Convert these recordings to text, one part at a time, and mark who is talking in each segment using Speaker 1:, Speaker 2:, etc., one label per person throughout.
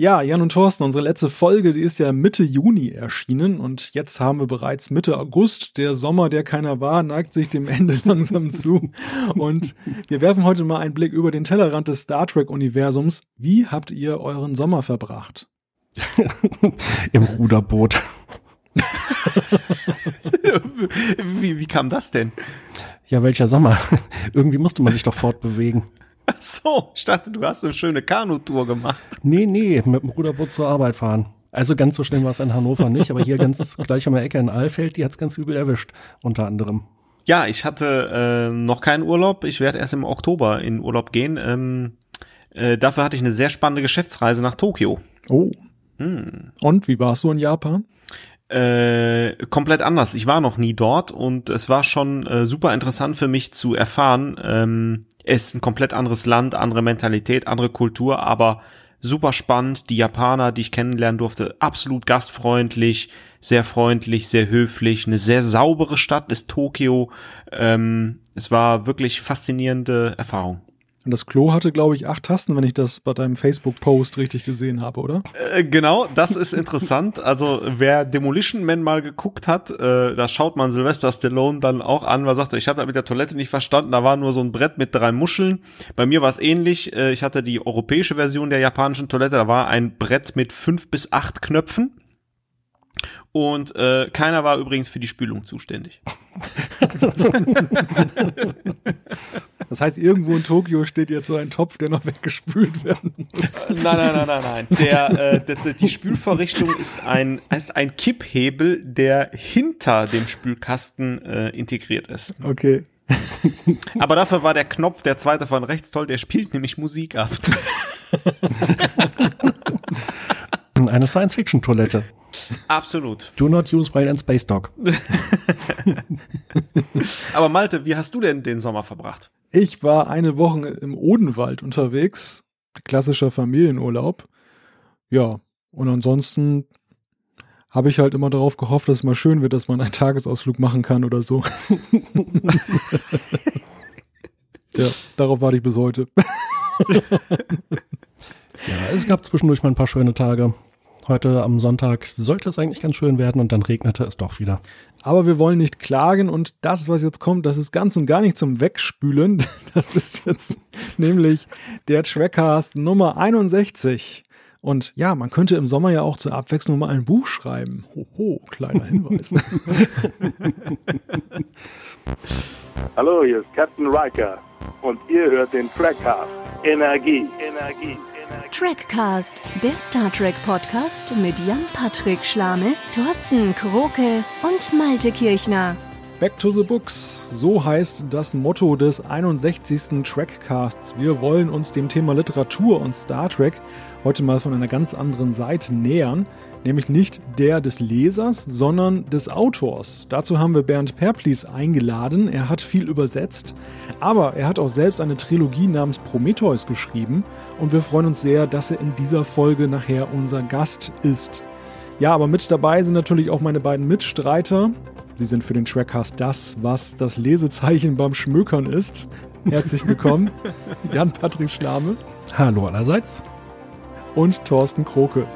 Speaker 1: Ja, Jan und Thorsten, unsere letzte Folge, die ist ja Mitte Juni erschienen und jetzt haben wir bereits Mitte August. Der Sommer, der keiner war, neigt sich dem Ende langsam zu. Und wir werfen heute mal einen Blick über den Tellerrand des Star Trek-Universums. Wie habt ihr euren Sommer verbracht?
Speaker 2: Im Ruderboot.
Speaker 3: wie, wie kam das denn?
Speaker 2: Ja, welcher Sommer? Irgendwie musste man sich doch fortbewegen.
Speaker 3: Ach so, ich dachte, du hast eine schöne Kanutour gemacht.
Speaker 2: Nee, nee, mit dem Ruderboot zur Arbeit fahren. Also ganz so schlimm war es in Hannover nicht, aber hier ganz gleich an der Ecke in Alfeld, die hat's ganz übel erwischt, unter anderem.
Speaker 3: Ja, ich hatte äh, noch keinen Urlaub. Ich werde erst im Oktober in Urlaub gehen. Ähm, äh, dafür hatte ich eine sehr spannende Geschäftsreise nach Tokio.
Speaker 1: Oh. Hm. Und wie warst du in Japan?
Speaker 3: Äh, komplett anders. Ich war noch nie dort und es war schon äh, super interessant für mich zu erfahren. Ähm, es ist ein komplett anderes Land, andere Mentalität, andere Kultur, aber super spannend. Die Japaner, die ich kennenlernen durfte, absolut gastfreundlich, sehr freundlich, sehr höflich. Eine sehr saubere Stadt ist Tokio. Ähm, es war wirklich faszinierende Erfahrung.
Speaker 1: Und das Klo hatte, glaube ich, acht Tasten, wenn ich das bei deinem Facebook-Post richtig gesehen habe, oder?
Speaker 3: Äh, genau, das ist interessant. Also wer Demolition Man mal geguckt hat, äh, da schaut man Sylvester Stallone dann auch an, weil er sagte, ich habe da mit der Toilette nicht verstanden, da war nur so ein Brett mit drei Muscheln. Bei mir war es ähnlich. Äh, ich hatte die europäische Version der japanischen Toilette, da war ein Brett mit fünf bis acht Knöpfen. Und äh, keiner war übrigens für die Spülung zuständig.
Speaker 1: das heißt, irgendwo in Tokio steht jetzt so ein Topf, der noch weggespült werden muss.
Speaker 3: Nein, nein, nein, nein, nein. Der, äh, die, die Spülvorrichtung ist ein, ist ein Kipphebel, der hinter dem Spülkasten äh, integriert ist.
Speaker 1: Okay.
Speaker 3: Aber dafür war der Knopf, der zweite von rechts toll, der spielt nämlich Musik ab.
Speaker 2: Eine Science-Fiction-Toilette.
Speaker 3: Absolut.
Speaker 2: Do not use while in Space Dog.
Speaker 3: Aber Malte, wie hast du denn den Sommer verbracht?
Speaker 1: Ich war eine Woche im Odenwald unterwegs. Klassischer Familienurlaub. Ja, und ansonsten habe ich halt immer darauf gehofft, dass es mal schön wird, dass man einen Tagesausflug machen kann oder so. ja, darauf warte ich bis heute.
Speaker 2: ja, es gab zwischendurch mal ein paar schöne Tage. Heute am Sonntag sollte es eigentlich ganz schön werden und dann regnete es doch wieder.
Speaker 1: Aber wir wollen nicht klagen und das, was jetzt kommt, das ist ganz und gar nicht zum Wegspülen. Das ist jetzt nämlich der Trackcast Nummer 61. Und ja, man könnte im Sommer ja auch zur Abwechslung mal ein Buch schreiben. Hoho, kleiner Hinweis.
Speaker 4: Hallo, hier ist Captain Riker und ihr hört den Trackcast. Energie, Energie.
Speaker 5: Trackcast, der Star Trek Podcast mit Jan-Patrick Schlame, Thorsten Kroke und Malte Kirchner.
Speaker 1: Back to the Books, so heißt das Motto des 61. Trackcasts. Wir wollen uns dem Thema Literatur und Star Trek heute mal von einer ganz anderen Seite nähern, nämlich nicht der des Lesers, sondern des Autors. Dazu haben wir Bernd Perplis eingeladen. Er hat viel übersetzt, aber er hat auch selbst eine Trilogie namens Prometheus geschrieben und wir freuen uns sehr, dass er in dieser Folge nachher unser Gast ist. Ja, aber mit dabei sind natürlich auch meine beiden Mitstreiter. Sie sind für den Trackcast das, was das Lesezeichen beim Schmökern ist. Herzlich willkommen, Jan-Patrick Schlame.
Speaker 2: Hallo allerseits
Speaker 1: und Thorsten Kroke.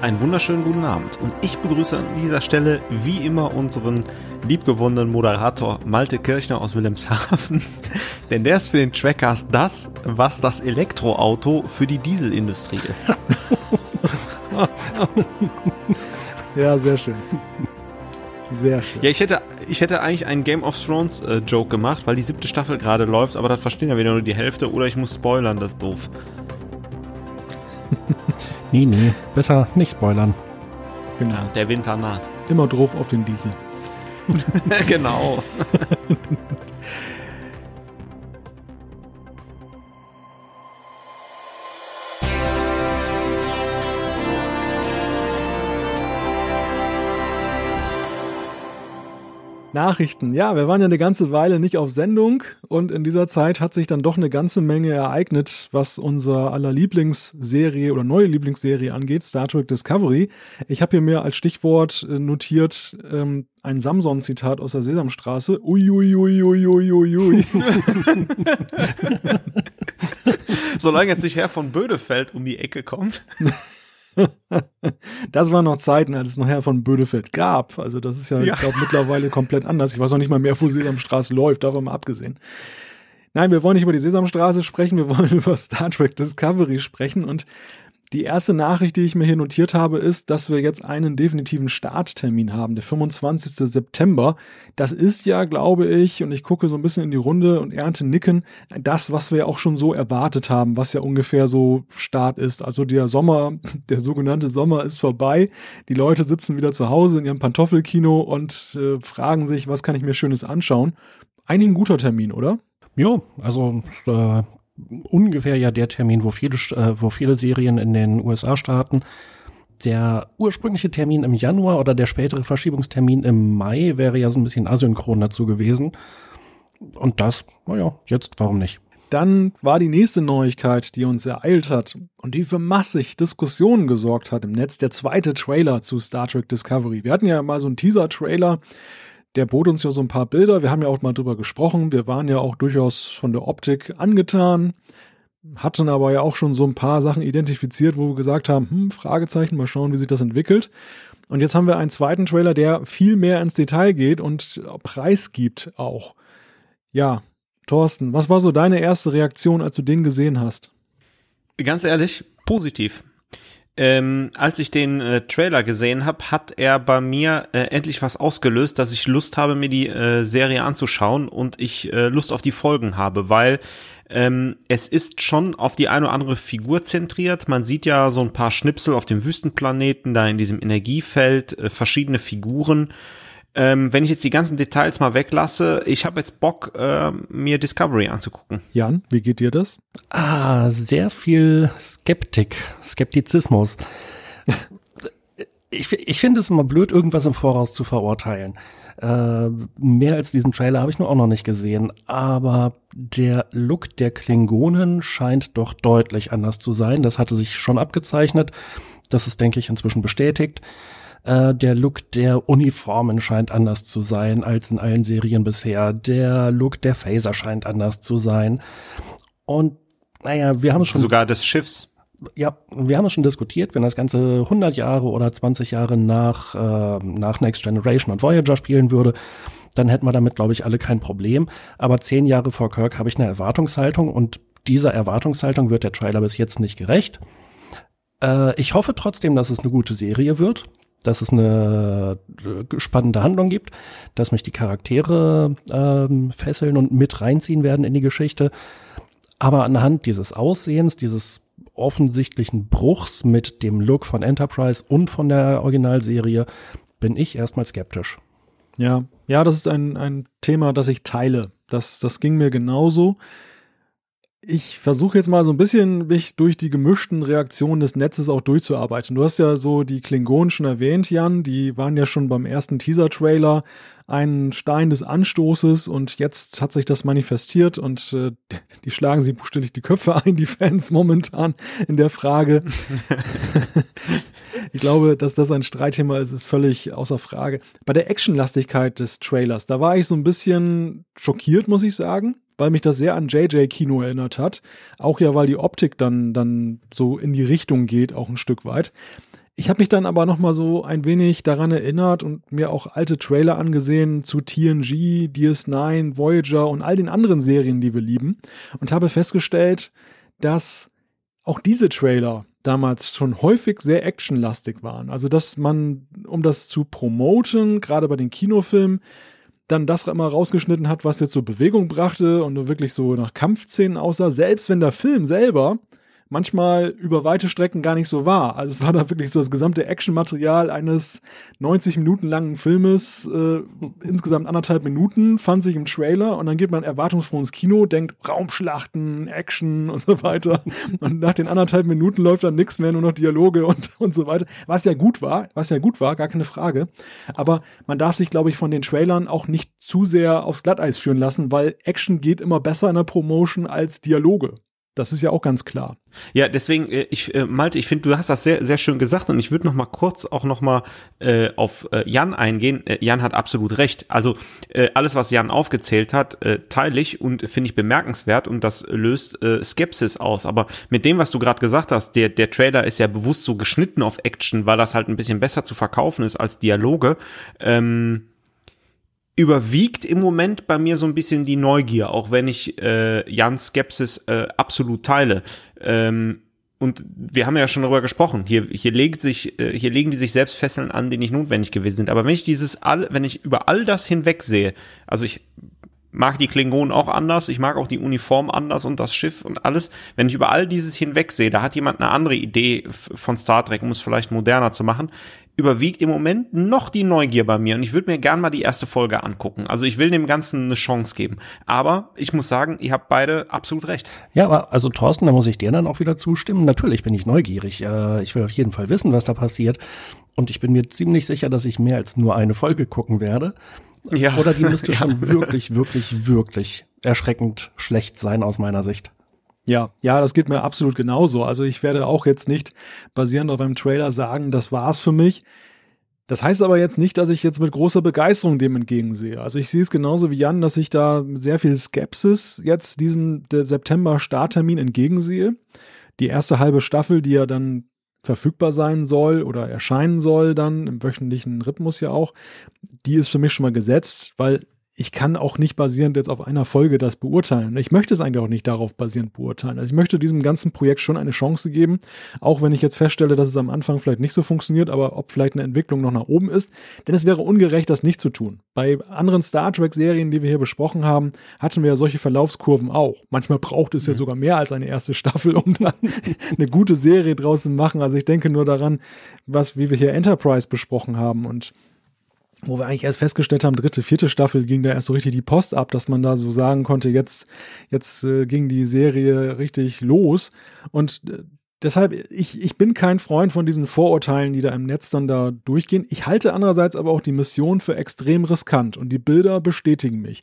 Speaker 3: Einen wunderschönen guten Abend und ich begrüße an dieser Stelle wie immer unseren liebgewonnenen Moderator Malte Kirchner aus Wilhelmshaven, denn der ist für den Trackcast das, was das Elektroauto für die Dieselindustrie ist.
Speaker 1: ja, sehr schön. Sehr schön.
Speaker 3: Ja, ich hätte, ich hätte eigentlich einen Game of Thrones äh, Joke gemacht, weil die siebte Staffel gerade läuft, aber das verstehen ja wieder nur die Hälfte oder ich muss spoilern, das ist doof.
Speaker 2: nee, nee, besser nicht spoilern.
Speaker 3: Genau. Ja, der Winter naht.
Speaker 1: Immer drauf auf den Diesel.
Speaker 3: genau.
Speaker 1: Nachrichten. Ja, wir waren ja eine ganze Weile nicht auf Sendung und in dieser Zeit hat sich dann doch eine ganze Menge ereignet, was unser aller Lieblingsserie oder neue Lieblingsserie angeht, Star Trek Discovery. Ich habe hier mir als Stichwort äh, notiert ähm, ein Samson-Zitat aus der Sesamstraße. Uiuiuiuiuiui.
Speaker 3: Solange jetzt nicht Herr von Bödefeld um die Ecke kommt.
Speaker 1: das waren noch Zeiten, als es noch Herr von Bödefeld gab. Also das ist ja, ja. ich glaube, mittlerweile komplett anders. Ich weiß auch nicht mal mehr, wo Sesamstraße läuft, davon mal abgesehen. Nein, wir wollen nicht über die Sesamstraße sprechen, wir wollen über Star Trek Discovery sprechen und die erste Nachricht, die ich mir hier notiert habe, ist, dass wir jetzt einen definitiven Starttermin haben, der 25. September. Das ist ja, glaube ich, und ich gucke so ein bisschen in die Runde und ernte Nicken, das, was wir auch schon so erwartet haben, was ja ungefähr so Start ist. Also der Sommer, der sogenannte Sommer ist vorbei. Die Leute sitzen wieder zu Hause in ihrem Pantoffelkino und äh, fragen sich, was kann ich mir Schönes anschauen. Eigentlich ein guter Termin, oder?
Speaker 2: Jo, also äh, ungefähr ja der Termin, wo viele, äh, wo viele Serien in den USA starten. Der ursprüngliche Termin im Januar oder der spätere Verschiebungstermin im Mai wäre ja so ein bisschen asynchron dazu gewesen. Und das, naja, jetzt warum nicht?
Speaker 1: Dann war die nächste Neuigkeit, die uns ereilt hat und die für massig Diskussionen gesorgt hat im Netz, der zweite Trailer zu Star Trek Discovery. Wir hatten ja mal so einen Teaser-Trailer, der bot uns ja so ein paar Bilder. Wir haben ja auch mal drüber gesprochen. Wir waren ja auch durchaus von der Optik angetan, hatten aber ja auch schon so ein paar Sachen identifiziert, wo wir gesagt haben, hm, Fragezeichen, mal schauen, wie sich das entwickelt. Und jetzt haben wir einen zweiten Trailer, der viel mehr ins Detail geht und Preis gibt auch. Ja, Thorsten, was war so deine erste Reaktion, als du den gesehen hast?
Speaker 3: Ganz ehrlich, positiv ähm, als ich den äh, Trailer gesehen habe, hat er bei mir äh, endlich was ausgelöst, dass ich Lust habe, mir die äh, Serie anzuschauen und ich äh, Lust auf die Folgen habe, weil ähm, es ist schon auf die eine oder andere Figur zentriert. Man sieht ja so ein paar Schnipsel auf dem Wüstenplaneten, da in diesem Energiefeld, äh, verschiedene Figuren. Ähm, wenn ich jetzt die ganzen Details mal weglasse, ich habe jetzt Bock, äh, mir Discovery anzugucken.
Speaker 1: Jan, wie geht dir das?
Speaker 2: Ah, sehr viel Skeptik, Skeptizismus. ich, ich finde es immer blöd, irgendwas im Voraus zu verurteilen. Äh, mehr als diesen Trailer habe ich nur auch noch nicht gesehen. Aber der Look der Klingonen scheint doch deutlich anders zu sein. Das hatte sich schon abgezeichnet. Das ist, denke ich, inzwischen bestätigt. Äh, der Look der Uniformen scheint anders zu sein als in allen Serien bisher. Der Look der Phaser scheint anders zu sein. Und naja, wir haben schon.
Speaker 3: Sogar des Schiffs.
Speaker 2: Ja, wir haben es schon diskutiert, wenn das Ganze 100 Jahre oder 20 Jahre nach, äh, nach Next Generation und Voyager spielen würde, dann hätten wir damit, glaube ich, alle kein Problem. Aber zehn Jahre vor Kirk habe ich eine Erwartungshaltung und dieser Erwartungshaltung wird der Trailer bis jetzt nicht gerecht. Äh, ich hoffe trotzdem, dass es eine gute Serie wird dass es eine äh, spannende Handlung gibt, dass mich die Charaktere ähm, fesseln und mit reinziehen werden in die Geschichte. Aber anhand dieses Aussehens, dieses offensichtlichen Bruchs mit dem Look von Enterprise und von der Originalserie bin ich erstmal skeptisch.
Speaker 1: Ja, ja, das ist ein, ein Thema, das ich teile. Das, das ging mir genauso ich versuche jetzt mal so ein bisschen mich durch die gemischten Reaktionen des Netzes auch durchzuarbeiten. Du hast ja so die Klingonen schon erwähnt, Jan. Die waren ja schon beim ersten Teaser-Trailer ein Stein des Anstoßes und jetzt hat sich das manifestiert und äh, die schlagen sich buchstäblich die Köpfe ein, die Fans momentan in der Frage. ich glaube, dass das ein Streitthema ist, ist völlig außer Frage. Bei der Actionlastigkeit des Trailers, da war ich so ein bisschen schockiert, muss ich sagen weil mich das sehr an JJ-Kino erinnert hat. Auch ja, weil die Optik dann, dann so in die Richtung geht, auch ein Stück weit. Ich habe mich dann aber noch mal so ein wenig daran erinnert und mir auch alte Trailer angesehen zu TNG, DS9, Voyager und all den anderen Serien, die wir lieben und habe festgestellt, dass auch diese Trailer damals schon häufig sehr actionlastig waren. Also dass man, um das zu promoten, gerade bei den Kinofilmen, dann das immer rausgeschnitten hat, was jetzt so Bewegung brachte und wirklich so nach Kampfszenen aussah, selbst wenn der Film selber manchmal über weite Strecken gar nicht so war. Also es war da wirklich so das gesamte Actionmaterial eines 90 Minuten langen Filmes, äh, insgesamt anderthalb Minuten, fand sich im Trailer und dann geht man erwartungsfroh ins Kino, denkt Raumschlachten, Action und so weiter. Und nach den anderthalb Minuten läuft dann nichts mehr, nur noch Dialoge und, und so weiter. Was ja gut war, was ja gut war, gar keine Frage. Aber man darf sich, glaube ich, von den Trailern auch nicht zu sehr aufs Glatteis führen lassen, weil Action geht immer besser in der Promotion als Dialoge. Das ist ja auch ganz klar.
Speaker 3: Ja, deswegen, äh, ich, äh, Malte, ich finde, du hast das sehr, sehr schön gesagt und ich würde noch mal kurz auch noch mal äh, auf äh, Jan eingehen. Äh, Jan hat absolut recht. Also äh, alles, was Jan aufgezählt hat, äh, teile ich und finde ich bemerkenswert und das löst äh, Skepsis aus. Aber mit dem, was du gerade gesagt hast, der, der Trailer ist ja bewusst so geschnitten auf Action, weil das halt ein bisschen besser zu verkaufen ist als Dialoge. Ähm, überwiegt im Moment bei mir so ein bisschen die Neugier, auch wenn ich äh, Jans Skepsis äh, absolut teile. Ähm, und wir haben ja schon darüber gesprochen. Hier, hier legt sich, äh, hier legen die sich selbst Fesseln an, die nicht notwendig gewesen sind. Aber wenn ich dieses all, wenn ich über all das hinweg sehe, also ich mag die Klingonen auch anders, ich mag auch die Uniform anders und das Schiff und alles. Wenn ich über all dieses hinweg sehe, da hat jemand eine andere Idee von Star Trek, um es vielleicht moderner zu machen überwiegt im Moment noch die Neugier bei mir und ich würde mir gern mal die erste Folge angucken. Also ich will dem Ganzen eine Chance geben. Aber ich muss sagen, ihr habt beide absolut recht.
Speaker 2: Ja, aber also Thorsten, da muss ich dir dann auch wieder zustimmen. Natürlich bin ich neugierig. Äh, ich will auf jeden Fall wissen, was da passiert. Und ich bin mir ziemlich sicher, dass ich mehr als nur eine Folge gucken werde. Ja. Oder die müsste ja. schon wirklich, wirklich, wirklich erschreckend schlecht sein aus meiner Sicht.
Speaker 1: Ja, ja, das geht mir absolut genauso. Also ich werde auch jetzt nicht basierend auf einem Trailer sagen, das war's für mich. Das heißt aber jetzt nicht, dass ich jetzt mit großer Begeisterung dem entgegensehe. Also ich sehe es genauso wie Jan, dass ich da sehr viel Skepsis jetzt diesem September-Starttermin entgegensehe. Die erste halbe Staffel, die ja dann verfügbar sein soll oder erscheinen soll dann im wöchentlichen Rhythmus ja auch, die ist für mich schon mal gesetzt, weil ich kann auch nicht basierend jetzt auf einer Folge das beurteilen. Ich möchte es eigentlich auch nicht darauf basierend beurteilen. Also ich möchte diesem ganzen Projekt schon eine Chance geben, auch wenn ich jetzt feststelle, dass es am Anfang vielleicht nicht so funktioniert, aber ob vielleicht eine Entwicklung noch nach oben ist. Denn es wäre ungerecht, das nicht zu tun. Bei anderen Star Trek-Serien, die wir hier besprochen haben, hatten wir ja solche Verlaufskurven auch. Manchmal braucht es ja sogar mehr als eine erste Staffel, um dann eine gute Serie draus zu machen. Also ich denke nur daran, was, wie wir hier Enterprise besprochen haben und wo wir eigentlich erst festgestellt haben, dritte, vierte Staffel ging da erst so richtig die Post ab, dass man da so sagen konnte, jetzt, jetzt äh, ging die Serie richtig los. Und äh, deshalb, ich, ich bin kein Freund von diesen Vorurteilen, die da im Netz dann da durchgehen. Ich halte andererseits aber auch die Mission für extrem riskant und die Bilder bestätigen mich.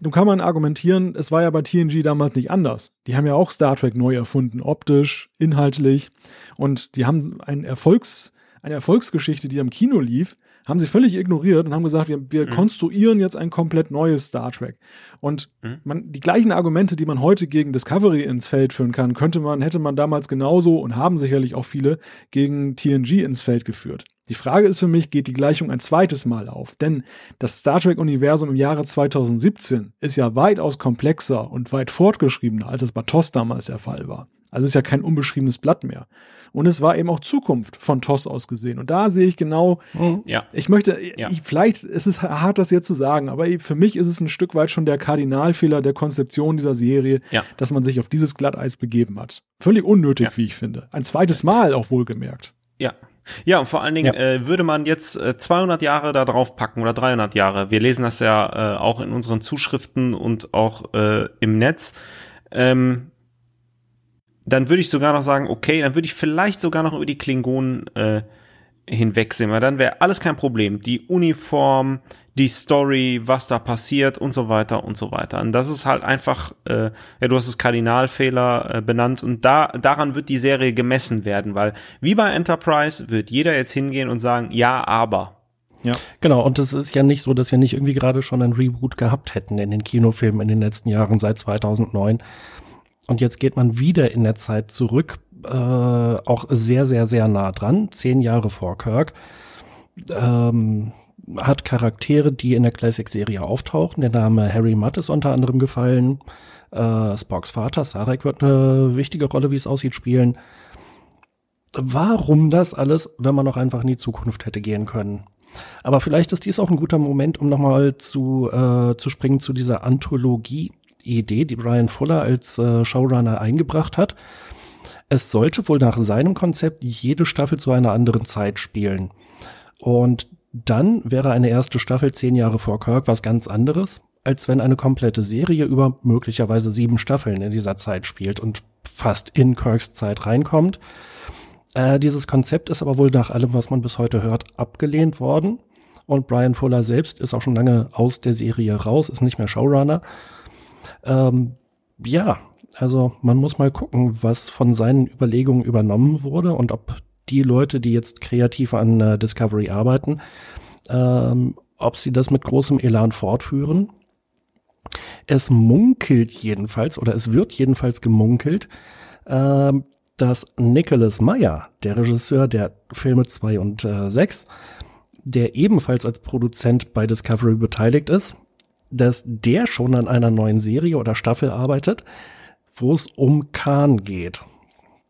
Speaker 1: Nun kann man argumentieren, es war ja bei TNG damals nicht anders. Die haben ja auch Star Trek neu erfunden, optisch, inhaltlich. Und die haben einen Erfolgs, eine Erfolgsgeschichte, die am Kino lief, haben sie völlig ignoriert und haben gesagt, wir, wir mhm. konstruieren jetzt ein komplett neues Star Trek. Und mhm. man, die gleichen Argumente, die man heute gegen Discovery ins Feld führen kann, könnte man, hätte man damals genauso und haben sicherlich auch viele gegen TNG ins Feld geführt. Die Frage ist für mich, geht die Gleichung ein zweites Mal auf? Denn das Star Trek-Universum im Jahre 2017 ist ja weitaus komplexer und weit fortgeschriebener, als es bei TOS damals der Fall war. Also ist ja kein unbeschriebenes Blatt mehr. Und es war eben auch Zukunft von TOS aus gesehen. Und da sehe ich genau, mhm. ja. ich möchte, ja. ich, vielleicht ist es hart, das jetzt zu sagen, aber für mich ist es ein Stück weit schon der Kardinalfehler der Konzeption dieser Serie, ja. dass man sich auf dieses Glatteis begeben hat. Völlig unnötig, wie ich finde. Ein zweites Mal auch wohlgemerkt.
Speaker 3: Ja, ja, und vor allen Dingen ja. äh, würde man jetzt äh, 200 Jahre da drauf packen oder 300 Jahre. Wir lesen das ja äh, auch in unseren Zuschriften und auch äh, im Netz. Ähm, dann würde ich sogar noch sagen, okay, dann würde ich vielleicht sogar noch über die Klingonen äh, hinwegsehen, weil dann wäre alles kein Problem. Die Uniform, die Story, was da passiert und so weiter und so weiter. Und das ist halt einfach, äh, ja, du hast es Kardinalfehler äh, benannt und da daran wird die Serie gemessen werden, weil wie bei Enterprise wird jeder jetzt hingehen und sagen, ja, aber.
Speaker 2: Ja. Genau, und es ist ja nicht so, dass wir nicht irgendwie gerade schon ein Reboot gehabt hätten in den Kinofilmen in den letzten Jahren seit 2009. Und jetzt geht man wieder in der Zeit zurück, äh, auch sehr, sehr, sehr nah dran, zehn Jahre vor Kirk. Ähm, hat Charaktere, die in der Classic-Serie auftauchen. Der Name Harry Mudd ist unter anderem gefallen. Äh, Spocks Vater, Sarek, wird eine wichtige Rolle, wie es aussieht, spielen. Warum das alles, wenn man noch einfach in die Zukunft hätte gehen können? Aber vielleicht ist dies auch ein guter Moment, um nochmal zu, äh, zu springen zu dieser Anthologie Idee, die Brian Fuller als äh, Showrunner eingebracht hat. Es sollte wohl nach seinem Konzept jede Staffel zu einer anderen Zeit spielen. Und dann wäre eine erste Staffel zehn Jahre vor Kirk was ganz anderes, als wenn eine komplette Serie über möglicherweise sieben Staffeln in dieser Zeit spielt und fast in Kirks Zeit reinkommt. Äh, dieses Konzept ist aber wohl nach allem, was man bis heute hört, abgelehnt worden. Und Brian Fuller selbst ist auch schon lange aus der Serie raus, ist nicht mehr Showrunner. Ähm, ja, Also man muss mal gucken, was von seinen Überlegungen übernommen wurde und ob die Leute, die jetzt kreativ an äh, Discovery arbeiten, ähm, ob sie das mit großem Elan fortführen. Es munkelt jedenfalls, oder es wird jedenfalls gemunkelt, äh, dass Nicholas Meyer, der Regisseur der Filme 2 und äh, 6, der ebenfalls als Produzent bei Discovery beteiligt ist, dass der schon an einer neuen Serie oder Staffel arbeitet, wo es um Khan geht.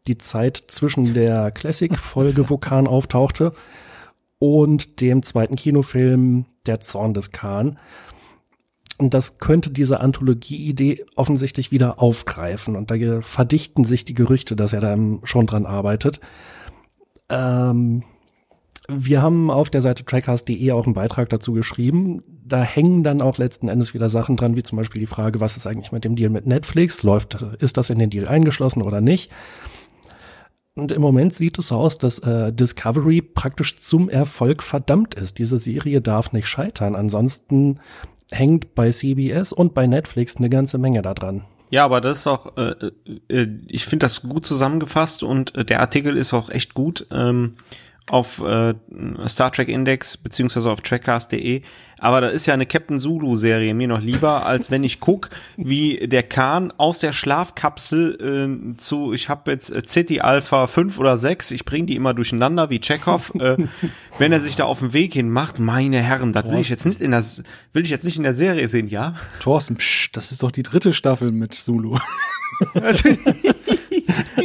Speaker 2: Die Zeit zwischen der Classic-Folge, wo Khan auftauchte, und dem zweiten Kinofilm Der Zorn des Khan. Und das könnte diese Anthologie-Idee offensichtlich wieder aufgreifen. Und da verdichten sich die Gerüchte, dass er da schon dran arbeitet. Ähm, wir haben auf der Seite trackcast.de auch einen Beitrag dazu geschrieben. Da hängen dann auch letzten Endes wieder Sachen dran, wie zum Beispiel die Frage, was ist eigentlich mit dem Deal mit Netflix? Läuft, ist das in den Deal eingeschlossen oder nicht? Und im Moment sieht es so aus, dass äh, Discovery praktisch zum Erfolg verdammt ist. Diese Serie darf nicht scheitern. Ansonsten hängt bei CBS und bei Netflix eine ganze Menge da dran.
Speaker 3: Ja, aber das ist auch, äh, äh, ich finde das gut zusammengefasst und äh, der Artikel ist auch echt gut. Ähm, auf äh, Star Trek Index beziehungsweise auf trackcast.de. Aber da ist ja eine Captain Zulu Serie mir noch lieber, als wenn ich guck, wie der Khan aus der Schlafkapsel äh, zu, ich habe jetzt äh, City Alpha 5 oder 6, ich bringe die immer durcheinander wie Chekhov, äh, wenn er sich da auf den Weg hin macht, meine Herren, das will ich jetzt nicht in der will ich jetzt nicht in der Serie sehen, ja?
Speaker 1: Thorsten, psch, das ist doch die dritte Staffel mit Zulu.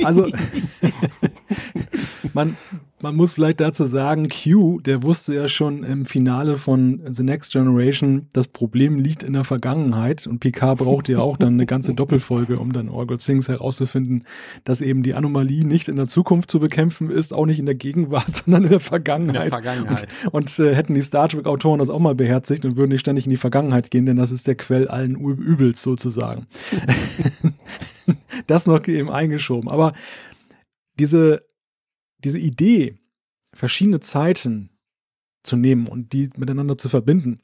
Speaker 1: also man, man muss vielleicht dazu sagen, Q, der wusste ja schon im Finale von The Next Generation, das Problem liegt in der Vergangenheit und Picard brauchte ja auch dann eine ganze Doppelfolge, um dann Orgel Sings herauszufinden, dass eben die Anomalie nicht in der Zukunft zu bekämpfen ist, auch nicht in der Gegenwart, sondern in der Vergangenheit. In der Vergangenheit. Und, und äh, hätten die Star Trek Autoren das auch mal beherzigt und würden nicht ständig in die Vergangenheit gehen, denn das ist der Quell allen Übels sozusagen. das noch eben eingeschoben. Aber diese diese Idee, verschiedene Zeiten zu nehmen und die miteinander zu verbinden.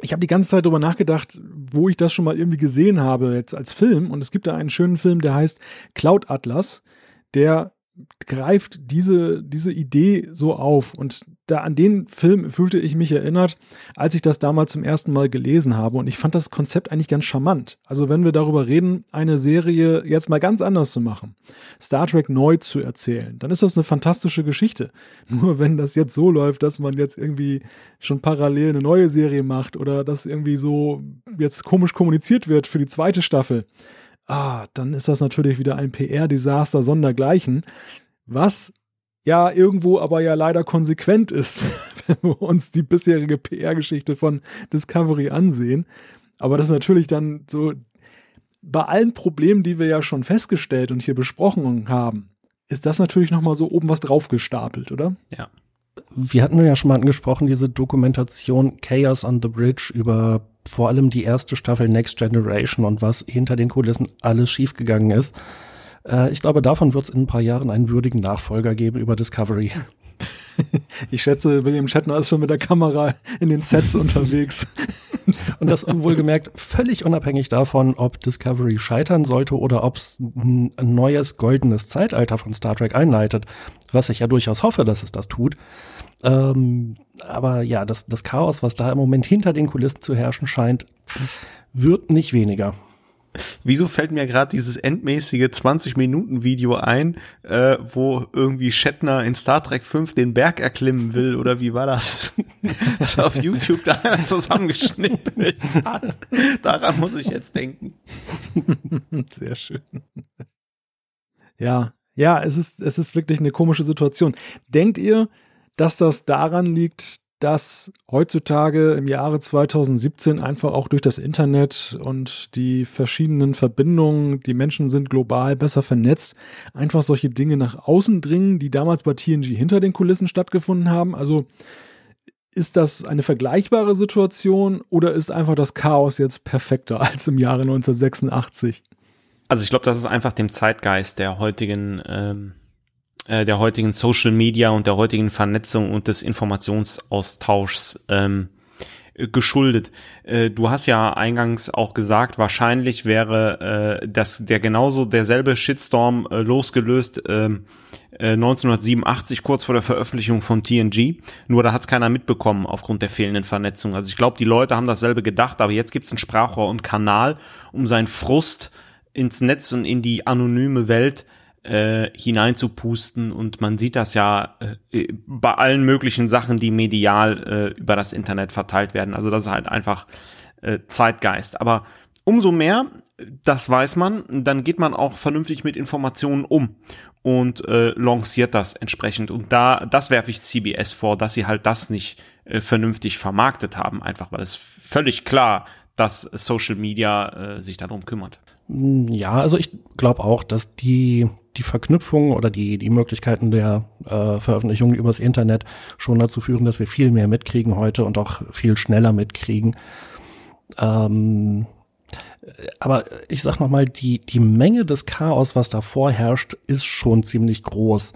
Speaker 1: Ich habe die ganze Zeit darüber nachgedacht, wo ich das schon mal irgendwie gesehen habe, jetzt als Film. Und es gibt da einen schönen Film, der heißt Cloud Atlas, der greift diese, diese Idee so auf. Und da an den Film fühlte ich mich erinnert, als ich das damals zum ersten Mal gelesen habe. Und ich fand das Konzept eigentlich ganz charmant. Also wenn wir darüber reden, eine Serie jetzt mal ganz anders zu machen, Star Trek neu zu erzählen, dann ist das eine fantastische Geschichte. Nur wenn das jetzt so läuft, dass man jetzt irgendwie schon parallel eine neue Serie macht oder dass irgendwie so jetzt komisch kommuniziert wird für die zweite Staffel, ah, dann ist das natürlich wieder ein PR-Desaster sondergleichen, was ja irgendwo aber ja leider konsequent ist, wenn wir uns die bisherige PR-Geschichte von Discovery ansehen. Aber das ist natürlich dann so, bei allen Problemen, die wir ja schon festgestellt und hier besprochen haben, ist das natürlich nochmal so oben was draufgestapelt, oder?
Speaker 2: Ja. Wir hatten ja schon mal angesprochen, diese Dokumentation Chaos on the Bridge über vor allem die erste Staffel Next Generation und was hinter den Kulissen alles schiefgegangen ist. Äh, ich glaube, davon wird es in ein paar Jahren einen würdigen Nachfolger geben über Discovery.
Speaker 1: Ich schätze, William Shatner ist schon mit der Kamera in den Sets unterwegs.
Speaker 2: Und das wohlgemerkt völlig unabhängig davon, ob Discovery scheitern sollte oder ob es ein neues goldenes Zeitalter von Star Trek einleitet, was ich ja durchaus hoffe, dass es das tut. Ähm, aber ja, das, das Chaos, was da im Moment hinter den Kulissen zu herrschen scheint, wird nicht weniger.
Speaker 3: Wieso fällt mir gerade dieses endmäßige 20-Minuten-Video ein, äh, wo irgendwie Shatner in Star Trek 5 den Berg erklimmen will, oder wie war das? das auf YouTube da zusammengeschnippelt hat. Daran muss ich jetzt denken.
Speaker 1: Sehr schön. Ja, ja, es ist, es ist wirklich eine komische Situation. Denkt ihr, dass das daran liegt, dass heutzutage im Jahre 2017 einfach auch durch das Internet und die verschiedenen Verbindungen, die Menschen sind global besser vernetzt, einfach solche Dinge nach außen dringen, die damals bei TNG hinter den Kulissen stattgefunden haben. Also ist das eine vergleichbare Situation oder ist einfach das Chaos jetzt perfekter als im Jahre 1986?
Speaker 3: Also ich glaube, das ist einfach dem Zeitgeist der heutigen ähm äh, der heutigen Social Media und der heutigen Vernetzung und des Informationsaustauschs ähm, äh, geschuldet. Äh, du hast ja eingangs auch gesagt, wahrscheinlich wäre äh, das der genauso derselbe Shitstorm äh, losgelöst äh, 1987 kurz vor der Veröffentlichung von TNG. Nur da hat es keiner mitbekommen aufgrund der fehlenden Vernetzung. Also ich glaube, die Leute haben dasselbe gedacht, aber jetzt gibt es ein Sprachrohr und Kanal, um seinen Frust ins Netz und in die anonyme Welt äh, hineinzupusten und man sieht das ja äh, bei allen möglichen Sachen, die medial äh, über das Internet verteilt werden. Also das ist halt einfach äh, Zeitgeist. Aber umso mehr, das weiß man, dann geht man auch vernünftig mit Informationen um und äh, lanciert das entsprechend. Und da, das werfe ich CBS vor, dass sie halt das nicht äh, vernünftig vermarktet haben, einfach weil es völlig klar, dass Social Media äh, sich darum kümmert.
Speaker 2: Hm, ja, also ich glaube auch, dass die die Verknüpfung oder die die Möglichkeiten der äh, Veröffentlichung übers Internet schon dazu führen, dass wir viel mehr mitkriegen heute und auch viel schneller mitkriegen. Ähm, aber ich sag noch mal, die die Menge des Chaos, was da vorherrscht, ist schon ziemlich groß.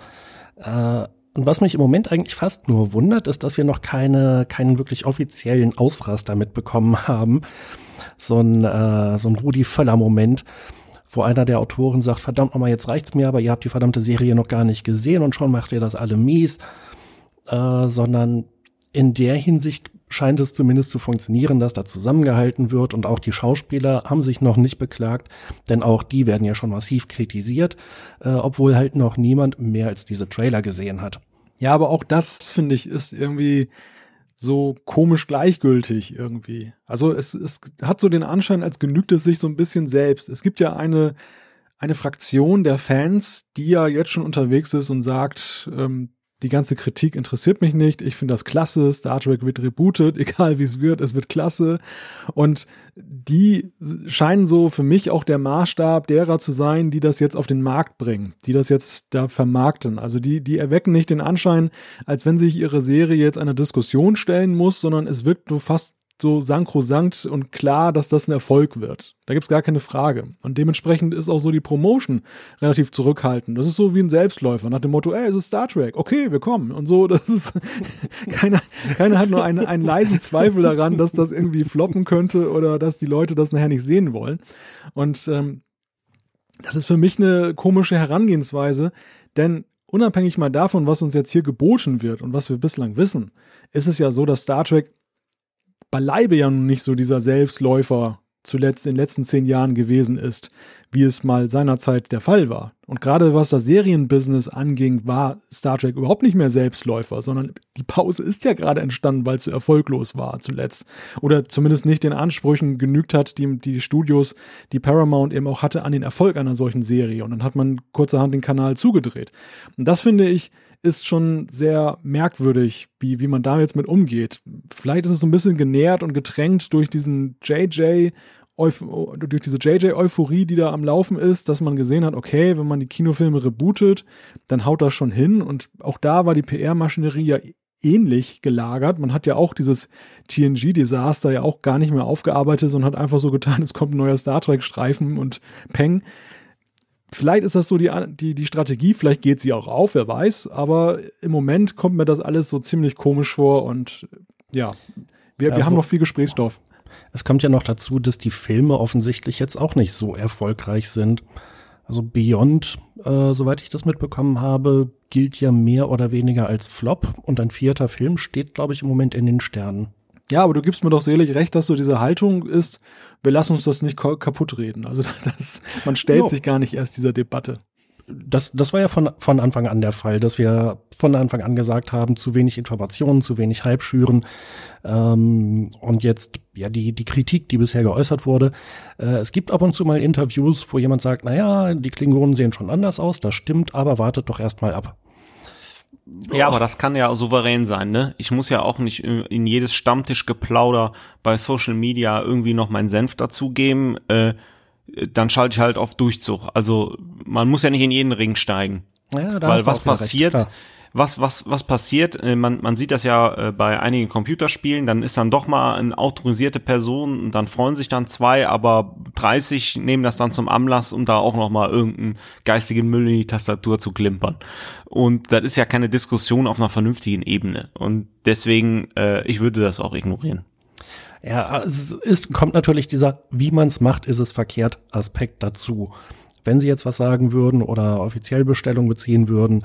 Speaker 2: Äh, und was mich im Moment eigentlich fast nur wundert, ist, dass wir noch keine, keinen wirklich offiziellen Ausraster mitbekommen haben. So ein, äh, so ein Rudi Völler-Moment, wo einer der Autoren sagt, verdammt nochmal, jetzt reicht's mir, aber ihr habt die verdammte Serie noch gar nicht gesehen und schon macht ihr das alle mies. Äh, sondern in der Hinsicht scheint es zumindest zu funktionieren, dass da zusammengehalten wird und auch die Schauspieler haben sich noch nicht beklagt, denn auch die werden ja schon massiv kritisiert, äh, obwohl halt noch niemand mehr als diese Trailer gesehen hat.
Speaker 1: Ja, aber auch das, finde ich, ist irgendwie so komisch gleichgültig irgendwie. Also es, es hat so den Anschein, als genügt es sich so ein bisschen selbst. Es gibt ja eine, eine Fraktion der Fans, die ja jetzt schon unterwegs ist und sagt, ähm, die ganze Kritik interessiert mich nicht. Ich finde das klasse. Star Trek wird rebootet, egal wie es wird, es wird klasse. Und die scheinen so für mich auch der Maßstab derer zu sein, die das jetzt auf den Markt bringen, die das jetzt da vermarkten. Also die, die erwecken nicht den Anschein, als wenn sich ihre Serie jetzt einer Diskussion stellen muss, sondern es wirkt so fast so sankrosankt und klar, dass das ein Erfolg wird. Da gibt es gar keine Frage. Und dementsprechend ist auch so die Promotion relativ zurückhaltend. Das ist so wie ein Selbstläufer nach dem Motto, ey, es ist Star Trek, okay, wir kommen. Und so, das ist, keiner, keiner hat nur einen, einen leisen Zweifel daran, dass das irgendwie floppen könnte oder dass die Leute das nachher nicht sehen wollen. Und ähm, das ist für mich eine komische Herangehensweise, denn unabhängig mal davon, was uns jetzt hier geboten wird und was wir bislang wissen, ist es ja so, dass Star Trek beileibe ja nun nicht so dieser Selbstläufer zuletzt in den letzten zehn Jahren gewesen ist, wie es mal seinerzeit der Fall war. Und gerade was das Serienbusiness anging, war Star Trek überhaupt nicht mehr Selbstläufer, sondern die Pause ist ja gerade entstanden, weil es so erfolglos war zuletzt. Oder zumindest nicht den Ansprüchen genügt hat, die die Studios, die Paramount eben auch hatte, an den Erfolg einer solchen Serie. Und dann hat man kurzerhand den Kanal zugedreht. Und das finde ich, ist schon sehr merkwürdig, wie, wie man da jetzt mit umgeht. Vielleicht ist es so ein bisschen genährt und getränkt durch diesen JJ, durch diese JJ-Euphorie, die da am Laufen ist, dass man gesehen hat, okay, wenn man die Kinofilme rebootet, dann haut das schon hin. Und auch da war die PR-Maschinerie ja ähnlich gelagert. Man hat ja auch dieses TNG-Desaster ja auch gar nicht mehr aufgearbeitet und hat einfach so getan, es kommt ein neuer Star Trek-Streifen und Peng vielleicht ist das so die, die, die Strategie, vielleicht geht sie auch auf, wer weiß, aber im Moment kommt mir das alles so ziemlich komisch vor und ja, wir, ja, wir haben noch viel Gesprächsstoff.
Speaker 2: Es kommt ja noch dazu, dass die Filme offensichtlich jetzt auch nicht so erfolgreich sind. Also Beyond, äh, soweit ich das mitbekommen habe, gilt ja mehr oder weniger als Flop und ein vierter Film steht, glaube ich, im Moment in den Sternen.
Speaker 1: Ja, aber du gibst mir doch selig recht, dass so diese Haltung ist, wir lassen uns das nicht kaputt reden. Also das, man stellt no. sich gar nicht erst dieser Debatte.
Speaker 2: Das, das war ja von, von Anfang an der Fall, dass wir von Anfang an gesagt haben, zu wenig Informationen, zu wenig Hype schüren. Ähm, und jetzt, ja, die, die Kritik, die bisher geäußert wurde. Äh, es gibt ab und zu mal Interviews, wo jemand sagt, naja, die Klingonen sehen schon anders aus, das stimmt, aber wartet doch erst mal ab.
Speaker 3: Ja, aber das kann ja souverän sein, ne? Ich muss ja auch nicht in jedes Stammtischgeplauder bei Social Media irgendwie noch meinen Senf dazugeben. Äh, dann schalte ich halt auf Durchzug. Also man muss ja nicht in jeden Ring steigen. Ja, da Weil was passiert, recht, was, was, was passiert, äh, man, man sieht das ja äh, bei einigen Computerspielen, dann ist dann doch mal eine autorisierte Person und dann freuen sich dann zwei, aber 30 nehmen das dann zum Anlass, um da auch noch mal irgendeinen geistigen Müll in die Tastatur zu klimpern. Und das ist ja keine Diskussion auf einer vernünftigen Ebene. Und deswegen, äh, ich würde das auch ignorieren.
Speaker 2: Ja, es ist, kommt natürlich dieser, wie man es macht, ist es verkehrt Aspekt dazu. Wenn sie jetzt was sagen würden oder offiziell Bestellung beziehen würden,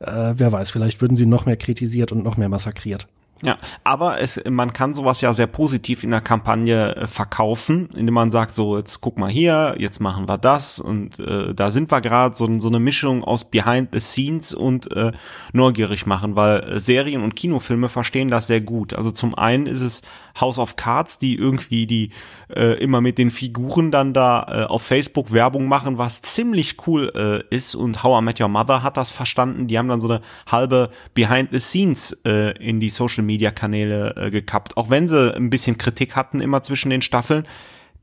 Speaker 2: äh, wer weiß, vielleicht würden sie noch mehr kritisiert und noch mehr massakriert.
Speaker 3: Ja, aber es, man kann sowas ja sehr positiv in der Kampagne äh, verkaufen, indem man sagt, so, jetzt guck mal hier, jetzt machen wir das und äh, da sind wir gerade so, so eine Mischung aus Behind the Scenes und äh, neugierig machen, weil äh, Serien und Kinofilme verstehen das sehr gut. Also zum einen ist es House of Cards, die irgendwie die äh, immer mit den Figuren dann da äh, auf Facebook Werbung machen, was ziemlich cool äh, ist und How I Met Your Mother hat das verstanden. Die haben dann so eine halbe Behind the Scenes äh, in die Social Media Kanäle äh, gekappt, auch wenn sie ein bisschen Kritik hatten immer zwischen den Staffeln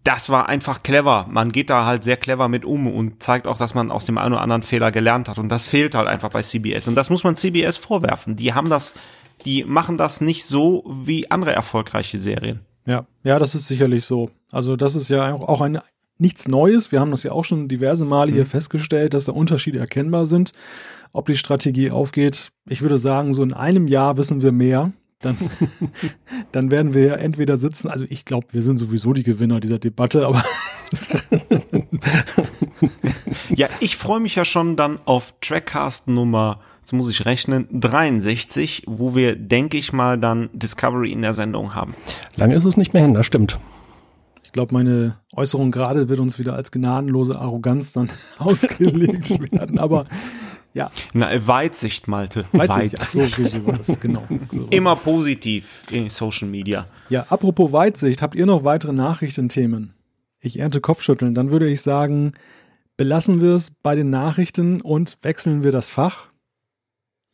Speaker 3: das war einfach clever. Man geht da halt sehr clever mit um und zeigt auch, dass man aus dem einen oder anderen Fehler gelernt hat. Und das fehlt halt einfach bei CBS. Und das muss man CBS vorwerfen. Die haben das die machen das nicht so wie andere erfolgreiche Serien.
Speaker 1: Ja, ja, das ist sicherlich so. Also das ist ja auch ein nichts Neues. Wir haben das ja auch schon diverse Male mhm. hier festgestellt, dass da Unterschiede erkennbar sind. Ob die Strategie aufgeht, ich würde sagen, so in einem Jahr wissen wir mehr. Dann, dann werden wir ja entweder sitzen, also ich glaube, wir sind sowieso die Gewinner dieser Debatte, aber.
Speaker 3: ja, ich freue mich ja schon dann auf Trackcast Nummer jetzt muss ich rechnen, 63, wo wir, denke ich mal, dann Discovery in der Sendung haben.
Speaker 2: Lange ist es nicht mehr hin, das stimmt.
Speaker 1: Ich glaube, meine Äußerung gerade wird uns wieder als gnadenlose Arroganz dann ausgelegt werden, aber ja.
Speaker 3: Na, Weitsicht, Malte.
Speaker 1: Weitsicht. Ach so, so, so war das, genau. So.
Speaker 3: Immer positiv in Social Media.
Speaker 1: Ja, apropos Weitsicht, habt ihr noch weitere Nachrichtenthemen? Ich ernte Kopfschütteln. Dann würde ich sagen, belassen wir es bei den Nachrichten und wechseln wir das Fach.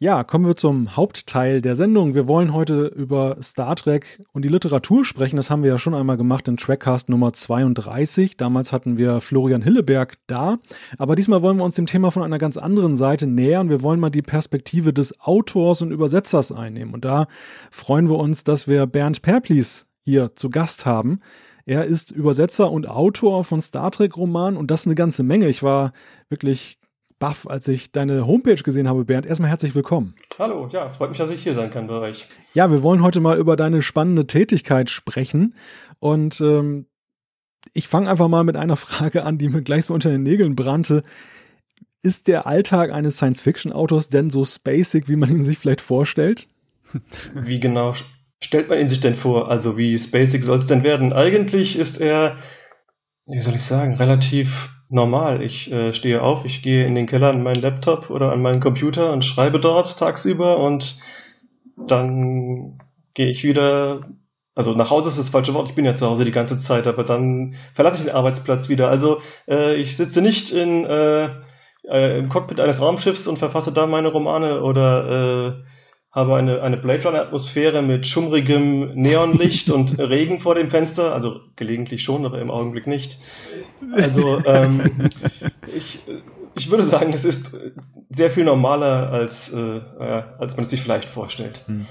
Speaker 1: Ja, kommen wir zum Hauptteil der Sendung. Wir wollen heute über Star Trek und die Literatur sprechen. Das haben wir ja schon einmal gemacht in Trackcast Nummer 32. Damals hatten wir Florian Hilleberg da. Aber diesmal wollen wir uns dem Thema von einer ganz anderen Seite nähern. Wir wollen mal die Perspektive des Autors und Übersetzers einnehmen. Und da freuen wir uns, dass wir Bernd Perplis hier zu Gast haben. Er ist Übersetzer und Autor von Star Trek-Romanen und das eine ganze Menge. Ich war wirklich baff, als ich deine Homepage gesehen habe, Bernd. Erstmal herzlich willkommen.
Speaker 6: Hallo, ja, freut mich, dass ich hier sein kann bei euch.
Speaker 1: Ja, wir wollen heute mal über deine spannende Tätigkeit sprechen. Und ähm, ich fange einfach mal mit einer Frage an, die mir gleich so unter den Nägeln brannte. Ist der Alltag eines Science-Fiction-Autors denn so spacig, wie man ihn sich vielleicht vorstellt?
Speaker 6: Wie genau stellt man ihn sich denn vor? Also wie spacig soll es denn werden? Eigentlich ist er, wie soll ich sagen, relativ normal. Ich äh, stehe auf, ich gehe in den Keller an meinen Laptop oder an meinen Computer und schreibe dort tagsüber und dann gehe ich wieder, also nach Hause ist das falsche Wort, ich bin ja zu Hause die ganze Zeit, aber dann verlasse ich den Arbeitsplatz wieder. Also äh, ich sitze nicht in, äh, äh, im Cockpit eines Raumschiffs und verfasse da meine Romane oder äh, habe eine, eine Blade Runner Atmosphäre mit schummrigem Neonlicht und Regen vor dem Fenster, also gelegentlich schon, aber im Augenblick nicht. Also ähm, ich, ich würde sagen, es ist sehr viel normaler, als, äh, als man es sich vielleicht vorstellt. Hm.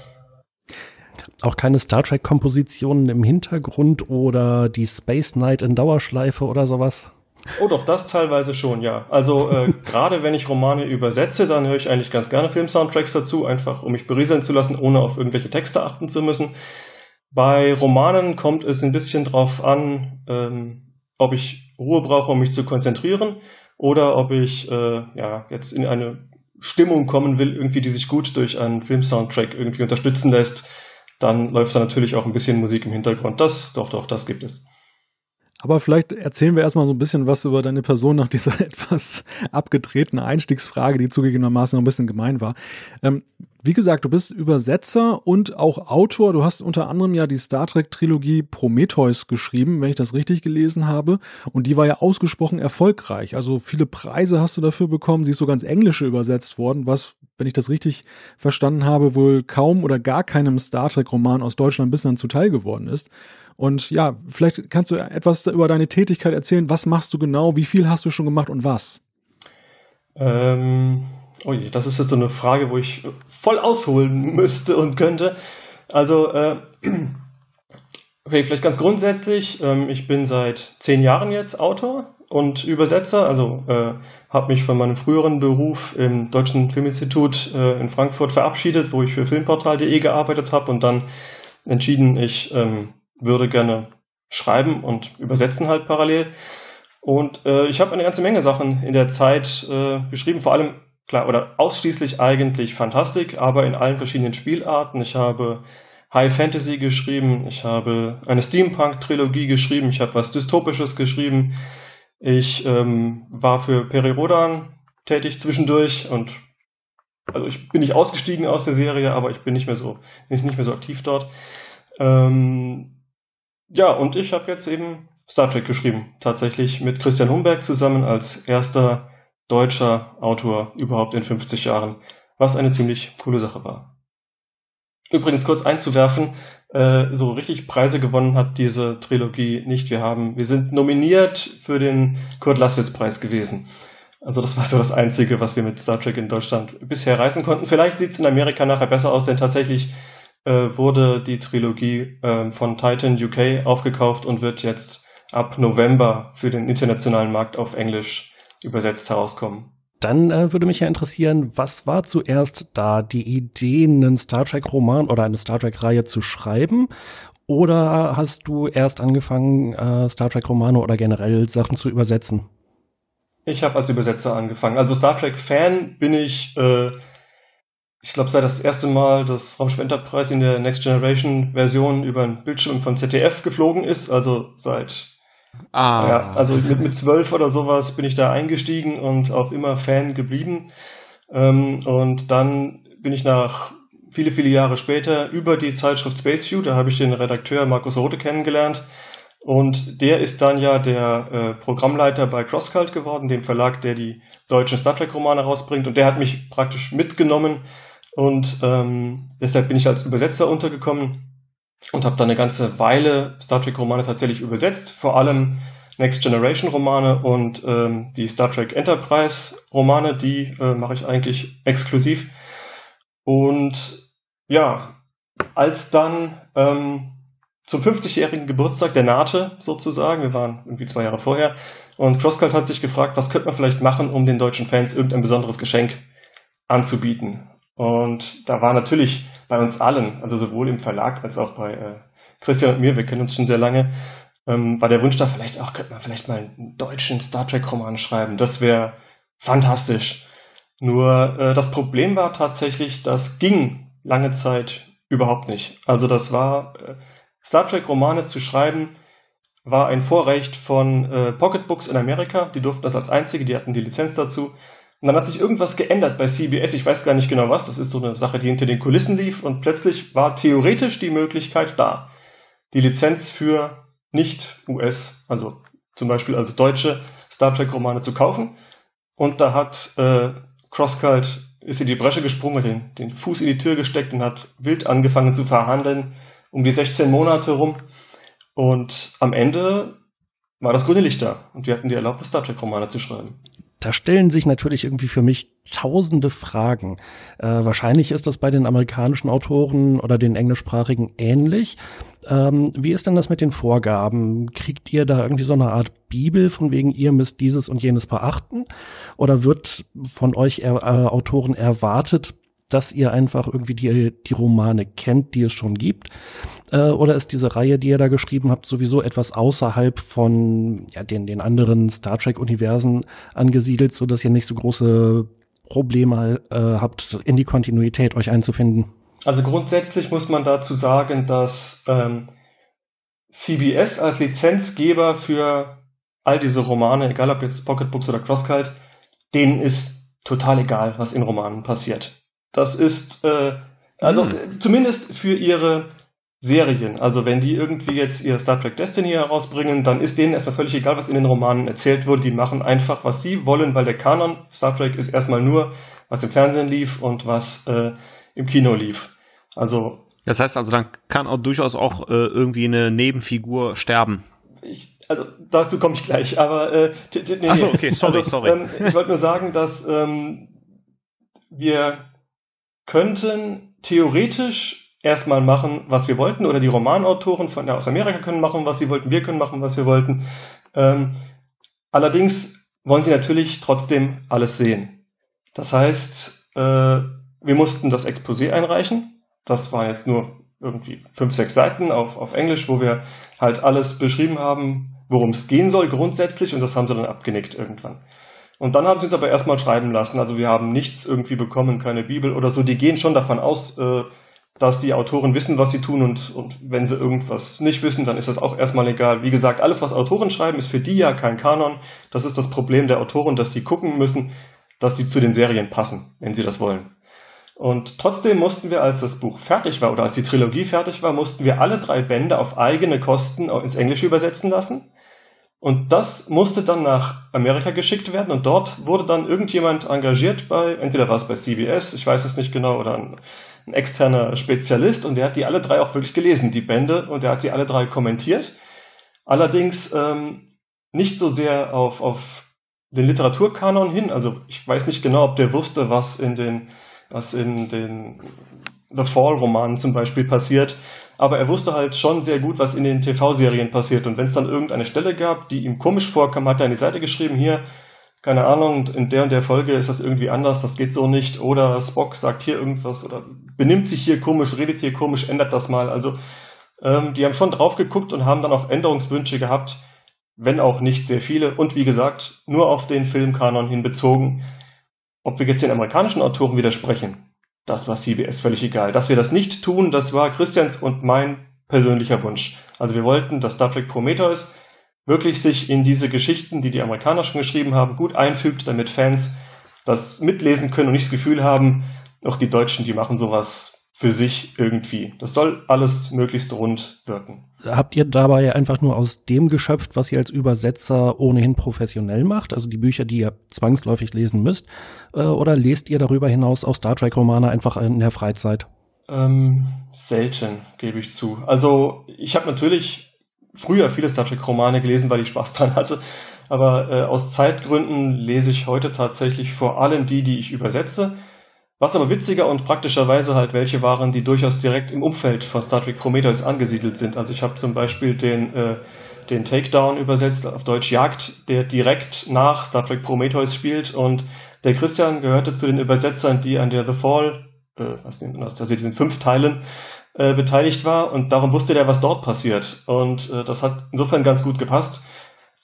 Speaker 2: Auch keine Star Trek-Kompositionen im Hintergrund oder die Space Night in Dauerschleife oder sowas?
Speaker 6: Oh doch, das teilweise schon, ja. Also äh, gerade wenn ich Romane übersetze, dann höre ich eigentlich ganz gerne Film-Soundtracks dazu, einfach um mich berieseln zu lassen, ohne auf irgendwelche Texte achten zu müssen. Bei Romanen kommt es ein bisschen drauf an, ähm, ob ich Ruhe brauche, um mich zu konzentrieren, oder ob ich äh, ja jetzt in eine Stimmung kommen will, irgendwie, die sich gut durch einen Film-Soundtrack irgendwie unterstützen lässt. Dann läuft da natürlich auch ein bisschen Musik im Hintergrund. Das, doch, doch, das gibt es.
Speaker 1: Aber vielleicht erzählen wir erstmal so ein bisschen was über deine Person nach dieser etwas abgetretenen Einstiegsfrage, die zugegebenermaßen noch ein bisschen gemein war. Ähm, wie gesagt, du bist Übersetzer und auch Autor. Du hast unter anderem ja die Star Trek-Trilogie Prometheus geschrieben, wenn ich das richtig gelesen habe. Und die war ja ausgesprochen erfolgreich. Also viele Preise hast du dafür bekommen. Sie ist sogar ins Englische übersetzt worden, was, wenn ich das richtig verstanden habe, wohl kaum oder gar keinem Star Trek-Roman aus Deutschland bislang zuteil geworden ist. Und ja, vielleicht kannst du etwas über deine Tätigkeit erzählen. Was machst du genau? Wie viel hast du schon gemacht und was?
Speaker 6: Ähm, oh je, das ist jetzt so eine Frage, wo ich voll ausholen müsste und könnte. Also, äh, okay, vielleicht ganz grundsätzlich. Ähm, ich bin seit zehn Jahren jetzt Autor und Übersetzer. Also äh, habe mich von meinem früheren Beruf im Deutschen Filminstitut äh, in Frankfurt verabschiedet, wo ich für Filmportal.de gearbeitet habe und dann entschieden, ich ähm, würde gerne schreiben und übersetzen halt parallel. Und äh, ich habe eine ganze Menge Sachen in der Zeit äh, geschrieben, vor allem klar oder ausschließlich eigentlich Fantastik, aber in allen verschiedenen Spielarten. Ich habe High Fantasy geschrieben, ich habe eine Steampunk-Trilogie geschrieben, ich habe was Dystopisches geschrieben. Ich ähm, war für Peri Rodan tätig zwischendurch und also ich bin nicht ausgestiegen aus der Serie, aber ich bin nicht mehr so nicht, nicht mehr so aktiv dort. Ähm, ja, und ich habe jetzt eben Star Trek geschrieben, tatsächlich mit Christian Humberg zusammen als erster deutscher Autor überhaupt in 50 Jahren, was eine ziemlich coole Sache war. Übrigens kurz einzuwerfen, äh, so richtig Preise gewonnen hat diese Trilogie nicht. Wir haben, wir sind nominiert für den Kurt Laswitz Preis gewesen. Also das war so das Einzige, was wir mit Star Trek in Deutschland bisher reißen konnten. Vielleicht sieht es in Amerika nachher besser aus, denn tatsächlich äh, wurde die Trilogie äh, von Titan UK aufgekauft und wird jetzt ab November für den internationalen Markt auf Englisch übersetzt herauskommen.
Speaker 2: Dann äh, würde mich ja interessieren, was war zuerst da die Idee, einen Star Trek-Roman oder eine Star Trek-Reihe zu schreiben? Oder hast du erst angefangen, äh, Star Trek-Romane oder generell Sachen zu übersetzen?
Speaker 6: Ich habe als Übersetzer angefangen. Also Star Trek-Fan bin ich, äh, ich glaube, seit das erste Mal das Raumschiff Enterprise in der Next Generation-Version über den Bildschirm vom ZDF geflogen ist, also seit Ah. Ja, also mit, mit zwölf oder sowas bin ich da eingestiegen und auch immer Fan geblieben. Ähm, und dann bin ich nach viele, viele Jahre später über die Zeitschrift Space View, da habe ich den Redakteur Markus Rote kennengelernt. Und der ist dann ja der äh, Programmleiter bei CrossCult geworden, dem Verlag, der die deutschen Star Trek-Romane rausbringt. Und der hat mich praktisch mitgenommen. Und ähm, deshalb bin ich als Übersetzer untergekommen und habe dann eine ganze Weile Star Trek Romane tatsächlich übersetzt, vor allem Next Generation Romane und ähm, die Star Trek Enterprise Romane, die äh, mache ich eigentlich exklusiv. Und ja, als dann ähm, zum 50-jährigen Geburtstag der nahte sozusagen, wir waren irgendwie zwei Jahre vorher, und CrossCult hat sich gefragt, was könnte man vielleicht machen, um den deutschen Fans irgendein besonderes Geschenk anzubieten. Und da war natürlich bei uns allen, also sowohl im Verlag als auch bei äh, Christian und mir, wir kennen uns schon sehr lange, ähm, war der Wunsch da vielleicht auch, könnte man vielleicht mal einen deutschen Star Trek-Roman schreiben. Das wäre fantastisch. Nur äh, das Problem war tatsächlich, das ging lange Zeit überhaupt nicht. Also das war, äh, Star Trek-Romane zu schreiben, war ein Vorrecht von äh, Pocketbooks in Amerika. Die durften das als einzige, die hatten die Lizenz dazu. Und dann hat sich irgendwas geändert bei CBS. Ich weiß gar nicht genau was. Das ist so eine Sache, die hinter den Kulissen lief. Und plötzlich war theoretisch die Möglichkeit da, die Lizenz für nicht US, also zum Beispiel also deutsche Star Trek Romane zu kaufen. Und da hat äh, CrossCult ist in die Bresche gesprungen, den, den Fuß in die Tür gesteckt und hat wild angefangen zu verhandeln um die 16 Monate rum. Und am Ende war das grüne Licht da und wir hatten die Erlaubnis, Star Trek Romane zu schreiben.
Speaker 2: Da stellen sich natürlich irgendwie für mich tausende Fragen. Äh, wahrscheinlich ist das bei den amerikanischen Autoren oder den englischsprachigen ähnlich. Ähm, wie ist denn das mit den Vorgaben? Kriegt ihr da irgendwie so eine Art Bibel, von wegen ihr müsst dieses und jenes beachten? Oder wird von euch er, äh, Autoren erwartet, dass ihr einfach irgendwie die, die Romane kennt, die es schon gibt? Äh, oder ist diese Reihe, die ihr da geschrieben habt, sowieso etwas außerhalb von ja, den, den anderen Star Trek-Universen angesiedelt, so dass ihr nicht so große Probleme äh, habt, in die Kontinuität euch einzufinden?
Speaker 6: Also grundsätzlich muss man dazu sagen, dass ähm, CBS als Lizenzgeber für all diese Romane, egal ob jetzt Pocketbooks oder Crosscult, denen ist total egal, was in Romanen passiert. Das ist, äh, also hm. zumindest für ihre Serien. Also wenn die irgendwie jetzt ihr Star Trek Destiny herausbringen, dann ist denen erstmal völlig egal, was in den Romanen erzählt wird. Die machen einfach, was sie wollen, weil der Kanon Star Trek ist erstmal nur, was im Fernsehen lief und was äh, im Kino lief. Also
Speaker 3: das heißt also, dann kann auch durchaus auch äh, irgendwie eine Nebenfigur sterben.
Speaker 6: Ich, also dazu komme ich gleich, aber äh,
Speaker 3: nee, Ach so, okay, sorry, also, sorry.
Speaker 6: Ähm, ich wollte nur sagen, dass ähm, wir könnten theoretisch erstmal machen, was wir wollten, oder die Romanautoren von, aus Amerika können machen, was sie wollten, wir können machen, was wir wollten. Ähm, allerdings wollen sie natürlich trotzdem alles sehen. Das heißt, äh, wir mussten das Exposé einreichen. Das war jetzt nur irgendwie fünf, sechs Seiten auf, auf Englisch, wo wir halt alles beschrieben haben, worum es gehen soll grundsätzlich und das haben sie dann abgenickt irgendwann. Und dann haben sie uns aber erstmal schreiben lassen. Also wir haben nichts irgendwie bekommen, keine Bibel oder so. Die gehen schon davon aus, äh, dass die Autoren wissen, was sie tun und, und wenn sie irgendwas nicht wissen, dann ist das auch erstmal egal. Wie gesagt, alles, was Autoren schreiben, ist für die ja kein Kanon. Das ist das Problem der Autoren, dass sie gucken müssen, dass sie zu den Serien passen, wenn sie das wollen. Und trotzdem mussten wir, als das Buch fertig war oder als die Trilogie fertig war, mussten wir alle drei Bände auf eigene Kosten ins Englische übersetzen lassen. Und das musste dann nach Amerika geschickt werden und dort wurde dann irgendjemand engagiert bei, entweder war es bei CBS, ich weiß es nicht genau, oder ein, ein externer Spezialist und der hat die alle drei auch wirklich gelesen, die Bände, und der hat sie alle drei kommentiert. Allerdings ähm, nicht so sehr auf, auf den Literaturkanon hin, also ich weiß nicht genau, ob der wusste, was in den, was in den The Fall-Romanen zum Beispiel passiert, aber er wusste halt schon sehr gut, was in den TV-Serien passiert. Und wenn es dann irgendeine Stelle gab, die ihm komisch vorkam, hat er an die Seite geschrieben, hier, keine Ahnung, in der und der Folge ist das irgendwie anders, das geht so nicht. Oder Spock sagt hier irgendwas oder benimmt sich hier komisch, redet hier komisch, ändert das mal. Also ähm, die haben schon drauf geguckt und haben dann auch Änderungswünsche gehabt, wenn auch nicht sehr viele. Und wie gesagt, nur auf den Filmkanon hin bezogen. Ob wir jetzt den amerikanischen Autoren widersprechen, das war CBS völlig egal. Dass wir das nicht tun, das war Christians und mein persönlicher Wunsch. Also wir wollten, dass Star Trek Prometheus wirklich sich in diese Geschichten, die die Amerikaner schon geschrieben haben, gut einfügt, damit Fans das mitlesen können und nicht das Gefühl haben, auch die Deutschen, die machen sowas für sich irgendwie. Das soll alles möglichst rund wirken.
Speaker 2: Habt ihr dabei einfach nur aus dem geschöpft, was ihr als Übersetzer ohnehin professionell macht, also die Bücher, die ihr zwangsläufig lesen müsst, äh, oder lest ihr darüber hinaus auch Star Trek-Romane einfach in der Freizeit?
Speaker 6: Ähm, selten, gebe ich zu. Also ich habe natürlich früher viele Star Trek-Romane gelesen, weil ich Spaß dran hatte. Aber äh, aus Zeitgründen lese ich heute tatsächlich vor allem die, die ich übersetze. Was aber witziger und praktischerweise halt welche waren, die durchaus direkt im Umfeld von Star Trek Prometheus angesiedelt sind. Also ich habe zum Beispiel den, äh, den Takedown übersetzt, auf Deutsch Jagd, der direkt nach Star Trek Prometheus spielt und der Christian gehörte zu den Übersetzern, die an der The Fall, äh, was also diesen fünf Teilen, äh, beteiligt war und darum wusste der, was dort passiert. Und äh, das hat insofern ganz gut gepasst.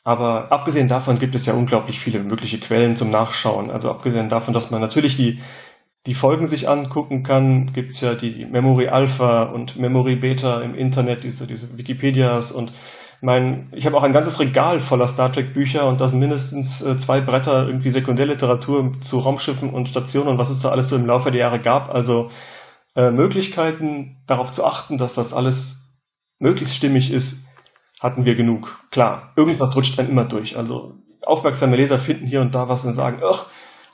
Speaker 6: Aber abgesehen davon gibt es ja unglaublich viele mögliche Quellen zum Nachschauen. Also abgesehen davon, dass man natürlich die die Folgen sich angucken kann, gibt's ja die Memory Alpha und Memory Beta im Internet, diese, diese Wikipedias und mein, ich habe auch ein ganzes Regal voller Star Trek Bücher und da sind mindestens äh, zwei Bretter irgendwie Sekundärliteratur zu Raumschiffen und Stationen und was es da alles so im Laufe der Jahre gab. Also äh, Möglichkeiten darauf zu achten, dass das alles möglichst stimmig ist, hatten wir genug. Klar, irgendwas rutscht dann immer durch. Also aufmerksame Leser finden hier und da was und sagen, ach,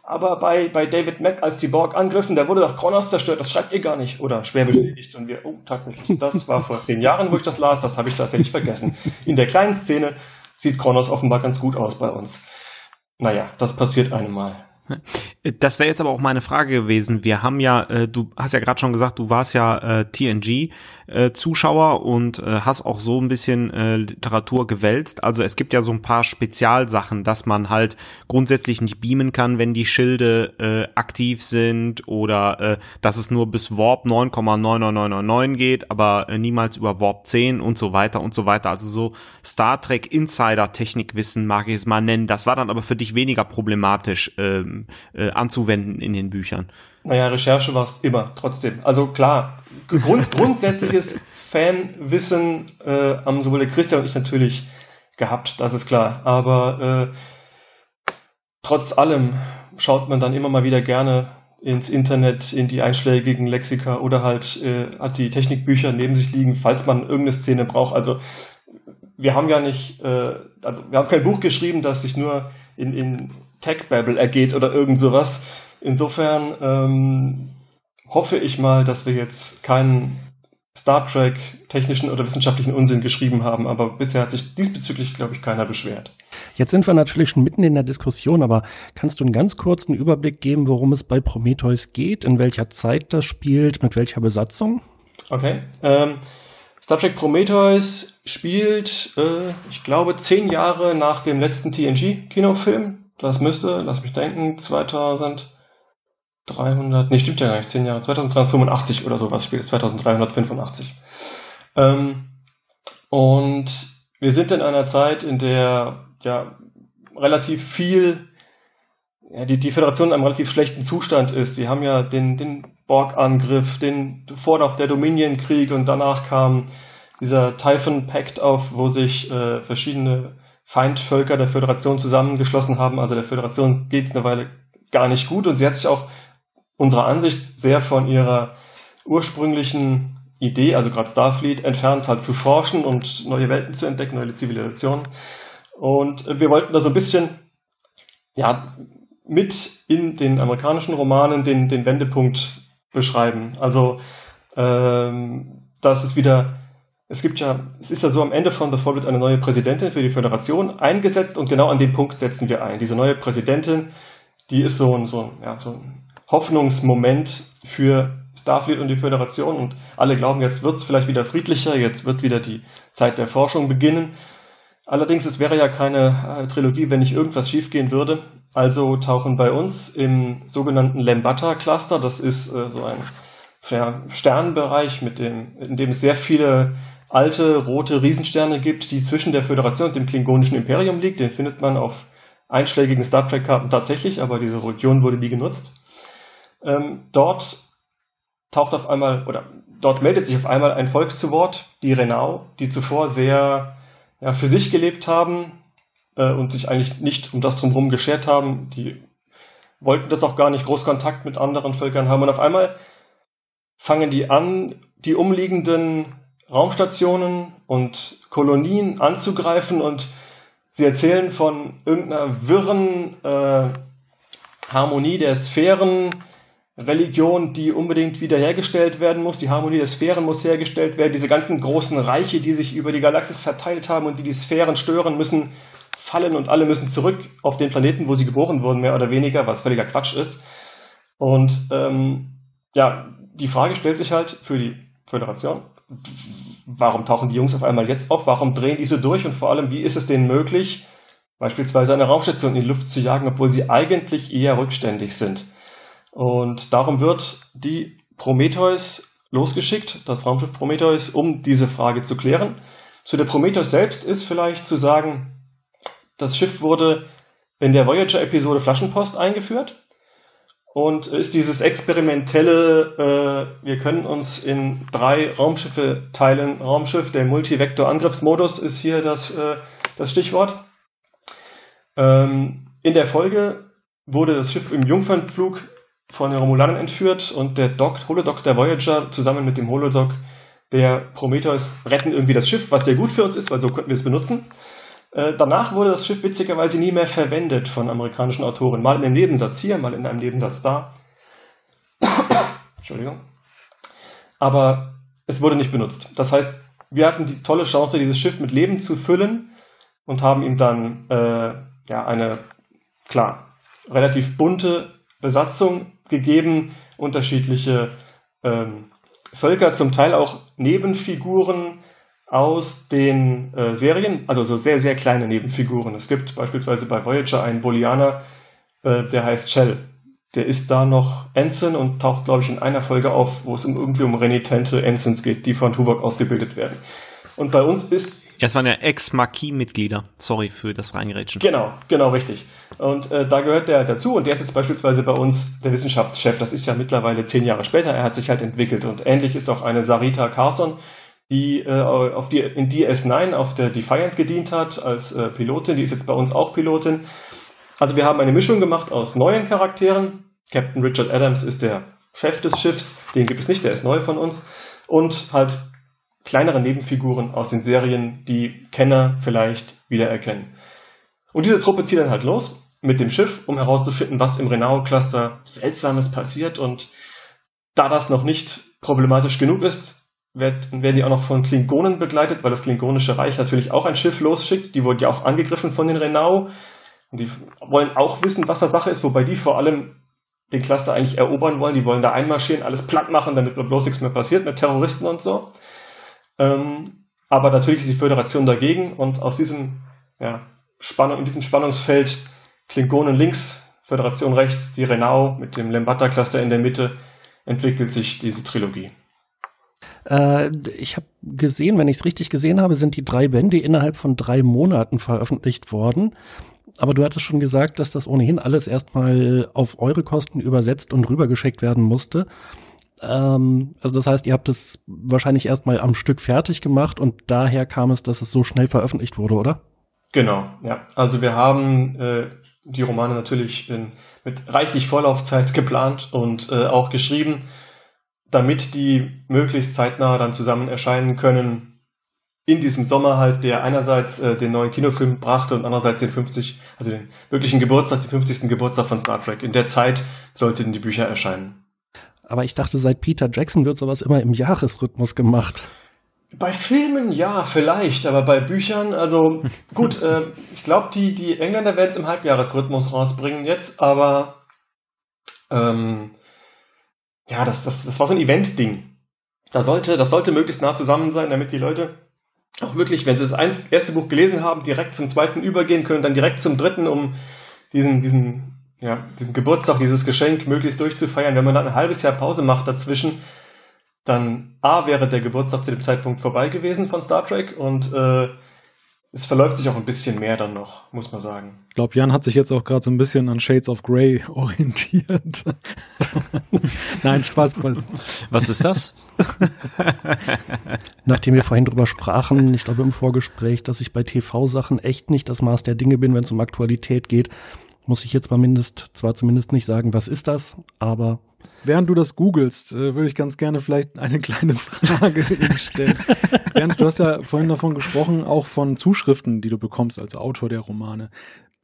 Speaker 6: aber bei, bei David Mack, als die Borg angriffen, da wurde doch Kronos zerstört, das schreibt ihr gar nicht. Oder schwer beschädigt. Und wir, oh, tatsächlich, das war vor zehn Jahren, wo ich das las, das habe ich tatsächlich vergessen. In der kleinen Szene sieht Kronos offenbar ganz gut aus bei uns. Naja, das passiert einem mal.
Speaker 3: Das wäre jetzt aber auch meine Frage gewesen. Wir haben ja, äh, du hast ja gerade schon gesagt, du warst ja äh, TNG-Zuschauer äh, und äh, hast auch so ein bisschen äh, Literatur gewälzt. Also es gibt ja so ein paar Spezialsachen, dass man halt grundsätzlich nicht beamen kann, wenn die Schilde äh, aktiv sind oder äh, dass es nur bis Warp 9,99999 geht, aber äh, niemals über Warp 10 und so weiter und so weiter. Also so Star Trek Insider-Technikwissen mag ich es mal nennen. Das war dann aber für dich weniger problematisch. Äh, äh, anzuwenden in den Büchern?
Speaker 6: Naja, Recherche war es immer, trotzdem. Also klar, grund, grundsätzliches Fanwissen äh, haben sowohl der Christian und ich natürlich gehabt, das ist klar. Aber äh, trotz allem schaut man dann immer mal wieder gerne ins Internet, in die einschlägigen Lexika oder halt äh, hat die Technikbücher neben sich liegen, falls man irgendeine Szene braucht. Also wir haben ja nicht, äh, also wir haben kein Buch geschrieben, das sich nur in, in Tech-Babble ergeht oder irgend sowas. Insofern ähm, hoffe ich mal, dass wir jetzt keinen Star Trek technischen oder wissenschaftlichen Unsinn geschrieben haben, aber bisher hat sich diesbezüglich, glaube ich, keiner beschwert.
Speaker 2: Jetzt sind wir natürlich schon mitten in der Diskussion, aber kannst du einen ganz kurzen Überblick geben, worum es bei Prometheus geht, in welcher Zeit das spielt, mit welcher Besatzung?
Speaker 6: Okay. Ähm, Star Trek Prometheus spielt, äh, ich glaube, zehn Jahre nach dem letzten TNG-Kinofilm. Das müsste, lass mich denken, 2000, 2300, nee, stimmt ja gar nicht, 10 Jahre, 2385 oder sowas spielt, 2385. Ähm, und wir sind in einer Zeit, in der ja relativ viel, ja, die, die Föderation in einem relativ schlechten Zustand ist. Sie haben ja den, den Borg-Angriff, den vor noch der Dominion-Krieg und danach kam dieser Typhon Pact auf, wo sich äh, verschiedene Feindvölker der Föderation zusammengeschlossen haben. Also der Föderation geht es eine Weile gar nicht gut und sie hat sich auch unserer Ansicht sehr von ihrer ursprünglichen Idee, also gerade Starfleet, entfernt halt zu forschen und neue Welten zu entdecken, neue Zivilisationen. Und wir wollten da so ein bisschen, ja, mit in den amerikanischen Romanen den, den Wendepunkt beschreiben. Also, ähm, dass es wieder, es gibt ja, es ist ja so, am Ende von The Fall wird eine neue Präsidentin für die Föderation eingesetzt und genau an dem Punkt setzen wir ein. Diese neue Präsidentin, die ist so ein, so ja, so ein Hoffnungsmoment für Starfleet und die Föderation und alle glauben, jetzt wird es vielleicht wieder friedlicher, jetzt wird wieder die Zeit der Forschung beginnen. Allerdings, es wäre ja keine äh, Trilogie, wenn nicht irgendwas schiefgehen würde. Also tauchen bei uns im sogenannten Lambata-Cluster, das ist äh, so ein ja, Sternbereich, mit dem, in dem es sehr viele alte rote Riesensterne gibt, die zwischen der Föderation und dem klingonischen Imperium liegt. Den findet man auf einschlägigen Star Trek-Karten tatsächlich, aber diese Region wurde nie genutzt. Ähm, dort taucht auf einmal, oder dort meldet sich auf einmal ein Volk zu Wort, die Renau, die zuvor sehr ja, für sich gelebt haben äh, und sich eigentlich nicht um das drumherum geschert haben. Die wollten das auch gar nicht groß Kontakt mit anderen Völkern haben. Und auf einmal fangen die an, die umliegenden Raumstationen und Kolonien anzugreifen und sie erzählen von irgendeiner wirren äh, Harmonie der Sphären, Religion, die unbedingt wiederhergestellt werden muss. Die Harmonie der Sphären muss hergestellt werden. Diese ganzen großen Reiche, die sich über die Galaxis verteilt haben und die die Sphären stören, müssen fallen und alle müssen zurück auf den Planeten, wo sie geboren wurden, mehr oder weniger, was völliger Quatsch ist. Und ähm, ja, die Frage stellt sich halt für die Föderation, warum tauchen die Jungs auf einmal jetzt auf? Warum drehen diese durch? Und vor allem, wie ist es denen möglich, beispielsweise eine Raumstation in die Luft zu jagen, obwohl sie eigentlich eher rückständig sind? Und darum wird die Prometheus losgeschickt, das Raumschiff Prometheus, um diese Frage zu klären. Zu der Prometheus selbst ist vielleicht zu sagen, das Schiff wurde in der Voyager-Episode Flaschenpost eingeführt und ist dieses experimentelle, äh, wir können uns in drei Raumschiffe teilen. Raumschiff, der Multivektor-Angriffsmodus ist hier das, äh, das Stichwort. Ähm, in der Folge wurde das Schiff im Jungfernflug von den Romulanern entführt und der Doc, Holodoc der Voyager zusammen mit dem Holodoc der Prometheus retten irgendwie das Schiff, was sehr gut für uns ist, weil so könnten wir es benutzen. Äh, danach wurde das Schiff witzigerweise nie mehr verwendet von amerikanischen Autoren. Mal in einem Nebensatz hier, mal in einem Nebensatz da. Entschuldigung. Aber es wurde nicht benutzt. Das heißt, wir hatten die tolle Chance, dieses Schiff mit Leben zu füllen und haben ihm dann äh, ja, eine, klar, relativ bunte Besatzung gegeben, unterschiedliche ähm, Völker, zum Teil auch Nebenfiguren aus den äh, Serien, also so sehr, sehr kleine Nebenfiguren. Es gibt beispielsweise bei Voyager einen Bolianer, äh, der heißt Shell. Der ist da noch Ensign und taucht, glaube ich, in einer Folge auf, wo es irgendwie um renitente Ensigns geht, die von Tuvok ausgebildet werden. Und bei uns ist
Speaker 3: ja, es waren ja Ex-Marquis-Mitglieder. Sorry für das Reingerätschen.
Speaker 6: Genau, genau, richtig. Und äh, da gehört der dazu und der ist jetzt beispielsweise bei uns der Wissenschaftschef. Das ist ja mittlerweile zehn Jahre später. Er hat sich halt entwickelt. Und ähnlich ist auch eine Sarita Carson, die äh, auf die, in DS9 auf der Defiant gedient hat als äh, Pilotin. Die ist jetzt bei uns auch Pilotin. Also wir haben eine Mischung gemacht aus neuen Charakteren. Captain Richard Adams ist der Chef des Schiffs. Den gibt es nicht, der ist neu von uns. Und halt kleinere Nebenfiguren aus den Serien, die Kenner vielleicht wiedererkennen. Und diese Truppe zieht dann halt los mit dem Schiff, um herauszufinden, was im Renau-Cluster Seltsames passiert. Und da das noch nicht problematisch genug ist, werden die auch noch von Klingonen begleitet, weil das Klingonische Reich natürlich auch ein Schiff losschickt. Die wurden ja auch angegriffen von den Renau. Und die wollen auch wissen, was da Sache ist, wobei die vor allem den Cluster eigentlich erobern wollen. Die wollen da einmarschieren, alles platt machen, damit bloß nichts mehr passiert mit Terroristen und so. Ähm, aber natürlich ist die Föderation dagegen und aus diesem ja, Spannung, in diesem Spannungsfeld Klingonen links, Föderation rechts, die Renault mit dem Lembata-Cluster in der Mitte, entwickelt sich diese Trilogie.
Speaker 2: Äh, ich habe gesehen, wenn ich es richtig gesehen habe, sind die drei Bände innerhalb von drei Monaten veröffentlicht worden. Aber du hattest schon gesagt, dass das ohnehin alles erstmal auf eure Kosten übersetzt und rübergeschickt werden musste. Ähm, also das heißt, ihr habt es wahrscheinlich erstmal am Stück fertig gemacht und daher kam es, dass es so schnell veröffentlicht wurde, oder?
Speaker 6: Genau, ja. Also wir haben äh, die Romane natürlich in, mit reichlich Vorlaufzeit geplant und äh, auch geschrieben, damit die möglichst zeitnah dann zusammen erscheinen können in diesem Sommer halt, der einerseits äh, den neuen Kinofilm brachte und andererseits den 50, also den wirklichen Geburtstag, den 50. Geburtstag von Star Trek. In der Zeit sollten die Bücher erscheinen.
Speaker 2: Aber ich dachte, seit Peter Jackson wird sowas immer im Jahresrhythmus gemacht.
Speaker 6: Bei Filmen ja, vielleicht, aber bei Büchern, also gut, äh, ich glaube, die, die Engländer werden es im Halbjahresrhythmus rausbringen jetzt, aber ähm, ja, das, das, das war so ein Event-Ding. Da sollte, das sollte möglichst nah zusammen sein, damit die Leute auch wirklich, wenn sie das erste Buch gelesen haben, direkt zum zweiten übergehen können, dann direkt zum dritten, um diesen, diesen, ja, diesen Geburtstag, dieses Geschenk möglichst durchzufeiern. Wenn man dann ein halbes Jahr Pause macht dazwischen, dann A wäre der Geburtstag zu dem Zeitpunkt vorbei gewesen von Star Trek und äh, es verläuft sich auch ein bisschen mehr dann noch, muss man sagen.
Speaker 1: Ich glaube, Jan hat sich jetzt auch gerade so ein bisschen an Shades of Grey orientiert. Nein, Spaß.
Speaker 3: Was ist das?
Speaker 2: Nachdem wir vorhin drüber sprachen, ich glaube im Vorgespräch, dass ich bei TV-Sachen echt nicht das Maß der Dinge bin, wenn es um Aktualität geht, muss ich jetzt mal mindest, zwar zumindest nicht sagen, was ist das, aber
Speaker 1: Während du das googelst, äh, würde ich ganz gerne vielleicht eine kleine Frage stellen. Bernd, du hast ja vorhin davon gesprochen, auch von Zuschriften, die du bekommst als Autor der Romane.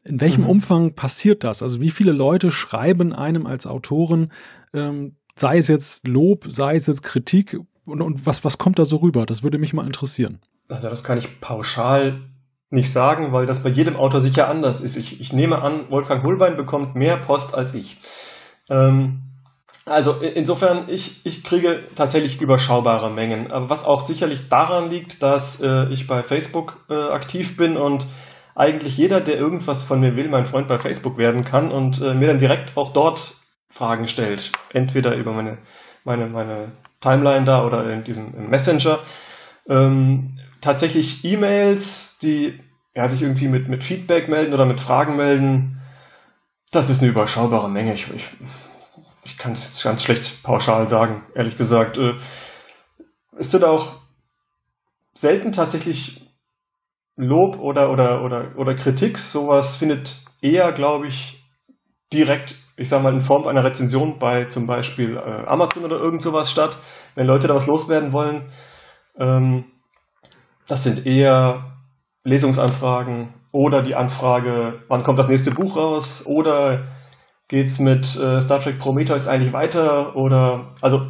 Speaker 1: In welchem mhm. Umfang passiert das? Also wie viele Leute schreiben einem als Autoren, ähm, sei es jetzt Lob, sei es jetzt Kritik und, und was, was kommt da so rüber? Das würde mich mal interessieren.
Speaker 6: Also das kann ich pauschal nicht sagen, weil das bei jedem Autor sicher anders ist. Ich, ich nehme an, Wolfgang Holbein bekommt mehr Post als ich. Ähm, also insofern, ich, ich kriege tatsächlich überschaubare Mengen. Aber was auch sicherlich daran liegt, dass äh, ich bei Facebook äh, aktiv bin und eigentlich jeder, der irgendwas von mir will, mein Freund bei Facebook werden kann und äh, mir dann direkt auch dort Fragen stellt. Entweder über meine, meine, meine Timeline da oder in diesem Messenger. Ähm, tatsächlich E-Mails, die ja, sich irgendwie mit, mit Feedback melden oder mit Fragen melden, das ist eine überschaubare Menge. Ich, ich ich kann es ganz schlecht pauschal sagen, ehrlich gesagt. Äh, es sind auch selten tatsächlich Lob oder, oder, oder, oder Kritik. Sowas findet eher, glaube ich, direkt, ich sag mal, in Form einer Rezension bei zum Beispiel äh, Amazon oder irgend sowas statt, wenn Leute da was loswerden wollen. Ähm, das sind eher Lesungsanfragen oder die Anfrage, wann kommt das nächste Buch raus oder Geht's mit äh, Star Trek Prometheus eigentlich weiter oder also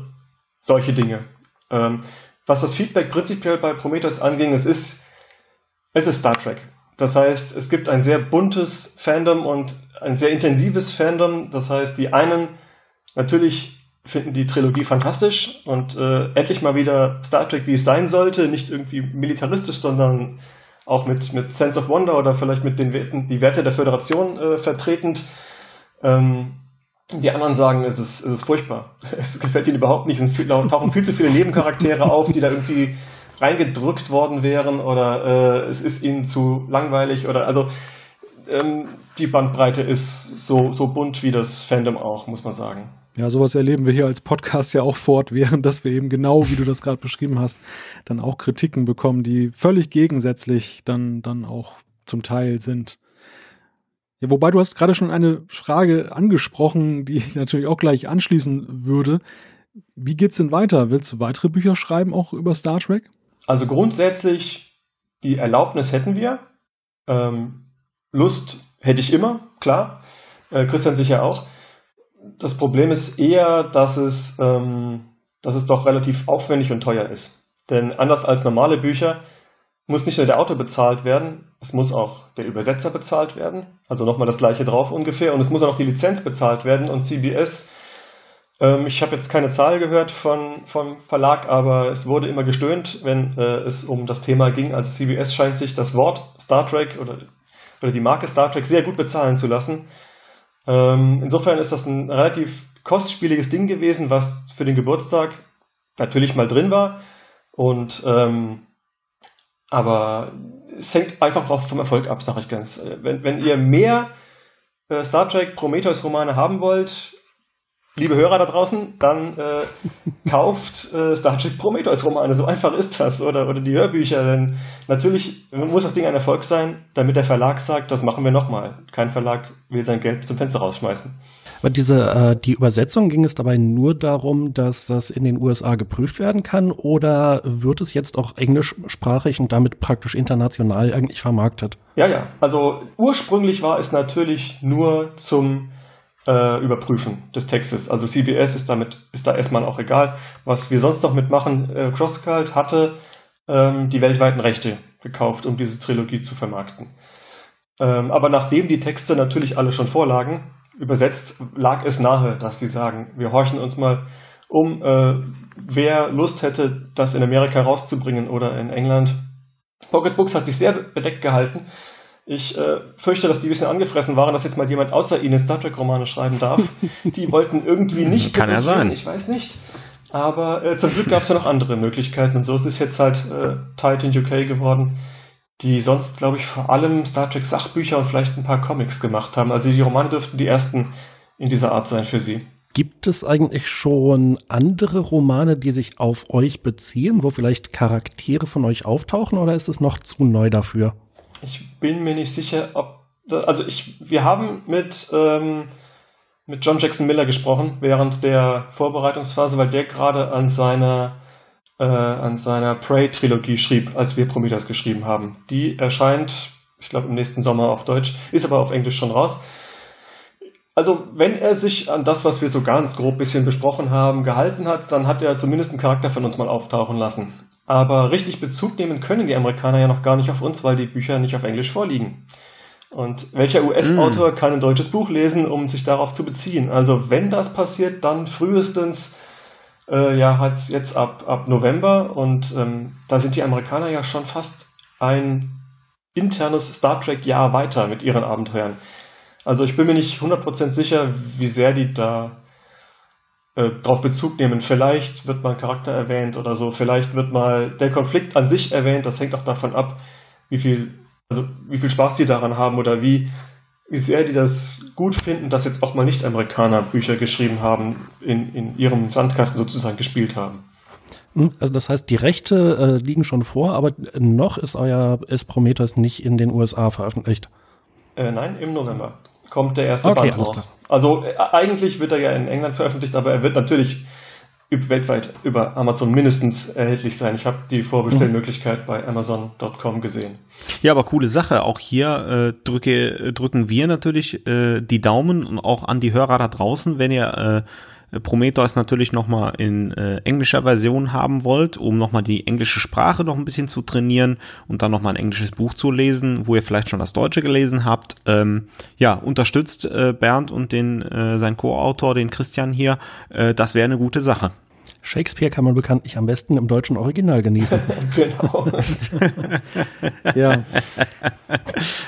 Speaker 6: solche Dinge. Ähm, was das Feedback prinzipiell bei Prometheus anging, es ist, es ist Star Trek. Das heißt, es gibt ein sehr buntes Fandom und ein sehr intensives Fandom. Das heißt, die einen natürlich finden die Trilogie fantastisch und äh, endlich mal wieder Star Trek, wie es sein sollte, nicht irgendwie militaristisch, sondern auch mit, mit Sense of Wonder oder vielleicht mit den Werten, die Werte der Föderation äh, vertretend. Ähm, die anderen sagen, es ist, es ist furchtbar. Es gefällt ihnen überhaupt nicht. Es tauchen viel zu viele Nebencharaktere auf, die da irgendwie reingedrückt worden wären oder äh, es ist ihnen zu langweilig oder also ähm, die Bandbreite ist so, so bunt wie das Fandom auch, muss man sagen.
Speaker 1: Ja, sowas erleben wir hier als Podcast ja auch fortwährend, dass wir eben genau, wie du das gerade beschrieben hast, dann auch Kritiken bekommen, die völlig gegensätzlich dann, dann auch zum Teil sind. Ja, wobei du hast gerade schon eine Frage angesprochen, die ich natürlich auch gleich anschließen würde. Wie geht's denn weiter? Willst du weitere Bücher schreiben, auch über Star Trek?
Speaker 6: Also grundsätzlich, die Erlaubnis hätten wir. Ähm, Lust hätte ich immer, klar. Äh, Christian sicher auch. Das Problem ist eher, dass es, ähm, dass es doch relativ aufwendig und teuer ist. Denn anders als normale Bücher muss nicht nur der Autor bezahlt werden, es muss auch der Übersetzer bezahlt werden. Also nochmal das gleiche drauf ungefähr. Und es muss auch die Lizenz bezahlt werden. Und CBS, ähm, ich habe jetzt keine Zahl gehört von, vom Verlag, aber es wurde immer gestöhnt, wenn äh, es um das Thema ging. Also CBS scheint sich das Wort Star Trek oder, oder die Marke Star Trek sehr gut bezahlen zu lassen. Ähm, insofern ist das ein relativ kostspieliges Ding gewesen, was für den Geburtstag natürlich mal drin war. Und ähm, aber es hängt einfach auch vom Erfolg ab, sage ich ganz. Wenn, wenn ihr mehr äh, Star Trek Prometheus-Romane haben wollt, liebe Hörer da draußen, dann äh, kauft äh, Star Trek Prometheus-Romane. So einfach ist das. Oder, oder die Hörbücher. Denn natürlich muss das Ding ein Erfolg sein, damit der Verlag sagt, das machen wir nochmal. Kein Verlag will sein Geld zum Fenster rausschmeißen.
Speaker 2: Aber diese, äh, die Übersetzung ging es dabei nur darum, dass das in den USA geprüft werden kann oder wird es jetzt auch englischsprachig und damit praktisch international eigentlich vermarktet?
Speaker 6: Ja, ja. Also ursprünglich war es natürlich nur zum äh, Überprüfen des Textes. Also CBS ist damit, ist da erstmal auch egal. Was wir sonst noch mitmachen, äh, CrossCult hatte ähm, die weltweiten Rechte gekauft, um diese Trilogie zu vermarkten. Ähm, aber nachdem die Texte natürlich alle schon vorlagen, übersetzt lag es nahe, dass sie sagen, wir horchen uns mal um, äh, wer Lust hätte, das in Amerika rauszubringen oder in England. Pocketbooks hat sich sehr bedeckt gehalten. Ich äh, fürchte, dass die ein bisschen angefressen waren, dass jetzt mal jemand außer ihnen Star Trek-Romane schreiben darf. Die wollten irgendwie nicht.
Speaker 3: Kann ja sein.
Speaker 6: Ich weiß nicht. Aber äh, zum Glück gab es ja noch andere Möglichkeiten und so ist es jetzt halt äh, Tide in UK geworden die sonst, glaube ich, vor allem Star Trek Sachbücher und vielleicht ein paar Comics gemacht haben. Also die Romane dürften die ersten in dieser Art sein für sie.
Speaker 2: Gibt es eigentlich schon andere Romane, die sich auf euch beziehen, wo vielleicht Charaktere von euch auftauchen oder ist es noch zu neu dafür?
Speaker 6: Ich bin mir nicht sicher, ob. Also ich, wir haben mit, ähm, mit John Jackson Miller gesprochen während der Vorbereitungsphase, weil der gerade an seiner äh, an seiner Prey-Trilogie schrieb, als wir Prometheus geschrieben haben. Die erscheint, ich glaube, im nächsten Sommer auf Deutsch, ist aber auf Englisch schon raus. Also, wenn er sich an das, was wir so ganz grob bisschen besprochen haben, gehalten hat, dann hat er zumindest einen Charakter von uns mal auftauchen lassen. Aber richtig Bezug nehmen können die Amerikaner ja noch gar nicht auf uns, weil die Bücher nicht auf Englisch vorliegen. Und welcher US-Autor mm. kann ein deutsches Buch lesen, um sich darauf zu beziehen? Also, wenn das passiert, dann frühestens äh, ja halt jetzt ab, ab November und ähm, da sind die Amerikaner ja schon fast ein internes Star Trek-Jahr weiter mit ihren Abenteuern. Also ich bin mir nicht 100% sicher, wie sehr die da äh, drauf Bezug nehmen. Vielleicht wird mal ein Charakter erwähnt oder so, vielleicht wird mal der Konflikt an sich erwähnt, das hängt auch davon ab, wie viel, also wie viel Spaß die daran haben oder wie wie sehr die das gut finden, dass jetzt auch mal Nicht-Amerikaner Bücher geschrieben haben, in, in ihrem Sandkasten sozusagen gespielt haben.
Speaker 2: Hm, also das heißt, die Rechte äh, liegen schon vor, aber noch ist euer ist Prometheus nicht in den USA veröffentlicht.
Speaker 6: Äh, nein, im November kommt der erste okay, Band raus. Also äh, eigentlich wird er ja in England veröffentlicht, aber er wird natürlich weltweit über Amazon mindestens erhältlich sein. Ich habe die Vorbestellmöglichkeit bei Amazon.com gesehen.
Speaker 3: Ja, aber coole Sache. Auch hier äh, drücke, drücken wir natürlich äh, die Daumen und auch an die Hörer da draußen, wenn ihr äh, Prometheus natürlich nochmal in äh, englischer Version haben wollt, um nochmal die englische Sprache noch ein bisschen zu trainieren und dann nochmal ein englisches Buch zu lesen, wo ihr vielleicht schon das Deutsche gelesen habt, ähm, ja, unterstützt äh, Bernd und den äh, sein Co-Autor, den Christian hier, äh, das wäre eine gute Sache.
Speaker 2: Shakespeare kann man bekanntlich am besten im deutschen Original genießen. genau.
Speaker 3: ja.